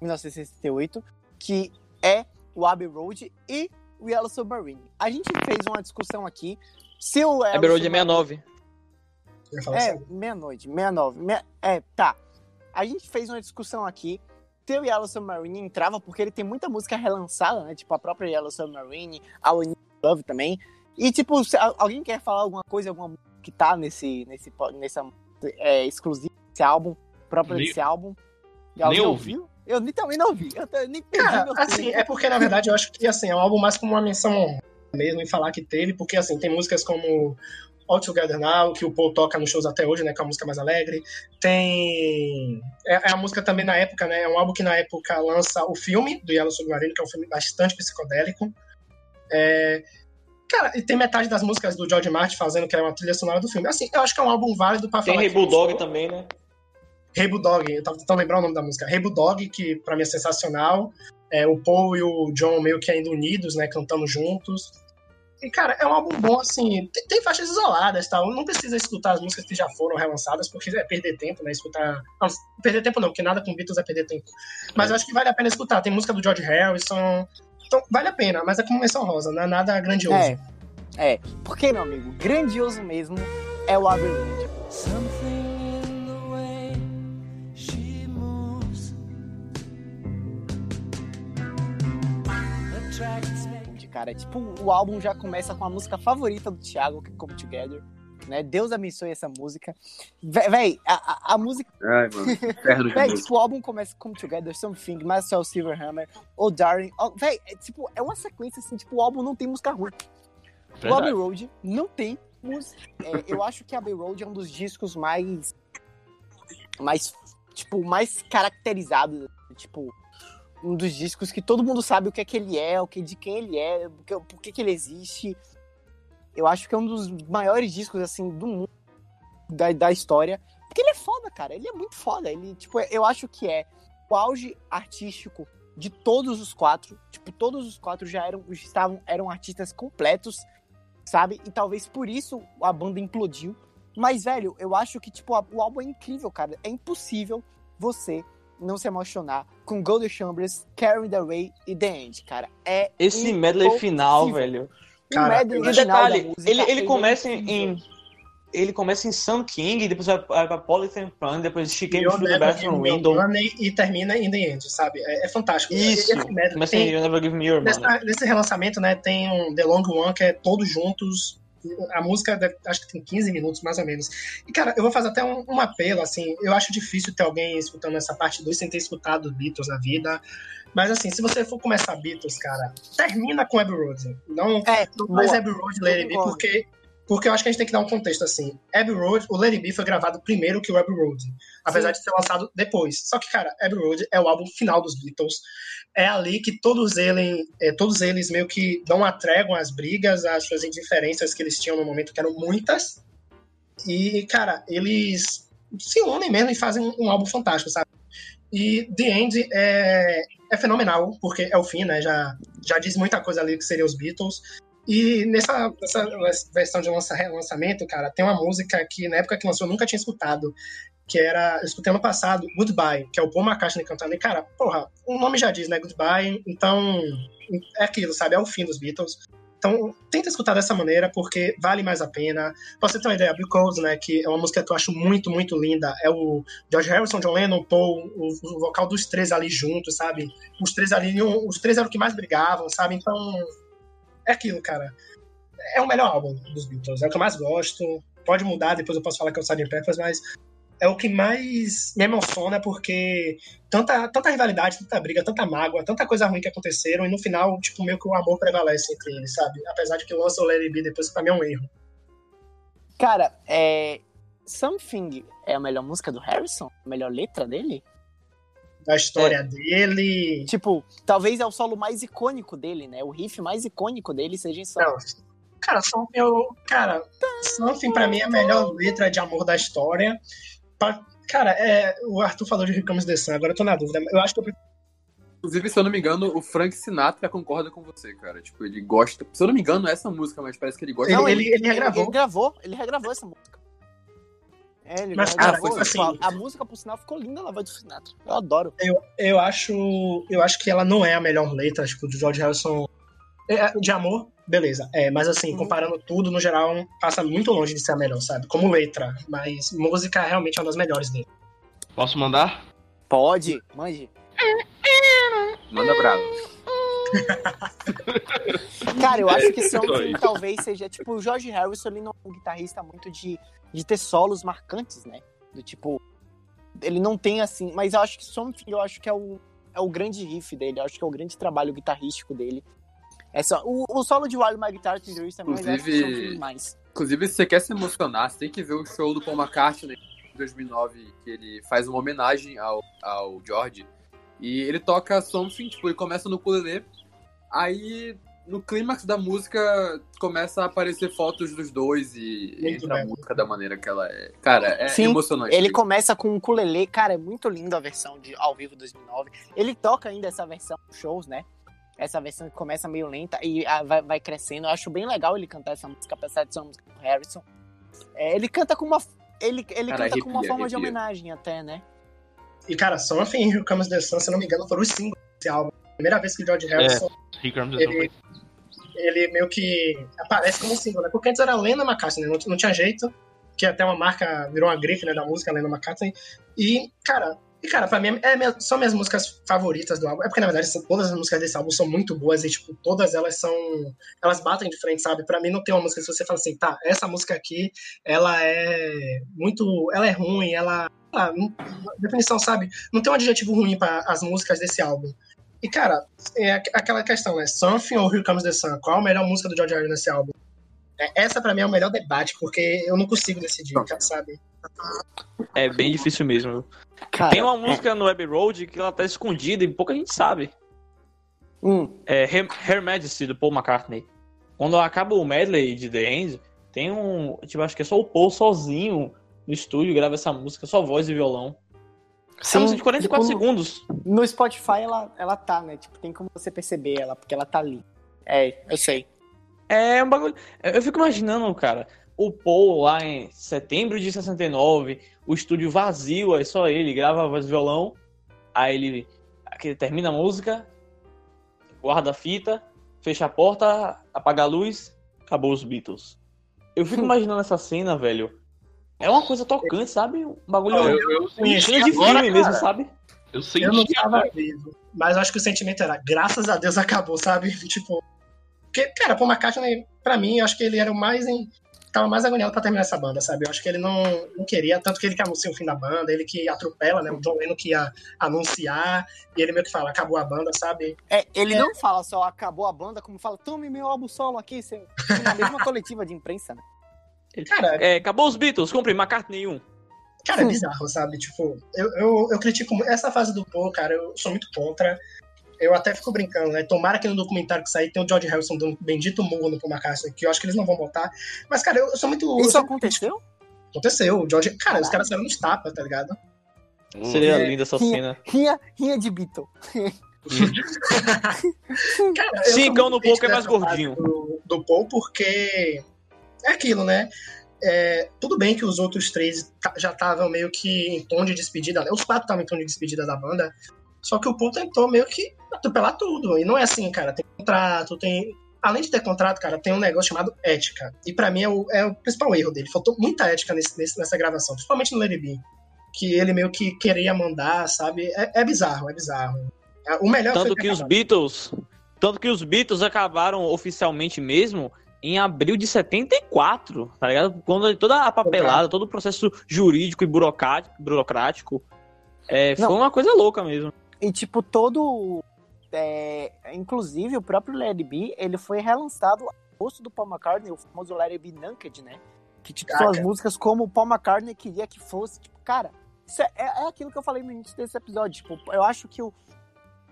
em 1968, que é o Abbey Road e o Yellow Submarine. A gente fez uma discussão aqui se o É Yellow Road é Submarine- 69. Eu ia falar É, assim, meia-noite, meia-nove. meia- É, tá. A gente fez uma discussão aqui. Se o Yellow Submarine entrava, porque ele tem muita música relançada, né? Tipo, a própria Yellow Submarine, a We Love também. E, tipo, alguém quer falar alguma coisa, alguma música que tá nesse, nesse, nessa é, exclusiva desse álbum, próprio Nem- desse álbum? nem Alguém ouvi. ouviu? Eu nem, também não vi. Eu, nem perdi Cara, meu assim, tempo. é porque na verdade eu acho que assim, é um álbum mais como uma menção mesmo em falar que teve, porque assim, tem músicas como All Together Now, que o Paul toca nos shows até hoje, né, que é uma música mais alegre. Tem. É, é a música também na época, né? É um álbum que na época lança o filme do Yellow Submarino, que é um filme bastante psicodélico. É, Cara, e tem metade das músicas do George Martin fazendo, que é uma trilha sonora do filme. Assim, eu acho que é um álbum válido pra Tem falar. Que- Bulldog também, né? Hey Bulldog, eu tava tentando lembrar o nome da música. Hey Bulldog, que pra mim é sensacional. É, o Paul e o John meio que ainda unidos, né, cantando juntos. E, cara, é um álbum bom, assim. Tem, tem faixas isoladas, tal. Não precisa escutar as músicas que já foram relançadas, porque é perder tempo, né? Escutar. Não, perder tempo não, porque nada com Beatles é perder tempo. Mas eu acho que vale a pena escutar. Tem música do George Harrison. Então, vale a pena, mas é como menção rosa, não é nada grandioso. É, é. Porque, meu amigo, grandioso mesmo é o me. Cara, tipo, o álbum já começa com a música favorita do Thiago, que é Come Together. Né? Deus abençoe essa música. Vé- Véi, a, a, a música. Ai, mano. Véi, tipo, o álbum começa com Come Together, Something, Marcel Silverhammer, Oh Darling. Oh, véi, é, tipo, é uma sequência assim, tipo, o álbum não tem música ruim. O Abbey. Road não tem música. É, eu acho que Abbey Road é um dos discos mais. mais. tipo, mais caracterizados. Tipo, um dos discos que todo mundo sabe o que é que ele é, o que, de quem ele é, o que- por que, que ele existe. Eu acho que é um dos maiores discos, assim, do mundo, da, da história. Porque ele é foda, cara. Ele é muito foda. Ele, tipo, eu acho que é o auge artístico de todos os quatro. Tipo, todos os quatro já eram, já estavam, eram artistas completos, sabe? E talvez por isso a banda implodiu. Mas, velho, eu acho que, tipo, o álbum é incrível, cara. É impossível você não se emocionar com Golden Chambers, Carrying the Way e The End, cara. É Esse medley final, impossível. velho. O Cara, E da detalhe, música, ele, ele é começa em, em- Ele começa em Sun King, depois vai, pra Polythene Fun, depois She Came Through the Never Give Bathroom Me Your Window. E termina in the end, sabe? É, é fantástico. Isso! Esse medley Começa em You Never Give Me Your Money. Nessa- nesse relançamento, né, tem um The Long One, que é todos juntos. A música, deve- acho que tem 15 minutos, mais ou menos. E, cara, eu vou fazer até um, um apelo, assim. Eu acho difícil ter alguém escutando essa parte 2 sem ter escutado Beatles na vida. Mas, assim, se você for começar Beatles, cara, termina com Abbey Road. Não, É, não faz. Abbey Road Concordo. porque, porque eu acho que a gente tem que dar um contexto, assim. Abbey Road, o It Be foi gravado primeiro que o Abbey Road. Apesar de ser lançado depois. Só que, cara, Abbey Road é o álbum final dos Beatles é ali que todos eles, é, todos eles meio que dão uma trégua às brigas, às suas indiferenças que eles tinham no momento, que eram muitas. E, cara, eles se unem mesmo e fazem um, um álbum fantástico, sabe? E The End é, é fenomenal, porque é o fim, né? Já, já diz muita coisa ali que seria os Beatles. E nessa, nessa versão de lança, lançamento, cara, tem uma música que na época que lançou eu nunca tinha escutado, que era, eu escutei ano passado, Goodbye, que é o Paul McCartney cantando. E, cara, porra, o nome já diz, né? Goodbye, então é aquilo, sabe? É o fim dos Beatles. Então, tenta escutar dessa maneira, porque vale mais a pena. Pra você ter uma ideia, Because, né, que é uma música que eu acho muito, muito linda, é o George Harrison, John Lennon, Paul, o, o vocal dos três ali juntos, sabe? Os três ali, os três eram os que mais brigavam, sabe? Então, é aquilo, cara. É o melhor álbum dos Beatles, é o que eu mais gosto. Pode mudar, depois eu posso falar que é o Sgt. Peppers, mas é o que mais me emociona, porque tanta, tanta rivalidade, tanta briga, tanta mágoa, tanta coisa ruim que aconteceram, e no final, tipo, meio que o amor prevalece entre eles, sabe? Apesar de que lança o It Be depois, pra mim é um erro. Cara, é. Something é a melhor música do Harrison? A melhor letra dele? Da história dele. Tipo, talvez é o solo mais icônico dele, né? O riff mais icônico dele seja em. Não. Cara, Something, eu, cara, Something pra mim é a melhor letra de amor da história. Pra- cara, é, o Arthur falou de Here Comes the Sun, agora eu tô na dúvida. Eu acho que eu prefiro Inclusive, se eu não me engano, o Frank Sinatra concorda com você, cara. Tipo, ele gosta. Se eu não me engano, é essa música, mas parece que ele gosta. Ele- Não, ele- ele regravou. Ele, gravou, ele regravou essa música. É, ele Mas, cara, foi assim- a, música, por sinal, ficou linda na voz do Sinatra. Eu adoro. eu acho, eu acho que ela não é a melhor letra, tipo, do George Harrison. É, de amor, beleza. É, mas assim, Uhum. comparando tudo, no geral, passa muito longe de ser a melhor, sabe? Como letra. Mas música realmente é uma das melhores dele. Posso mandar? Pode, manje. Manda bravo. Cara, eu acho que Something isso. talvez seja, tipo, o George Harrison, ele não é um guitarrista muito de, de ter solos marcantes, né? Do tipo, ele não tem assim, mas eu acho que Something, eu acho que é o é o grande riff dele, eu acho que é o grande trabalho guitarrístico dele. É só, o, o solo de Wild My Guitar também, que são Inclusive- demais. Inclusive, se você quer se emocionar, você tem que ver o show do Paul McCartney em 2009, que ele faz uma homenagem ao, ao George. E ele toca Something, tipo, ele começa no ukulele, aí no clímax da música começa a aparecer fotos dos dois e Muito entra a música da maneira que ela é. Cara, é Sim, emocionante. Ele começa com um ukulele, cara, é muito lindo a versão de ao vivo 2009. Ele toca ainda essa versão nos shows, né? Essa versão que começa meio lenta e ah, vai, vai crescendo. Eu acho bem legal ele cantar essa música, apesar de ser uma música do Harrison. É, ele canta com uma ele, ele Cara, canta com uma arrepia, forma de arrepia. homenagem até, né? E, cara, Something e Here Comes the Sun, se não me engano, foram os singles desse álbum. Primeira vez que o George Harrison, Comes the Sun ele, ele meio que aparece como single, né? Porque antes era Lena McCartney, não, não tinha jeito, que até uma marca, virou uma grife, né, da música, Lena McCartney. E, cara, e, cara pra mim, é, minha- são minhas músicas favoritas do álbum. É porque, na verdade, todas as músicas desse álbum são muito boas e, tipo, todas elas são... Elas batem de frente, sabe? Pra mim, não tem uma música que você fala assim, tá, essa música aqui, ela é muito... Ela é ruim, ela... Ah, não- definição, sabe? Não tem um adjetivo ruim para as músicas desse álbum. E, cara, é aqu- aquela questão, né? Something ou Here Comes the Sun? Qual a melhor música do George Harrison nesse álbum? É, Essa, pra mim, é o melhor debate, porque eu não consigo decidir, sabe? É bem difícil mesmo. Cara, Tem uma música no Abbey Road que ela tá escondida e pouca gente sabe. hum, É Her, Her Majesty, do Paul McCartney. Quando acaba o medley de The End, tem um. Tipo, acho que é só o Paul sozinho no estúdio grava essa música, só voz e violão. É uma música de 44 tipo, segundos. No Spotify ela, ela tá, né? Tipo, tem como você perceber ela, porque ela tá ali. É, eu sei. É um bagulho. Eu fico imaginando, cara, o Paul lá em setembro de 69, o estúdio vazio, aí só ele grava a voz e violão, aí ele, aqui ele termina a música, guarda a fita, fecha a porta, apaga a luz, acabou os Beatles. Eu fico imaginando essa cena, velho. É uma coisa tocante, sabe? Um bagulho Eu, eu cena de agora, filme cara. mesmo, sabe? Eu senti Eu não estava vivo. Mas eu acho que o sentimento era, graças a Deus acabou, sabe? Tipo. Porque, cara, Paul McCartney, pra mim, eu acho que ele era o mais. Em, tava mais agoniado pra terminar essa banda, sabe? Eu acho que ele não, não queria, tanto que ele que anuncia o fim da banda, ele que atropela, né? O John Lennon que ia anunciar, e ele meio que fala, acabou a banda, sabe? É, ele não fala só acabou a banda, como fala, tome meu álbum solo aqui, seu. Na mesma coletiva de imprensa, né? Cara, É, acabou os Beatles, compre McCartney 1. Cara, é bizarro, sabe? Tipo, eu, eu, eu critico muito. Essa fase do Paul, cara, eu sou muito contra. Eu até fico brincando, né? Tomara que no documentário que sair tem o George Harrison dando um bendito murro no Paul McCartney, que eu acho que eles não vão botar. Mas, cara, eu, eu sou muito. Isso aconteceu? Aconteceu. O George... Cara, os caras saíram nos tapas, tá ligado? Seria É, linda essa Rinha, cena. rinha, rinha de Beatle. Cara, Sim, cão no Paul que é mais gordinho. Do, do Paul, porque é aquilo, né? É, tudo bem que os outros três já estavam meio que em tom de despedida, né? Os quatro estavam em tom de despedida da banda. Só que o Paul tentou meio que atropelar tudo. E não é assim, cara. Tem contrato, tem. Além de ter contrato, cara, tem um negócio chamado ética. E pra mim é o, é o principal erro dele. Faltou muita ética nesse, nesse- nessa gravação, principalmente no Lady B. Que ele meio que queria mandar, sabe? É, é bizarro, é bizarro. O melhor Tanto foi que os Beatles. Tanto que os Beatles acabaram oficialmente mesmo em abril de 74, tá ligado? Quando toda a papelada, todo o processo jurídico e burocrático, burocrático é, foi Não. uma coisa louca mesmo. E, tipo, todo. é, inclusive, o próprio Larry B, ele foi relançado a gosto do Paul McCartney, o famoso Larry B Naked, né? Que, tipo, as Caraca. músicas como o Paul McCartney queria que fosse. Tipo, cara, isso é, é aquilo que eu falei no início desse episódio. Tipo, eu acho que o,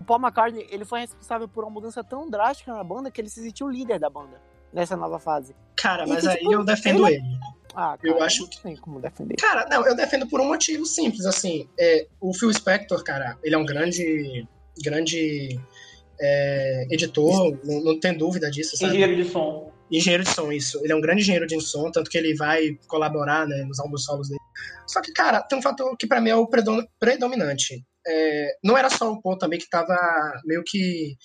o Paul McCartney, ele foi responsável por uma mudança tão drástica na banda que ele se sentiu líder da banda nessa nova fase. Cara, mas que, aí tipo, eu defendo ele- ele. Ah, cara, Eu acho não tem como defender. Cara, não, eu defendo por um motivo simples, assim, é, o Phil Spector, cara, ele é um grande, grande é, editor, não, não tem dúvida disso, sabe? de som. Engenheiro de som, isso. Ele é um grande engenheiro de som, tanto que ele vai colaborar, né, nos álbuns solos dele. Só que, cara, tem um fator que pra mim é o predom- predominante. É, não era só o Paul também que tava meio que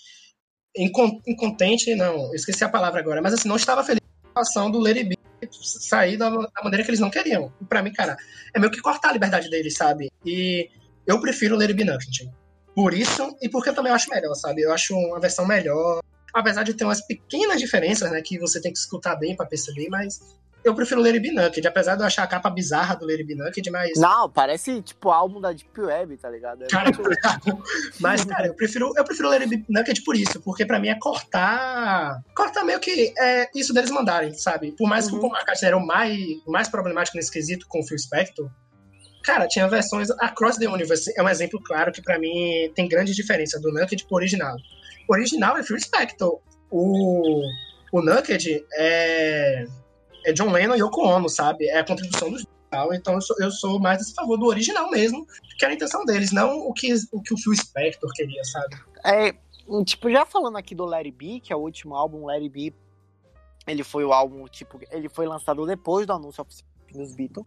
incontente, não, esqueci a palavra agora, mas assim, não estava feliz com a situação do Larry B sair da, da maneira que eles não queriam. Pra mim, cara, é meio que cortar a liberdade deles, sabe? E eu prefiro o Larry B Nucket. Por isso, e porque eu também acho melhor, sabe? Eu acho uma versão melhor, apesar de ter umas pequenas diferenças, né, que você tem que escutar bem pra perceber, mas eu prefiro Lady B apesar de eu achar a capa bizarra do Lady B mas. Não, parece tipo álbum da Deep Web, tá ligado? É Cara, muito- mas, cara, eu prefiro, eu prefiro Lady B por isso, porque pra mim é cortar. Cortar meio que é isso deles mandarem, sabe? Por mais que Uhum. o Paul McCartney era o mais, mais problemático nesse quesito com o Phil Spector, cara, tinha versões. Across the Universe é um exemplo claro que pra mim tem grande diferença do Naked pro original. O original é Phil Spector. O, o Naked é, é John Lennon e Yoko Ono, sabe? É a contribuição dos tal. Então eu sou, eu sou mais a favor do original mesmo, que era a intenção deles, não o que o, que o Phil Spector queria, sabe? É, tipo, já falando aqui do Larry B, que é o último álbum, Larry B, ele foi o álbum, tipo, ele foi lançado depois do anúncio oficial dos Beatles.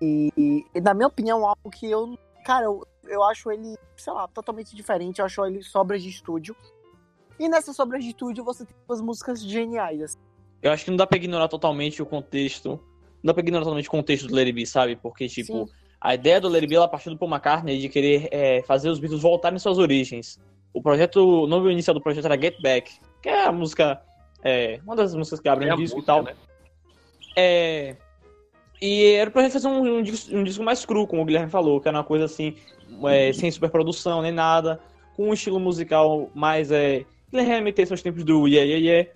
E, e, na minha opinião, é um álbum que eu, cara, eu, eu acho ele, sei lá, totalmente diferente. Eu acho ele sobras de estúdio. E nessas sobras de estúdio você tem duas músicas geniais. assim. Eu acho que não dá pra ignorar totalmente o contexto. Não dá pra ignorar totalmente o contexto do Larry B, sabe? Porque, tipo, Sim. a ideia do Larry B ela partiu do Paul McCartney de querer é, fazer os Beatles voltarem às suas origens. O projeto, o nome inicial do projeto era Get Back, que é a música, é, uma das músicas que abrem É o disco música, e tal. né? É, e era pra gente fazer um, um disco, um disco mais cru, como o Guilherme falou, que era uma coisa assim, é, sem superprodução nem nada, com um estilo musical mais. É, que ele remetesse aos tempos do Yeah Yeah Yeah.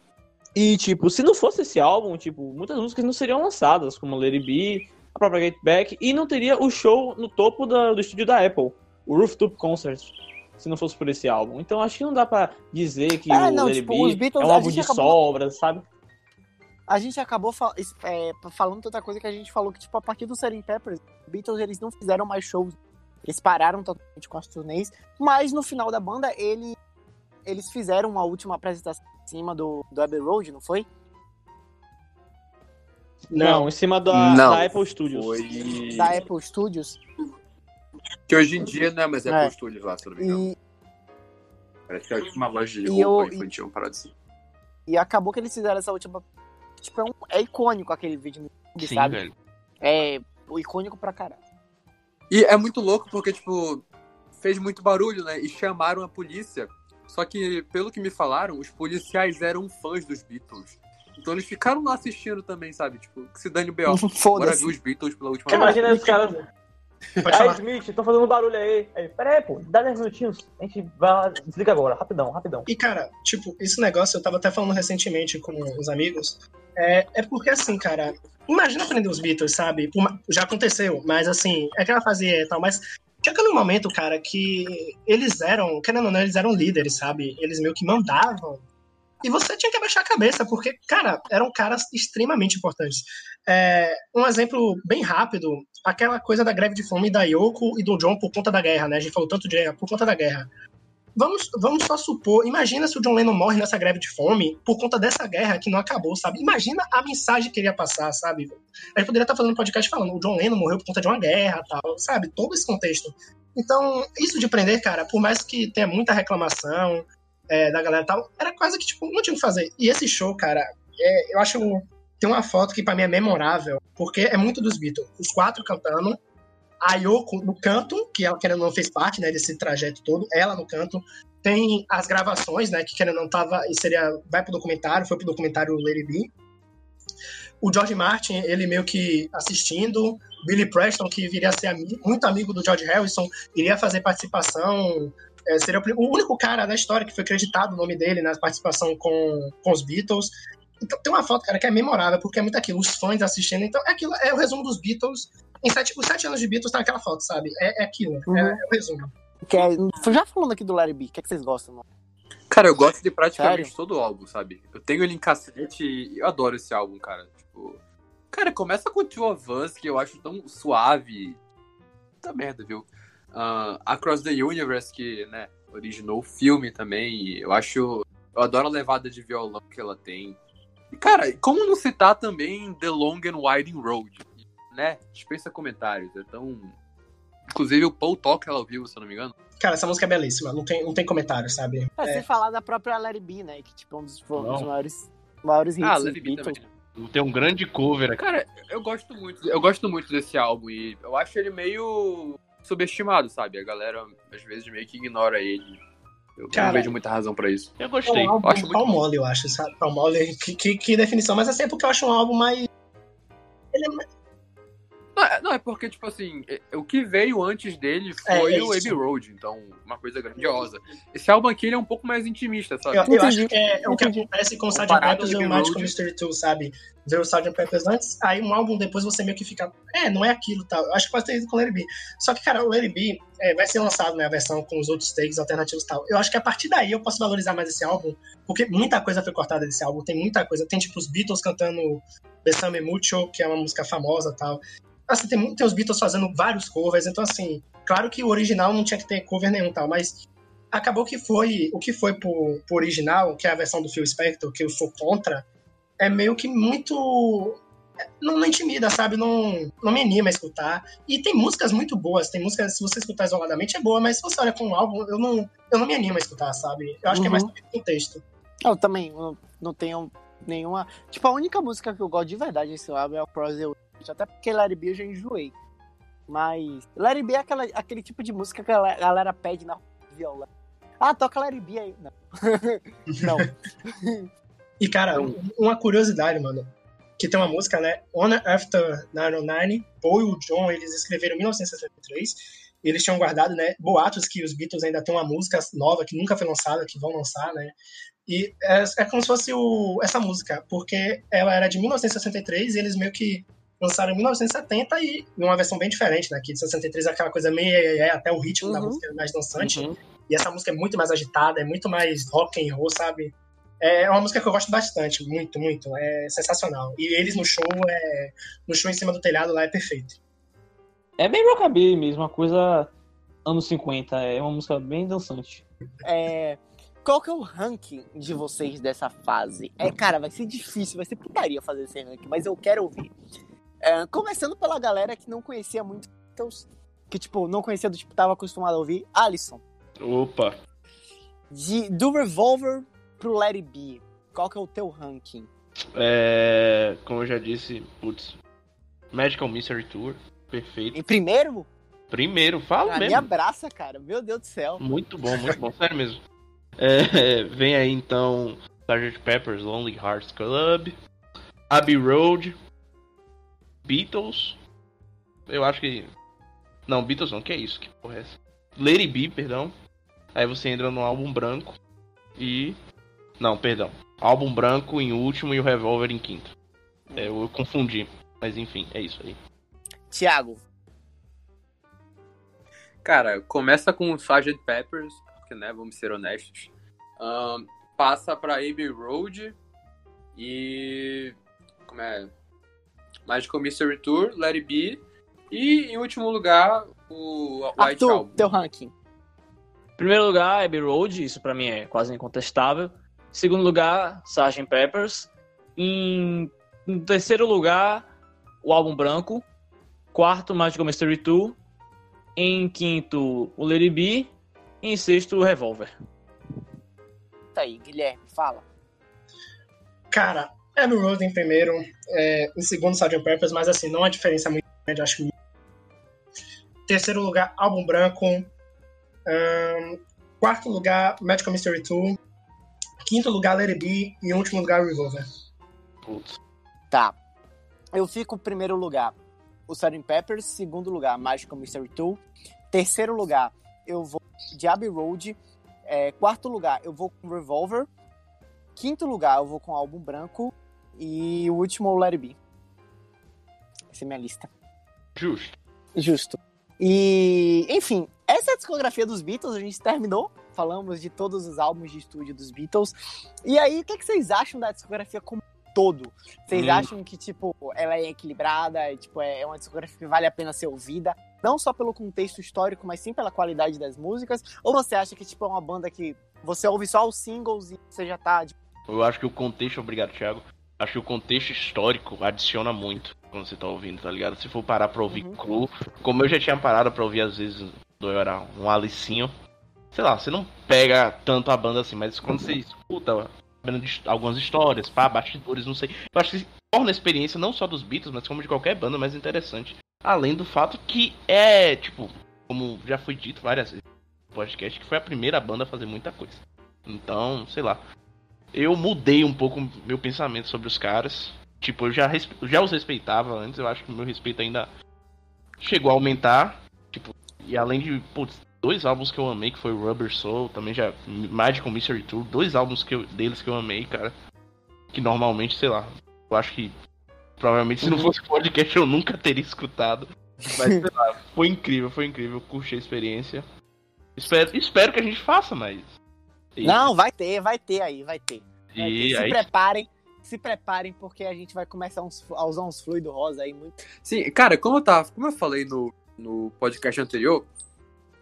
E, tipo, se não fosse esse álbum, tipo, muitas músicas não seriam lançadas, como Lady B, a própria Get Back, e não teria o show no topo da- do estúdio da Apple, o Rooftop Concert, se não fosse por esse álbum. Então acho que não dá pra dizer que É, o não, Lady tipo, B Beatles, é um álbum de acabou- sobras, sabe? A gente acabou fal- é, falando tanta coisa que a gente falou que, tipo, a partir do Sgt. Peppers, os Beatles, eles não fizeram mais shows. Eles pararam totalmente com as turnês, mas no final da banda, ele, eles fizeram uma última apresentação cima do, do Abbey Road, não foi? Não, em cima da, Não, da Apple Studios. Foi. Da Apple Studios. Que hoje em dia não é mais É. Apple Studios lá, se não me engano. E, Parece que é uma loja de E roupa eu- infantil, parada assim. e acabou que eles fizeram essa última. Tipo, é, um- é icônico aquele vídeo no YouTube, Sim, sabe? velho. É o icônico pra caralho. E é muito louco porque, tipo, fez muito barulho, né? E chamaram a polícia. Só que, pelo que me falaram, os policiais eram fãs dos Beatles. Então eles ficaram lá assistindo também, sabe? Tipo, que se dane o B.O. Ver Foda-se. os Beatles pela última vez. Imagina os caras. Aí. Smith, tô fazendo barulho aí. aí. Pera aí, pô, dá 10 minutinhos. A gente vai lá, desliga agora, rapidão, rapidão. E, cara, tipo, esse negócio eu tava até falando recentemente com os amigos. É, é porque, assim, cara, imagina aprender os Beatles, sabe? Já aconteceu, mas, assim, é aquela fase e tal, mas chega num momento, cara, que eles eram, querendo ou não, eles eram líderes, sabe? Eles meio que mandavam. E você tinha que abaixar a cabeça, porque, cara, eram caras extremamente importantes. É, um exemplo bem rápido, aquela coisa da greve de fome da Yoko e do John por conta da guerra, né? A gente falou tanto de guerra, por conta da guerra. Vamos, vamos só supor, imagina se o John Lennon morre nessa greve de fome por conta dessa guerra que não acabou, sabe? Imagina a mensagem que ele ia passar, sabe? A gente poderia estar fazendo um podcast falando, o John Lennon morreu por conta de uma guerra tal, sabe? Todo esse contexto. Então, isso de prender, cara, por mais que tenha muita reclamação é, da galera e tal, era quase que, tipo, não tinha que fazer. E esse show, cara, é, eu acho. Tem uma foto que pra mim é memorável, porque é muito dos Beatles. Os quatro cantando, a Yoko no canto, que ela querendo não fez parte né, desse trajeto todo, ela no canto. Tem as gravações, né, que querendo não tava, e seria, vai pro documentário, foi pro documentário Lady B. O George Martin, ele meio que assistindo, Billy Preston, que viria a ser ami- muito amigo do George Harrison, iria fazer participação, é, seria o, o único cara da história que foi acreditado o nome dele na participação com, com os Beatles. Então tem uma foto, cara, que é memorável, porque é muito aquilo, os fãs assistindo. Então, é aquilo é o resumo dos Beatles. Em sete, os sete anos de Beatles tá naquela foto, sabe? É, é aquilo, Uhum. é, é o resumo. Que é- já falando aqui do Larry B, o que, é que vocês gostam? Mano? Cara, eu gosto de praticamente Sério? todo o álbum, sabe? Eu tenho ele em cassete e eu adoro esse álbum, cara. Tipo. Cara, começa com Two of Us, que eu acho tão suave. Puta merda, viu? Ah, Across the Universe, que, né, originou o filme também. e eu acho. Eu adoro a levada de violão que ela tem. E, cara, como não citar também The Long and Winding Road? Né? Dispensa comentários. É tão. Inclusive o Paul toca ela ao vivo, se eu não me engano. Cara, essa música é belíssima, não tem, não tem comentário, sabe? É, É. sem falar da própria Larry B, né? Que tipo, é um dos, um dos maiores, maiores hits Ah, Let It Be Beatles. também. Tem um grande cover aqui. Cara, eu gosto muito, eu gosto muito desse álbum e eu acho ele meio subestimado, sabe? A galera às vezes meio que ignora ele. Eu Cara, não vejo muita razão pra isso. Eu É gostei. um álbum acho muito pau mole, eu acho, sabe? Pau mole, que, que, que definição. Mas assim, é porque eu acho um álbum mais ele é Não, é- não, é porque, tipo assim, é- o que veio antes dele É, foi é o. Abbey Road, então, uma coisa grandiosa. Esse álbum aqui ele é um pouco mais intimista, sabe? Eu, eu acho que é, é o que acontece com o Sgt. Peppers e o Magical. Mystery 2, sabe? Ver o Sgt. Peppers antes, aí um álbum depois você meio que fica, é, não é aquilo tal. Eu acho que pode ter ido com o It Be. Só que, cara, o Be é, vai ser lançado, né, a versão com os outros takes alternativos e tal. Eu acho que a partir daí eu posso valorizar mais esse álbum, porque muita coisa foi cortada desse álbum, tem muita coisa. Tem, tipo, os Beatles cantando Besame Mucho, que é uma música famosa e tal. Assim, tem, muito- tem os Beatles fazendo vários covers, então, assim, claro que o original não tinha que ter cover nenhum tal, mas acabou que foi o que foi pro, pro original, que é a versão do Phil Spector, que eu sou contra, é meio que muito. Não, não intimida, sabe? Não, não me anima a escutar. E tem músicas muito boas, tem músicas, se você escutar isoladamente, é boa, mas se você olha com um álbum, eu não, eu não me animo a escutar, sabe? Eu acho que é mais Uhum. pelo contexto. Eu também eu não tenho nenhuma. Tipo, a única música que eu gosto de verdade desse álbum é o Cross the Até porque It Be eu já enjoei. Mas It Be é aquela, aquele tipo de música que a galera- pede na viola. Ah, toca It Be aí. Não. não. E, cara, um- uma curiosidade, mano. Que tem uma música, né? On After 909, Paul e o John, eles escreveram em 1963. E eles tinham guardado, né? Boatos que os Beatles ainda têm uma música nova que nunca foi lançada, que vão lançar, né? E é, é como se fosse o, essa música, porque ela era de 1963 e eles meio que lançaram em 1970 e uma versão bem diferente, né? Que de 63 é aquela coisa meio é, é, até o ritmo da Uhum. música é mais dançante. Uhum. E essa música é muito mais agitada, é muito mais rock and roll, sabe? É uma música que eu gosto bastante, muito, muito. É sensacional. E eles no show, é, no show em cima do telhado lá é perfeito. É bem rockabilly mesmo, uma coisa anos 50. É uma música bem dançante. É, qual que é o ranking de vocês dessa fase? É, cara, vai ser difícil, vai ser putaria fazer esse ranking, mas eu quero ouvir. É, começando pela galera que não conhecia muito Beatles, que, tipo, não conhecia, do tipo, tava acostumado a ouvir. Alisson, Opa. de, do Revolver pro It Be, qual que é o teu ranking? É, como eu já disse, putz, Magical Mystery Tour, perfeito. Em primeiro, Primeiro, fala a me mesmo. abraça, cara. Meu Deus do céu. Muito bom, muito bom, sério mesmo. É, vem aí então Sgt. Pepper's Lonely Hearts Club, Abbey Road, Beatles. Eu acho que. Não, Beatles não, que é isso? Que porra é essa? Lady B, perdão. Aí você entra no álbum branco e. Não, perdão. Álbum branco em último e o Revolver em quinto. É, eu confundi. Mas enfim, é isso aí. Tiago, Cara, começa com o Sgt. Peppers, porque, né, vamos ser honestos. Ahn, passa pra Abbey Road e... Como é? Magical Mystery Tour, Let It Be. E, em último lugar, o White Arthur, Album. teu ranking. Primeiro lugar, Abbey Road, isso pra mim é quase incontestável. Segundo lugar, Sgt. Peppers. Em, em terceiro lugar, o álbum branco. Quarto, Magical Mystery Tour. Em quinto, o Lady B. E em sexto, o Revolver. Tá aí, Guilherme, fala. Cara, Abbey Road em primeiro, é, em segundo Sgt. Peppers, mas assim, não há diferença muito grande, acho que. Terceiro lugar, Álbum Branco. Ahn, quarto lugar, Magical Mystery Tour. Quinto lugar, Let It Be. E último lugar, Revolver. Putz. Tá. Eu fico em primeiro lugar, o Sgt. Peppers. Segundo lugar, Magical Mystery Tour. Terceiro lugar, eu vou de Abbey Road. É, quarto lugar, eu vou com Revolver. Quinto lugar, eu vou com Álbum Branco. E o último, o Let It Be. Essa é a minha lista. Justo. Justo. E, enfim, essa é a discografia dos Beatles. A gente terminou. Falamos de todos os álbuns de estúdio dos Beatles. E aí, o que, que vocês acham da discografia como um todo? Vocês Hum. acham que, tipo, ela é equilibrada? e, tipo, é uma discografia que vale a pena ser ouvida? Não só pelo contexto histórico, mas sim pela qualidade das músicas? Ou você acha que, tipo, é uma banda que você ouve só os singles e você já tá... tipo, Eu acho que o contexto, obrigado, Thiago. Acho que o contexto histórico adiciona muito quando você tá ouvindo, tá ligado? Se for parar pra ouvir Uhum. cru, como eu já tinha parado pra ouvir às vezes, eu era um alicinho, sei lá, você não pega tanto a banda assim, mas quando você escuta algumas histórias, pá, bastidores, não sei, eu acho que torna a experiência não só dos Beatles, mas como de qualquer banda mais interessante. Além do fato que é, tipo, como já foi dito várias vezes no podcast, que foi a primeira banda a fazer muita coisa. Então, sei lá, eu mudei um pouco meu pensamento sobre os caras. Tipo, eu já, já os respeitava antes, eu acho que meu respeito ainda chegou a aumentar. Tipo, e além de, putz, dois álbuns que eu amei, que foi Rubber Soul, também já Magical Mystery Tour, dois álbuns que eu- deles que eu amei, cara. Que normalmente, sei lá, eu acho que provavelmente se não fosse podcast eu nunca teria escutado. Mas sei lá, foi incrível, foi incrível, curti a experiência. Espero, espero que a gente faça, mas. E- Não, vai ter, vai ter aí, vai ter. Vai ter. E se aí, preparem, se preparem, porque a gente vai começar uns- a usar uns fluidos rosa aí muito. Sim, cara, como eu, tava, como eu falei no, no podcast anterior,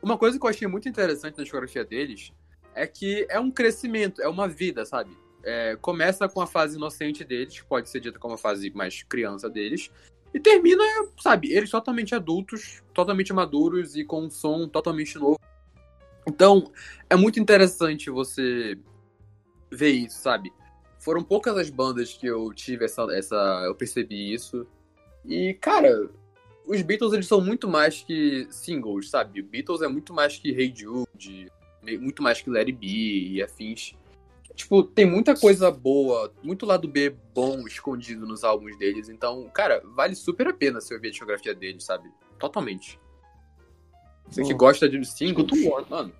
uma coisa que eu achei muito interessante na discografia deles é que é um crescimento, é uma vida, sabe? É, começa com a fase inocente deles, que pode ser dita como a fase mais criança deles, e termina, sabe, eles totalmente adultos, totalmente maduros e com um som totalmente novo. Então, é muito interessante você ver isso, sabe? Foram poucas as bandas que eu tive essa. essa eu percebi isso. E, cara, os Beatles eles são muito mais que singles, sabe? Beatles é muito mais que Hey Jude, muito mais que It Be e afins. Tipo, tem muita coisa boa, muito lado B bom escondido nos álbuns deles. Então, cara, vale super a pena você ouvir a discografia deles, sabe? Totalmente. Você que Hum. gosta de o One. mano,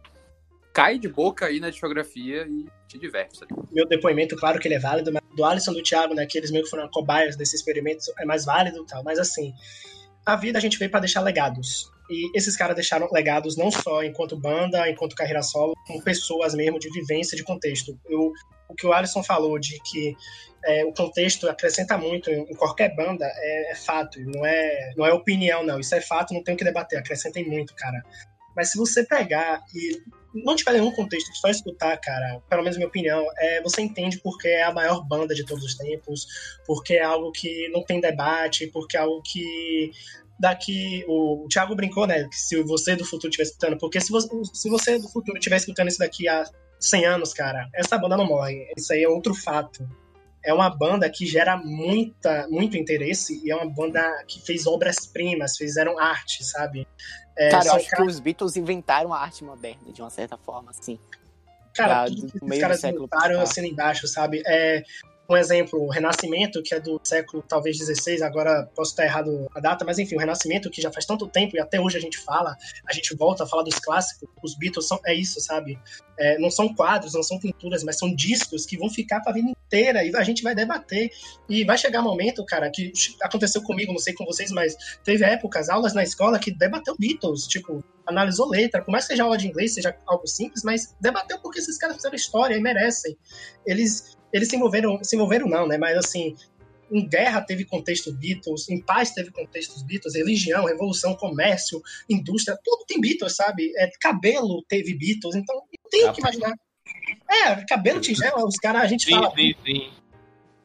cai de boca aí na discografia e te diverte, sabe? Meu depoimento, claro que ele é válido, mas do Alisson do Thiago, né, que eles meio que foram cobaias desse experimento, é mais válido e tal. Mas assim, a vida a gente veio pra deixar legados. E esses caras deixaram legados não só enquanto banda, enquanto carreira solo, como pessoas mesmo de vivência, de contexto. Eu, o que o Alisson falou de que é, o contexto acrescenta muito em, em qualquer banda é, é fato, não é, não é opinião, não. Isso é fato, não tem o que debater, acrescentem muito, cara. Mas se você pegar e não tiver nenhum contexto, só escutar, cara, pelo menos minha opinião, é, você entende porque é a maior banda de todos os tempos, porque é algo que não tem debate, porque é algo que daqui o, o Thiago brincou, né, que se você do futuro estiver escutando, porque se você, se você do futuro estiver escutando isso daqui há 100 anos, cara, essa banda não morre. Isso aí é outro fato. É uma banda que gera muita, muito interesse e é uma banda que fez obras-primas, fizeram arte, sabe? É, Cara, eu acho que os Beatles inventaram a arte moderna, de uma certa forma, assim. Cara, da- tudo do que do caras passado. assim embaixo, sabe? É, um exemplo, o Renascimento, que é do século talvez 16, agora posso estar errado a data, mas enfim, o Renascimento, que já faz tanto tempo e até hoje a gente fala, a gente volta a falar dos clássicos, os Beatles são, é isso, sabe? É, não são quadros, não são pinturas, mas são discos que vão ficar pra vida inteira e a gente vai debater. E vai chegar um momento, cara, que aconteceu comigo, não sei com vocês, mas teve épocas, aulas na escola que debateu Beatles, tipo, analisou letra, por mais que seja aula de inglês, seja algo simples, mas debateu porque esses caras fizeram história e merecem. Eles, eles se envolveram, se envolveram não, né? Mas assim, em guerra teve contexto Beatles, em paz teve contextos Beatles, religião, revolução, comércio, indústria, tudo tem Beatles, sabe? É, cabelo teve Beatles, então não tem o que imaginar. É, cabelo tigela, os caras, a gente Sim, fala, sim, sim.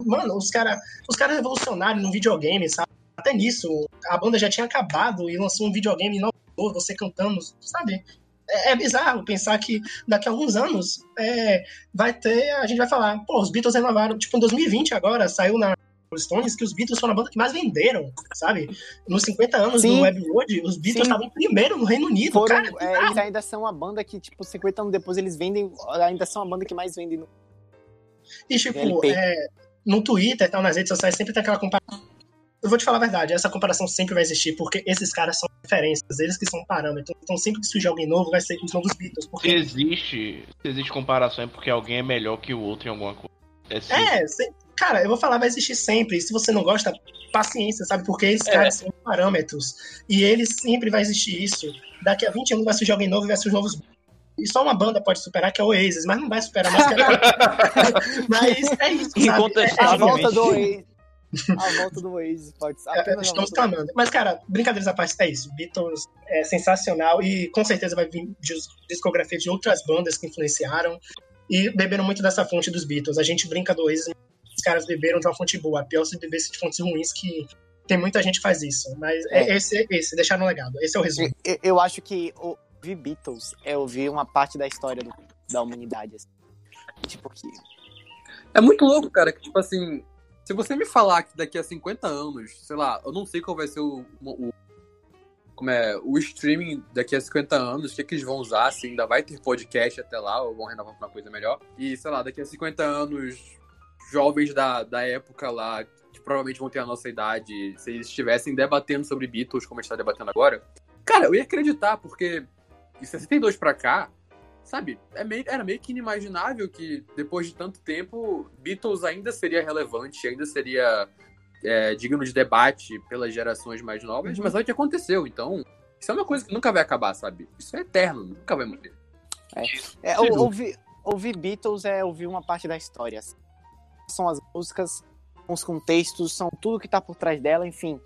mano, os caras os cara revolucionários no videogame, sabe? Até nisso, a banda já tinha acabado e lançou um videogame inovador, você cantando, sabe? É, é bizarro pensar que daqui a alguns anos é, vai ter, a gente vai falar, pô, os Beatles renovaram, tipo, em 2020 agora, saiu na Stones que os Beatles foram a banda que mais venderam, sabe? Nos 50 anos Sim. do Web Road, os Beatles Sim. estavam primeiro no Reino Unido, Foram, cara. é, eles ainda são a banda que, tipo, 50 anos depois eles vendem. Ainda são a banda que mais vende no. E, tipo, é, no Twitter e tal, nas redes sociais, sempre tem aquela comparação. Eu vou te falar a verdade, essa comparação sempre vai existir, porque esses caras são referências, eles que são parâmetros. Então, sempre que surgir alguém novo, vai ser os novos Beatles. Se Porque, existe, se existe comparação é porque alguém é melhor que o outro em alguma coisa. É sim. é, se- cara, eu vou falar, vai existir sempre. E se você não gosta, paciência, sabe? Porque esses É. caras são parâmetros. E eles sempre vai existir isso. Daqui a 20 anos vai surgir alguém novo e vai surgir novos E só uma banda pode superar, que é o Oasis, mas não vai superar mais que a... Mas é isso, sabe? É, A Incontestável. volta do Oasis. A volta do Oasis pode ser. É, Apenas a Estamos volta do- clamando. Mas, cara, brincadeiras à parte, é isso. Beatles é sensacional e com certeza vai vir dis- discografia de outras bandas que influenciaram e beberam muito dessa fonte dos Beatles. A gente brinca do Oasis, os caras beberam de uma fonte boa. Pior se bebesse de fontes ruins, que tem muita gente que faz isso. Mas é. É. esse, esse, deixaram um legado. Esse é o resumo. Eu, eu acho que ouvir Beatles é ouvir uma parte da história do- da humanidade. assim. Tipo que. É muito louco, cara, que tipo assim, se você me falar que daqui a 50 anos, sei lá, eu não sei qual vai ser o, o- como é, o streaming daqui a 50 anos, o que, que eles vão usar, se ainda vai ter podcast até lá, ou vão renovar pra uma coisa melhor. E, sei lá, daqui a 50 anos, jovens da, da época lá, tipo, provavelmente vão ter a nossa idade, se eles estivessem debatendo sobre Beatles, como a gente tá debatendo agora, cara, eu ia acreditar, porque de 62 pra cá, sabe, é meio- era meio que inimaginável que depois de tanto tempo, Beatles ainda seria relevante, ainda seria é, digno de debate pelas gerações mais novas, mas olha o que aconteceu, então. Isso é uma coisa que nunca vai acabar, sabe? Isso é eterno, nunca vai morrer. É, Sem ou- ouvir, ouvir Beatles é ouvir uma parte da história. assim. São as músicas, são os contextos, são tudo que tá por trás dela, enfim.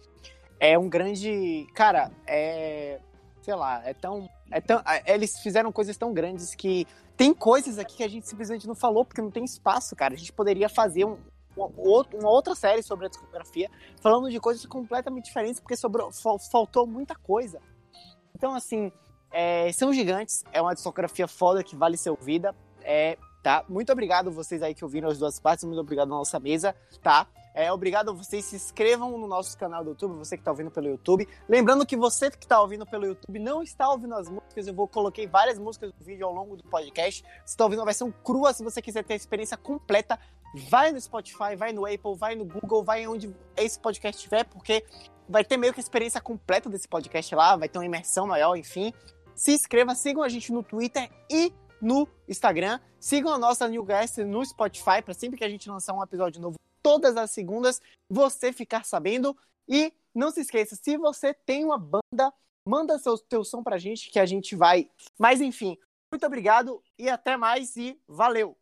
É um grande. Cara, é. Sei lá, é tão. É tão eles fizeram coisas tão grandes que. Tem coisas aqui que a gente simplesmente não falou porque não tem espaço, cara. A gente poderia fazer um, uma, outra série sobre a discografia falando de coisas completamente diferentes porque sobrou, fal- faltou muita coisa. Então, assim, é, são gigantes, é uma discografia foda que vale ser ouvida. É, tá? Muito obrigado vocês aí que ouviram as duas partes, muito obrigado à nossa mesa, tá? É, obrigado a vocês, se inscrevam no nosso canal do YouTube, você que tá ouvindo pelo YouTube. Lembrando que você que tá ouvindo pelo YouTube não está ouvindo as músicas, eu vou coloquei várias músicas no vídeo ao longo do podcast. Você tá ouvindo a versão crua, se você quiser ter a experiência completa, vai no Spotify, vai no Apple, vai no Google, vai onde esse podcast estiver, porque vai ter meio que a experiência completa desse podcast lá, vai ter uma imersão maior, enfim. Se inscreva, sigam a gente no Twitter e no Instagram. Sigam a nossa Newcast no Spotify para sempre que a gente lançar um episódio novo todas as segundas, você ficar sabendo. E não se esqueça, se você tem uma banda, manda seu teu som pra gente que a gente vai. Mas enfim, muito obrigado e até mais e valeu.